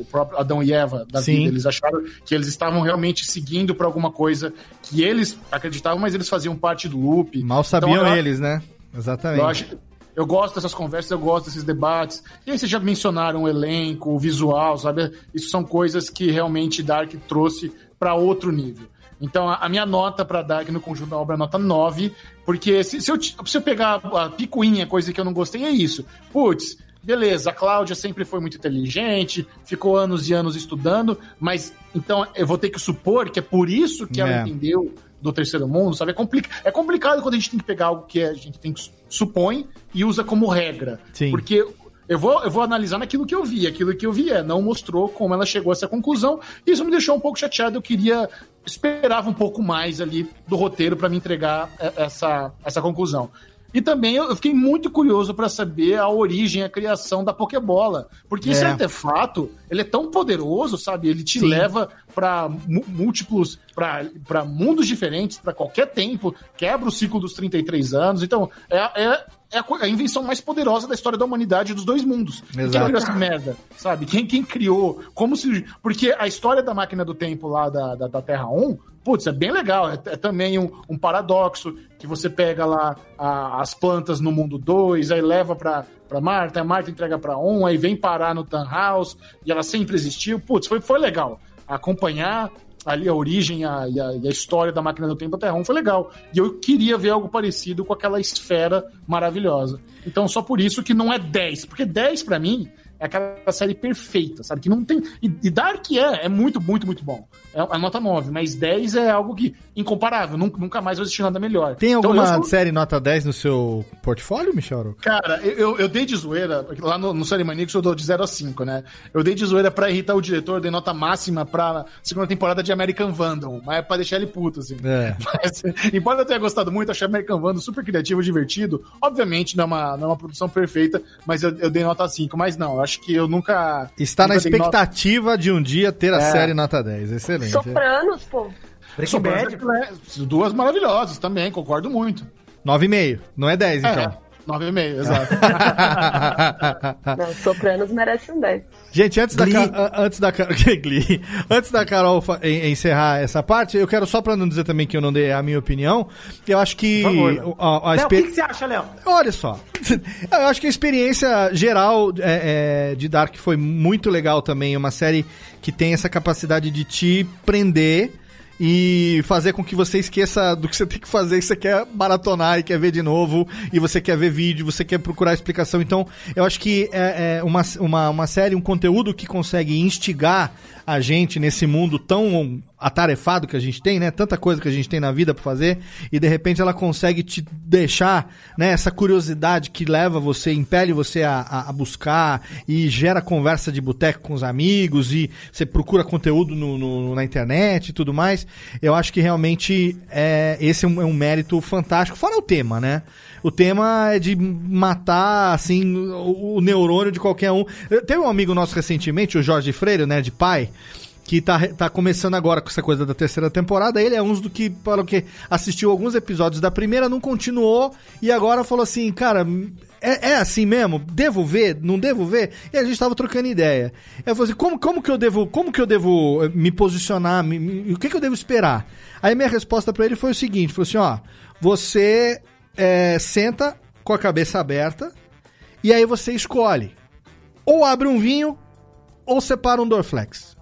o próprio Adão e Eva da Sim. vida. Eles acharam que eles estavam realmente seguindo para alguma coisa que eles acreditavam, mas eles faziam parte do loop. Mal sabiam Então, eu- eles, né? Exatamente. eu, acho- eu gosto dessas conversas, eu gosto desses debates. E aí vocês já mencionaram o elenco, o visual, sabe? Isso são coisas que realmente Dark trouxe para outro nível. Então a, minha nota para Dark no conjunto da obra é nota 9, porque se, se eu, se eu pegar a picuinha, coisa que eu não gostei, é isso. Putz, beleza, a Cláudia sempre foi muito inteligente, ficou anos e anos estudando, mas então eu vou ter que supor que é por isso que ela É. entendeu do terceiro mundo, sabe? É, complica é complicado quando a gente tem que pegar algo que a gente tem que su- supõe e usa como regra. Sim. Porque eu vou, eu vou analisar naquilo que eu vi. Aquilo que eu vi é, não mostrou como ela chegou a essa conclusão. Isso me deixou um pouco chateado. Eu queria. Esperava um pouco mais ali do roteiro para me entregar é, essa, essa conclusão. E também eu fiquei muito curioso para saber a origem, a criação da Pokébola. Porque esse É. artefato, ele é tão poderoso, sabe? Ele te Sim. leva para múltiplos, para mundos diferentes, para qualquer tempo, quebra o ciclo dos 33 anos. Então, é, é, é a, a invenção mais poderosa da história da humanidade dos dois mundos. E Quem Exato. criou essa merda, sabe? Quem, quem criou? Como se. Porque a história da máquina do tempo lá da, da, da Terra 1, putz, é bem legal. É, é também um, um paradoxo que você pega lá a- as plantas no mundo 2, aí leva pra, pra Marta, a Marta entrega pra 1, aí vem parar no Tannhaus, e ela sempre existiu. Putz, foi, foi legal. Acompanhar ali a origem a- e, a, a história da máquina do tempo Terra 1 foi legal. E eu queria ver algo parecido com aquela esfera maravilhosa. Então, só por isso que não é 10. Porque 10, pra mim, é aquela série perfeita, sabe? Que não tem. E, e Dark é, é muito, muito, muito bom. É a nota 9, mas 10 é algo que incomparável. Nunca, nunca mais vou assistir nada melhor. Tem Então, alguma eu sou- série nota 10 no seu portfólio, Michel? Cara, eu, eu- eu dei de zoeira, lá no, no Série Maníacos eu dou de 0 a 5, né? Eu dei de zoeira pra irritar o diretor, dei nota máxima pra segunda temporada de American Vandal, mas é pra deixar ele puto, assim. É. [laughs] Mas, embora eu tenha gostado muito, achei American Vandal super criativo, divertido. Obviamente, não é uma, não é uma produção perfeita, mas eu, eu dei nota 5. Mas não, eu acho que eu nunca. Está na nunca nota- expectativa de um dia ter a É. série nota 10. Excelente. Sopranos, pô. Breaking Sopranos Bad. é- Duas maravilhosas também, concordo muito. 9,5. Não é 10, então. É, 9,5, exato. [laughs] Não, Sopranos merece um 10. Gente, antes da, Glee. Ca- a- antes da [laughs] Glee. antes da Carol encerrar essa parte, eu quero só pra não dizer também que eu não dei a minha opinião, eu acho que favor, Léo. a, a Léo, o que, que você acha, Léo? Olha só. [laughs] Eu acho que a experiência geral é, é, de Dark foi muito legal também. É uma série que tem essa capacidade de te prender e fazer com que você esqueça do que você tem que fazer, você quer maratonar e quer ver de novo, e você quer ver vídeo, você quer procurar explicação. Então, eu acho que é, é uma, uma, uma série, um conteúdo que consegue instigar a gente nesse mundo tão atarefado que a gente tem, né? Tanta coisa que a gente tem na vida pra fazer, e de repente ela consegue te deixar, né? Essa curiosidade que leva você, impele você a, a- a buscar e gera conversa de boteco com os amigos e você procura conteúdo no, no- na internet e tudo mais. Eu acho que realmente é, esse é um, é um mérito fantástico. Fora o tema, né? O tema é de matar, assim, o, o neurônio de qualquer um. Teve um amigo nosso recentemente, o Jorge Freire, né, de pai, que tá, tá começando agora com essa coisa da terceira temporada. Ele é um do que falou que assistiu alguns episódios da primeira, não continuou, e agora falou assim, cara. É, é assim mesmo? Devo ver? Não devo ver? E a gente tava trocando ideia. Eu falei assim, como, como que eu devo, como que eu devo eh, me posicionar? Me- me- o que, que eu devo esperar? Aí minha resposta pra ele foi o seguinte: falou assim, ó, você é, senta com a cabeça aberta e aí você escolhe. Ou abre um vinho ou separa um Dorflex.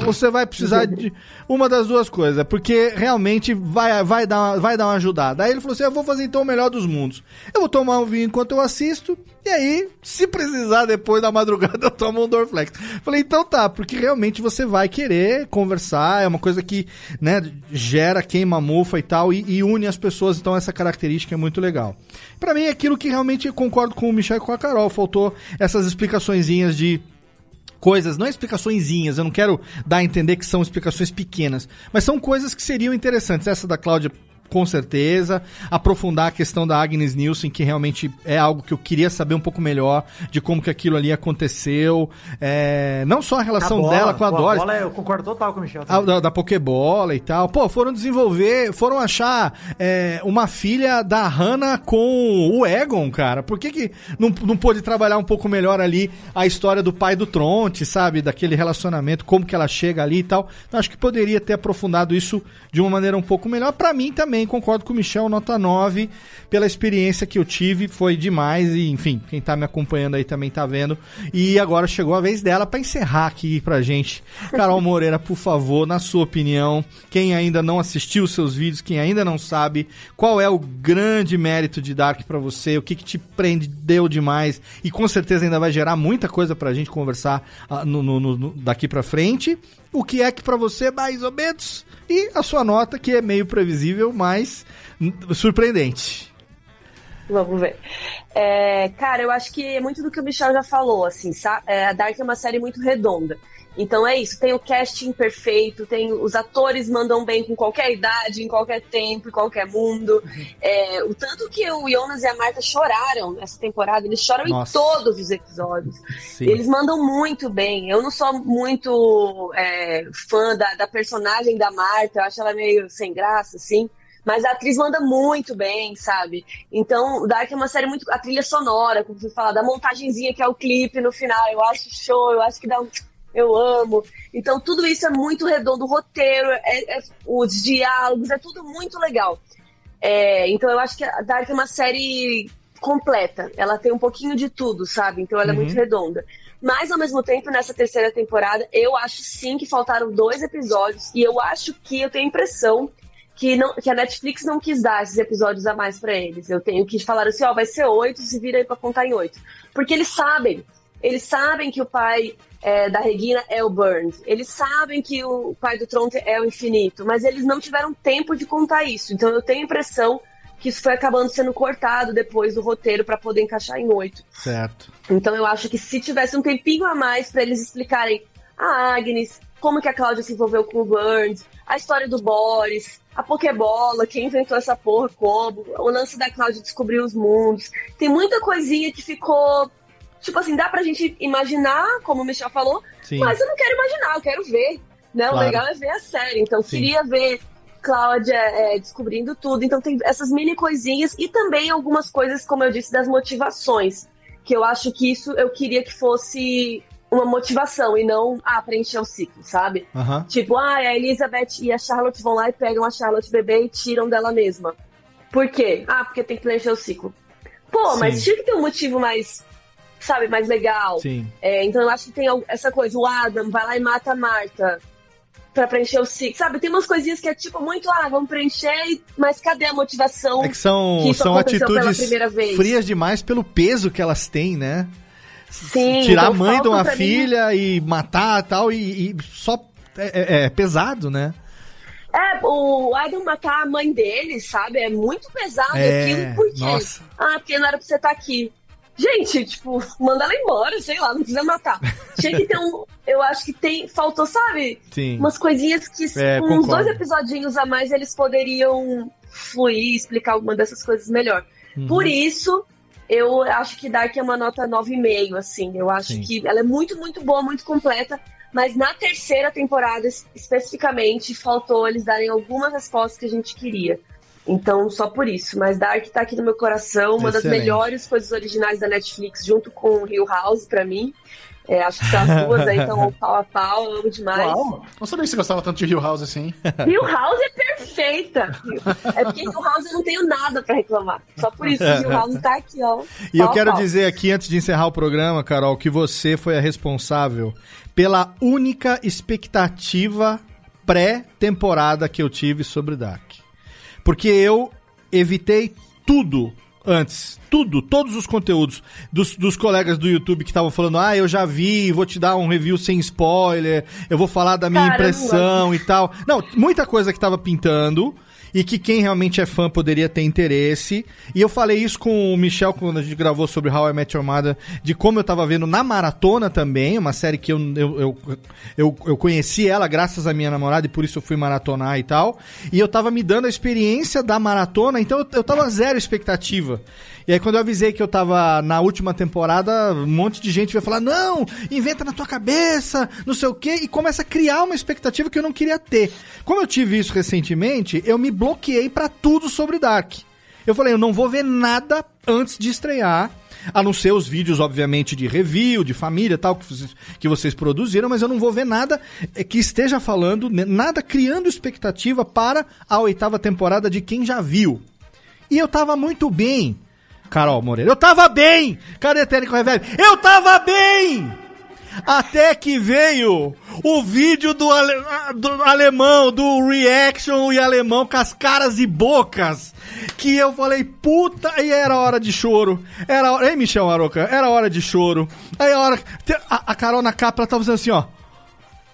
Você vai precisar de uma das duas coisas, porque realmente vai, vai, dar, vai dar uma ajudada. Aí ele falou assim: eu vou fazer então o melhor dos mundos. Eu vou tomar um vinho enquanto eu assisto, e aí, se precisar depois da madrugada, [laughs] eu tomo um Dorflex. Falei, então tá, porque realmente você vai querer conversar, é uma coisa que, né, gera queima-mufa e tal, e, e une as pessoas, então essa característica é muito legal. Pra mim é aquilo que realmente concordo com o Michel e com a Carol, faltou essas explicaçõezinhas de coisas, não explicaçõezinhas, eu não quero dar a entender que são explicações pequenas, mas são coisas que seriam interessantes. Essa da Cláudia com certeza, aprofundar a questão da Agnes Nielsen, que realmente é algo que eu queria saber um pouco melhor de como que aquilo ali aconteceu, é, não só a relação bola, dela com a pô, Doris, bola, eu concordo total com o Michel. a, da, da Pokébola e tal. Pô, foram desenvolver, foram achar é, uma filha da Hannah com o Egon, cara. Por que, que não, não pôde trabalhar um pouco melhor ali a história do pai do Tronte, sabe? Daquele relacionamento, como que ela chega ali e tal. Então, acho que poderia ter aprofundado isso de uma maneira um pouco melhor. Pra mim também, concordo com o Michel, nota 9. Pela experiência que eu tive, foi demais. E, enfim, quem tá me acompanhando aí também tá vendo. E agora chegou a vez dela pra encerrar aqui pra gente. Carol Moreira, por favor, na sua opinião, quem ainda não assistiu os seus vídeos, quem ainda não sabe, qual é o grande mérito de Dark pra você, o que, que te prendeu demais e com certeza ainda vai gerar muita coisa pra gente conversar ah, no, no- no- daqui pra frente. O que é que pra você, mais ou menos, e a sua nota, que é meio previsível, mas hum, surpreendente. Vamos ver. É, cara, eu acho que é muito do que o Michel já falou, assim, sa- é, a Dark é uma série muito redonda. Então é isso, tem o casting perfeito, tem os atores mandam bem com qualquer idade, em qualquer tempo, em qualquer mundo. É, o tanto que o Jonas e a Marta choraram nessa temporada, eles choram Nossa. em todos os episódios. Sim. Eles mandam muito bem. Eu não sou muito é, fã da, da personagem da Marta, eu acho ela meio sem graça, assim. Mas a atriz manda muito bem, sabe? Então, o Dark é uma série muito. A trilha sonora, como você fala, da montagenzinha que é o clipe no final, eu acho show, eu acho que dá um. Eu amo. Então, tudo isso é muito redondo. O roteiro, é- é- os diálogos, é tudo muito legal. É, então, eu acho que a Dark é uma série completa. Ela tem um pouquinho de tudo, sabe? Então, ela é Uhum. muito redonda. Mas, ao mesmo tempo, nessa terceira temporada, eu acho sim que faltaram dois episódios. E eu acho que eu tenho a impressão que, não, que a Netflix não quis dar esses episódios a mais pra eles. Eu tenho que falar assim, ó, vai ser oito, se vira aí pra contar em oito. Porque eles sabem, eles sabem que o pai é, da Regina é o Burns, eles sabem que o pai do Tronte é o Infinito, mas eles não tiveram tempo de contar isso. Então eu tenho a impressão que isso foi acabando sendo cortado depois do roteiro pra poder encaixar em oito. Certo. Então eu acho que se tivesse um tempinho a mais pra eles explicarem a Agnes, como que a Cláudia se envolveu com o Burns, a história do Boris, a Pokébola, quem inventou essa porra, como, o lance da Cláudia descobrir os mundos. Tem muita coisinha que ficou. Tipo assim, dá pra gente imaginar, como o Michel falou, Sim. mas eu não quero imaginar, eu quero ver. Né? O Claro. legal é ver a série. Então, Sim. queria ver Cláudia é, descobrindo tudo. Então tem essas mini coisinhas e também algumas coisas, como eu disse, das motivações. Que eu acho que isso eu queria que fosse uma motivação e não ah, preencher o ciclo, sabe? Aham. Tipo, ah, a Elizabeth e a Charlotte vão lá e pegam a Charlotte bebê e tiram dela mesma. Por quê? Ah, porque tem que preencher o ciclo. Pô, Sim. mas tinha que ter um motivo mais, sabe, mais legal. Sim. É, então eu acho que tem essa coisa, o Adam vai lá e mata a Marta pra preencher o ciclo. Sabe, tem umas coisinhas que é tipo muito, ah, vamos preencher, mas cadê a motivação? É que são, que são atitudes primeira vez? frias demais pelo peso que elas têm, né? Sim, Tirar então a mãe de uma mim- filha e matar tal, e, e só. É, é- é pesado, né? É, o Adam matar a mãe dele, sabe? É muito pesado É, aquilo, por quê? nossa. Ah, porque não era pra você estar aqui. Gente, tipo, manda ela embora, sei lá, não precisa matar. [laughs] Tinha que ter um. Eu acho que tem. Faltou, sabe? Sim. Umas coisinhas que É, com uns dois episodinhos a mais eles poderiam fluir, explicar alguma dessas coisas melhor. Uhum. Por isso, eu acho que Dark é uma nota 9,5, assim. Eu acho Sim. que ela é muito, muito boa, muito completa. Mas na terceira temporada, es- especificamente, faltou eles darem algumas respostas que a gente queria. Então, só por isso. Mas Dark tá aqui no meu coração, uma das Excelente. melhores coisas originais da Netflix, junto com Hill House, pra mim. É, acho que são as duas aí, então [laughs] pau a pau, eu amo demais. Uau! Não sabia que você gostava tanto de Hill House assim. [laughs] Hill House é perfeita. É porque Hill House eu não tenho nada pra reclamar. Só por isso que Hill House tá aqui, ó. E eu quero pau. dizer aqui, antes de encerrar o programa, Carol, que você foi a responsável pela única expectativa pré-temporada que eu tive sobre Dark. Porque eu evitei tudo antes. Tudo, todos os conteúdos dos, dos colegas do YouTube que estavam falando, ah, eu já vi, vou te dar um review sem spoiler, eu vou falar da minha Cara, eu não impressão e tal. Não, muita coisa que tava pintando e que quem realmente é fã poderia ter interesse. E eu falei isso com o Michel quando a gente gravou sobre How I Met Your Mother, de como eu tava vendo na maratona também, uma série que eu, eu, eu, eu, eu conheci ela graças à minha namorada e por isso eu fui maratonar e tal. E eu tava me dando a experiência da maratona, então eu, eu tava zero expectativa. E aí, quando eu avisei que eu tava na última temporada, um monte de gente vai falar: não, inventa na tua cabeça, não sei o quê, e começa a criar uma expectativa que eu não queria ter. Como eu tive isso recentemente, eu me pra tudo sobre Dark. Eu falei: eu não vou ver nada antes de estrear. A não ser os vídeos, obviamente, de review, de família tal, que vocês, que vocês produziram, mas eu não vou ver nada eh, que esteja falando, né, nada criando expectativa para a oitava temporada de quem já viu. E eu tava muito bem. Carol Moreira, eu tava bem! Cadê Técnico Reverb? Eu tava bem! Até que veio o vídeo do, ale- do alemão, do reaction e alemão com as caras e bocas. Que eu falei, puta, e era hora de choro. Era hora. Ei, Michel Maroca, era hora de choro. Aí a hora. A, a Carol na capa, ela tava fazendo assim, ó.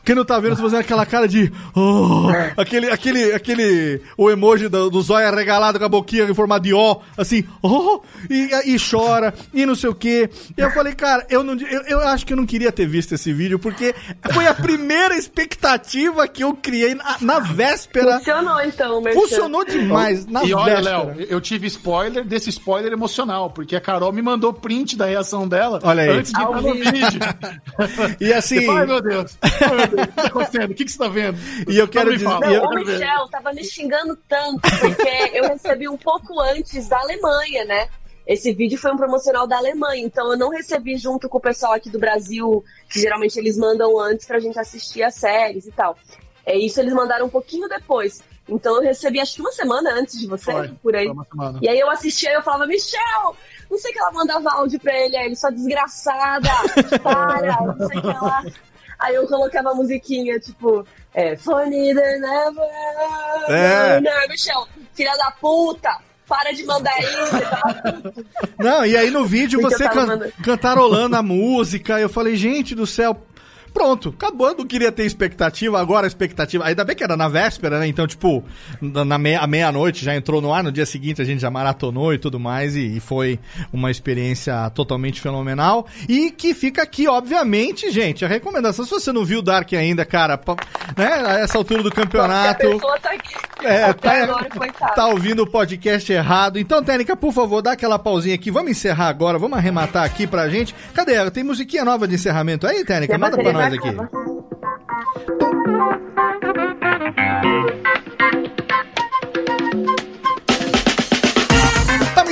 Quem não tá vendo, tá fazendo aquela cara de. Oh, aquele, aquele, aquele. O emoji do, do zóio arregalado com a boquinha em forma de ó, assim, oh, e, e chora, e não sei o quê. E eu falei, cara, eu, não, eu, eu acho que eu não queria ter visto esse vídeo, porque foi a primeira expectativa que eu criei na, na véspera. Funcionou então, Merchan. Funcionou demais, na e olha. Léo, eu tive spoiler desse spoiler emocional, porque a Carol me mandou print da reação dela Olha aí. antes de ir no vídeo. E assim. [laughs] Ai, meu Deus. O que tá acontecendo? O que, que você tá vendo? E eu quero Não me dizer- e eu- Não, o Michel tava me xingando tanto, porque eu recebi um pouco antes da Alemanha, né? Esse vídeo foi um promocional da Alemanha, então eu não recebi junto com o pessoal aqui do Brasil, que geralmente eles mandam antes pra gente assistir as séries e tal. É isso, eles mandaram um pouquinho depois. Então eu recebi acho que uma semana antes de você, Foi, por aí. foi uma semana. E aí eu assistia e eu falava, Michel, não sei o que ela mandava áudio pra ele, aí ele só desgraçada, para, não sei o que lá. Aí eu colocava a musiquinha, tipo, é, funny than ever. É. Não, Michel, filha da puta, para de mandar isso. Puto. Não, e aí no vídeo você can- mandando- cantarolando a música, eu falei, gente do céu. Pronto, acabou, eu não queria ter expectativa, agora a expectativa. Ainda bem que era na véspera, né? Então, tipo, na meia- meia-noite já entrou no ar, no dia seguinte a gente já maratonou e tudo mais, e, e foi uma experiência totalmente fenomenal. E que fica aqui, obviamente, gente, a recomendação. Se você não viu Dark ainda, cara, né? A essa altura do a campeonato. pessoa tá aqui. É, tá, agora, tá ouvindo o podcast errado. Então, Técnica, por favor, dá aquela pausinha aqui. Vamos encerrar agora, vamos arrematar aqui pra gente. Cadê? Tem musiquinha nova de encerramento aí, Técnica? Manda pra bateria nós aqui.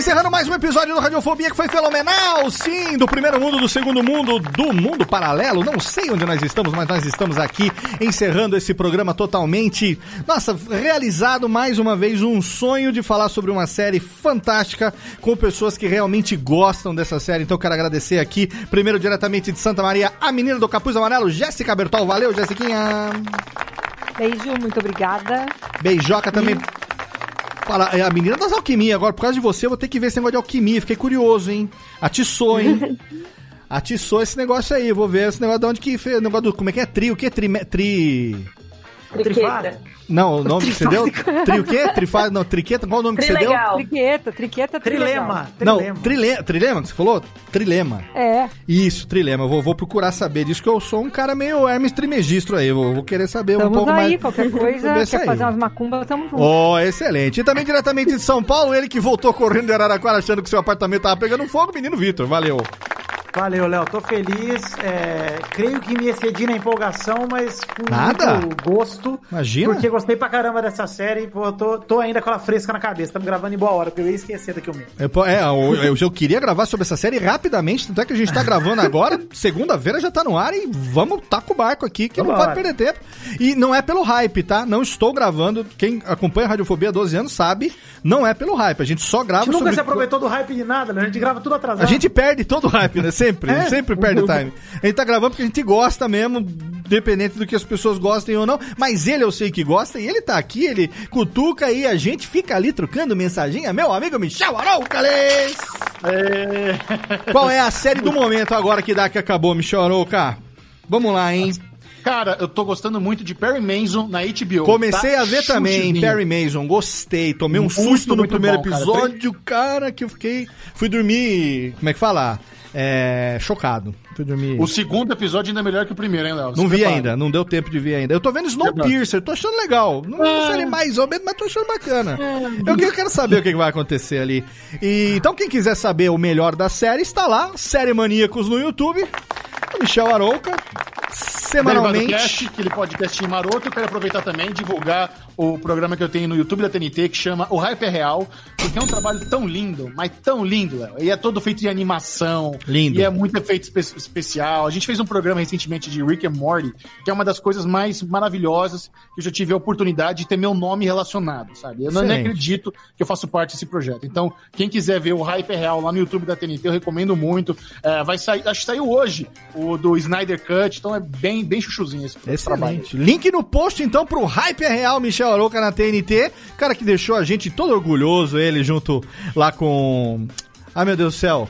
Encerrando mais um episódio do Radiofobia que foi fenomenal. Sim, do primeiro mundo, do segundo mundo, do mundo paralelo. Não sei onde nós estamos, mas nós estamos aqui encerrando esse programa totalmente. Nossa, realizado mais uma vez um sonho de falar sobre uma série fantástica com pessoas que realmente gostam dessa série. Então quero agradecer aqui, primeiro diretamente de Santa Maria, a menina do capuz amarelo, Jéssica Bertol. Valeu, Jéssiquinha. Beijo, muito obrigada. Beijoca também. Fala, é a menina das alquimias. Agora, por causa de você, eu vou ter que ver esse negócio de alquimia. Fiquei curioso, hein? Atiçou, hein? [laughs] Atiçou esse negócio aí. Vou ver esse negócio de onde que fez. Negócio do. Como é que é? Tri? O que? Tri. Tri... Triqueta. Não, o nome que você deu? Tri o quê? Trifásico? Não, triqueta? Qual o nome que você deu? Trilegal. Triqueta, triqueta, Trilema. Não, Trilema. trilema. Trilema que você falou? Trilema. É. Isso, trilema. Eu vou, vou procurar saber disso, que eu sou um cara meio Hermes Trimegistro aí. Vou, vou querer saber um Estamos pouco aí, mais. qualquer [laughs] coisa, quer aí. fazer umas macumbas, tamo junto. Oh, excelente. E também diretamente de São Paulo, ele que voltou correndo de Araraquara achando que seu apartamento tava pegando fogo, menino Vitor. Valeu. Valeu, Léo. Tô feliz. É, creio que me excedi na empolgação, mas com Nada. muito gosto. Imagina. Porque gostei pra caramba dessa série. Pô, tô, tô ainda com ela fresca na cabeça. Estamos gravando em boa hora, porque eu ia esquecer daqui um mês. É, é, eu, eu- eu queria gravar sobre essa série rapidamente, tanto é que a gente tá gravando agora, [laughs] segunda-feira já tá no ar e vamos tá com o barco aqui, que não Vambora. pode perder tempo. E não é pelo hype, tá? Não estou gravando, quem acompanha a Radiofobia há 12 anos sabe, não é pelo hype, a gente só A grava gente nunca sobre... se aproveitou do hype de nada, né? A gente grava tudo atrasado. A gente perde todo o hype, né? Sempre, É. sempre perde o [laughs] time. A gente tá gravando porque a gente gosta mesmo, dependente do que as pessoas gostem ou não. Mas ele eu sei que gosta e ele tá aqui, ele cutuca e a gente fica ali trocando mensaginha. Meu amigo Michel Aroucales! Qual é a série do momento agora que dá que acabou, Michel Arouca? Vamos lá, hein? Cara, eu tô gostando muito de Perry Mason na HBO. Comecei tá? a ver também. Perry Mason, gostei, tomei um Muito, susto no primeiro bom, cara. episódio, cara, que eu fiquei. Fui dormir. Como é que fala? É. Chocado. Fui dormir. O segundo episódio ainda é melhor que o primeiro, hein, Léo? Não vi prepara. ainda, não deu tempo de ver ainda. Eu tô vendo Snowpiercer, tô achando legal. Não é série mais ou menos, mas tô achando bacana. Eu, que- eu quero saber o que vai acontecer ali. E, então, quem quiser saber o melhor da série, está lá, Série Maníacos no YouTube. Michel Arouca, Derivado semanalmente. Cast, aquele podcast maroto. Eu quero aproveitar também e divulgar o programa que eu tenho no YouTube da TNT, que chama O Hype é Real, porque é um trabalho tão lindo, mas tão lindo, Léo. E é todo feito de animação. Lindo. E é muito efeito espe- especial. A gente fez um programa recentemente de Rick and Morty, que é uma das coisas mais maravilhosas que eu já tive a oportunidade de ter meu nome relacionado, sabe? Eu não nem Excelente. acredito que eu faço parte desse projeto. Então, quem quiser ver o Hype é Real lá no YouTube da TNT, eu recomendo muito. É, vai sair, acho que saiu hoje, o do Snyder Cut, então é bem, bem chuchuzinho esse trabalho. Excelente. Link no post, então, pro Hype é Real, Michel Arouca na TNT. Cara que deixou a gente todo orgulhoso, ele junto lá com. Ai, meu Deus do céu.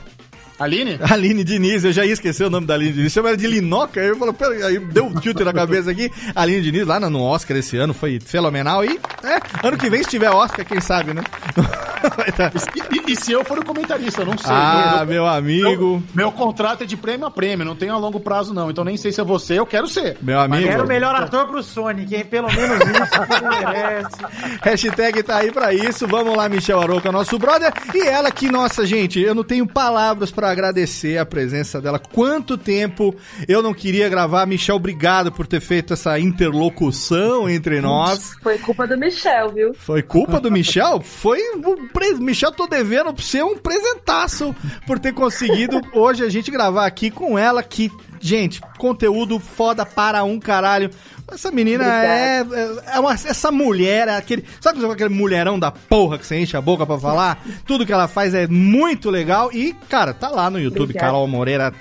Aline? [laughs] Aline Diniz, eu já ia esquecer o nome da Aline Diniz. Chama ela de Linoca, aí eu falo, pera, aí deu um tilt na cabeça aqui. Aline Diniz lá no Oscar esse ano foi fenomenal. E, é, ano que vem, se tiver Oscar, quem sabe, né? [laughs] E, e- e se eu for o comentarista, eu não sei. Ah, Eu- meu amigo. Meu, meu contrato é de prêmio a prêmio, não tem a longo prazo, não. Então nem sei se é você, eu quero ser. Meu amigo. Quero o melhor ator pro Sonic, hein? Pelo menos isso merece. [laughs] Hashtag tá aí pra isso. Vamos lá, Michel Arouca, nosso brother. E ela que, nossa, gente, eu não tenho palavras pra agradecer a presença dela. Quanto tempo eu não queria gravar. Michel, obrigado por ter feito essa interlocução entre nós. Foi culpa do Michel, viu? Foi culpa do Michel? Foi um pre... Michel, tô devendo pra você um presentaço por ter conseguido hoje a gente gravar aqui com ela, que, gente, conteúdo foda para um caralho. Essa menina é, é, é uma, essa mulher, é aquele, sabe aquele mulherão da porra que você enche a boca pra falar? [laughs] Tudo que ela faz é muito legal e, cara, tá lá no YouTube, Obrigada. Carol Moreira,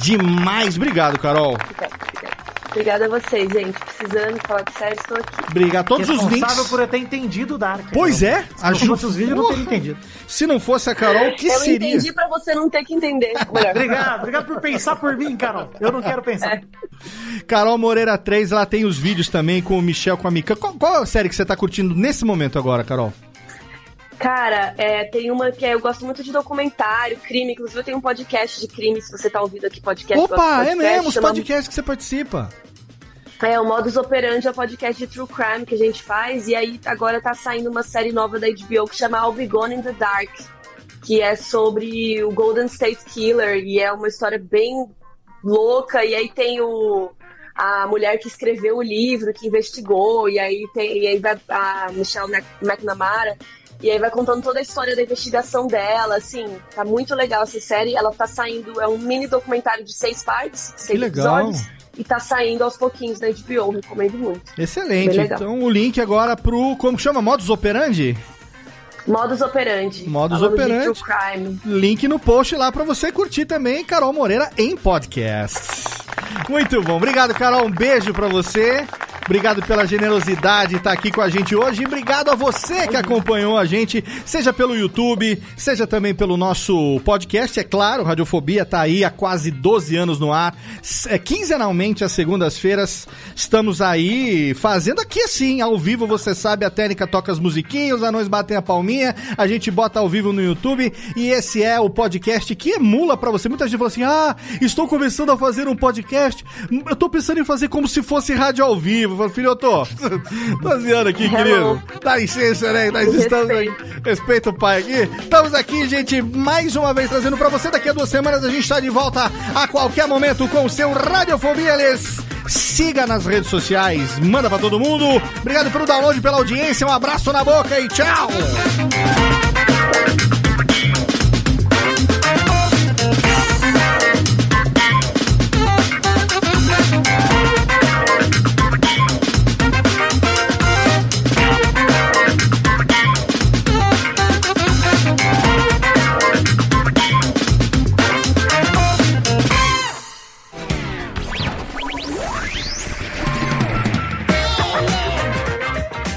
demais. Obrigado, Carol. Obrigada a vocês, gente. Precisando falar de série, estou aqui. Obrigado. Todos os Responsável links. por eu ter entendido o Dark. Pois é, Se não fosse os vídeos, eu não teria entendido. Se não fosse a Carol, o que eu seria? entendi pra você não ter que entender. [laughs] Obrigado, obrigado por pensar por mim, Carol. Eu não quero pensar. Carol Moreira 3, ela tem os vídeos também com o Michel, com a Mika. Qual, qual é a série que você tá curtindo nesse momento agora, Carol? Cara, é, tem uma que é, eu gosto muito de documentário, crime. Inclusive, eu tenho um podcast de crime. Se você tá ouvindo aqui podcast, Opa, é podcast, mesmo, os chama- podcasts que você participa. É, o Modus Operandi é o podcast de True Crime que a gente faz. E aí agora tá saindo uma série nova da HBO que chama I'll Be Gone in the Dark. Que é sobre o Golden State Killer. E é uma história bem louca. E aí tem o. A mulher que escreveu o livro, que investigou, e aí tem e aí vai a Michelle McNamara, e aí vai contando toda a história da investigação dela, assim, tá muito legal essa série. Ela tá saindo, é um mini documentário de seis partes, seis legal. episódios, e tá saindo aos pouquinhos na HBO, recomendo muito. Excelente. Legal. Então o link agora pro. Como que chama? Modus Operandi? Modus Operandi. Modus Operandi. Link no post lá pra você curtir também, Carol Moreira em podcast. Muito bom. Obrigado, Carol. Um beijo pra você. Obrigado pela generosidade de estar aqui com a gente hoje. E obrigado a você que acompanhou a gente, seja pelo YouTube, seja também pelo nosso podcast. É claro, Radiofobia tá aí há quase 12 anos no ar. É, quinzenalmente, às segundas-feiras, estamos aí fazendo aqui assim, ao vivo, você sabe, a técnica toca as musiquinhas, os anões batem a palminha, a gente bota ao vivo no YouTube. E esse é o podcast que emula pra você. Muita gente fala assim: ah, estou começando a fazer um podcast, eu tô pensando em fazer como se fosse rádio ao vivo. Filho, eu tô. [laughs] Zoando aqui, Hello. querido. Dá licença, né? Nós estamos aqui. Respeita o pai aqui. Estamos aqui, gente, mais uma vez trazendo pra você. Daqui a duas semanas a gente tá de volta a qualquer momento com o seu Radiofobia, eles. Siga nas redes sociais, manda pra todo mundo. Obrigado pelo download, pela audiência. Um abraço na boca e tchau!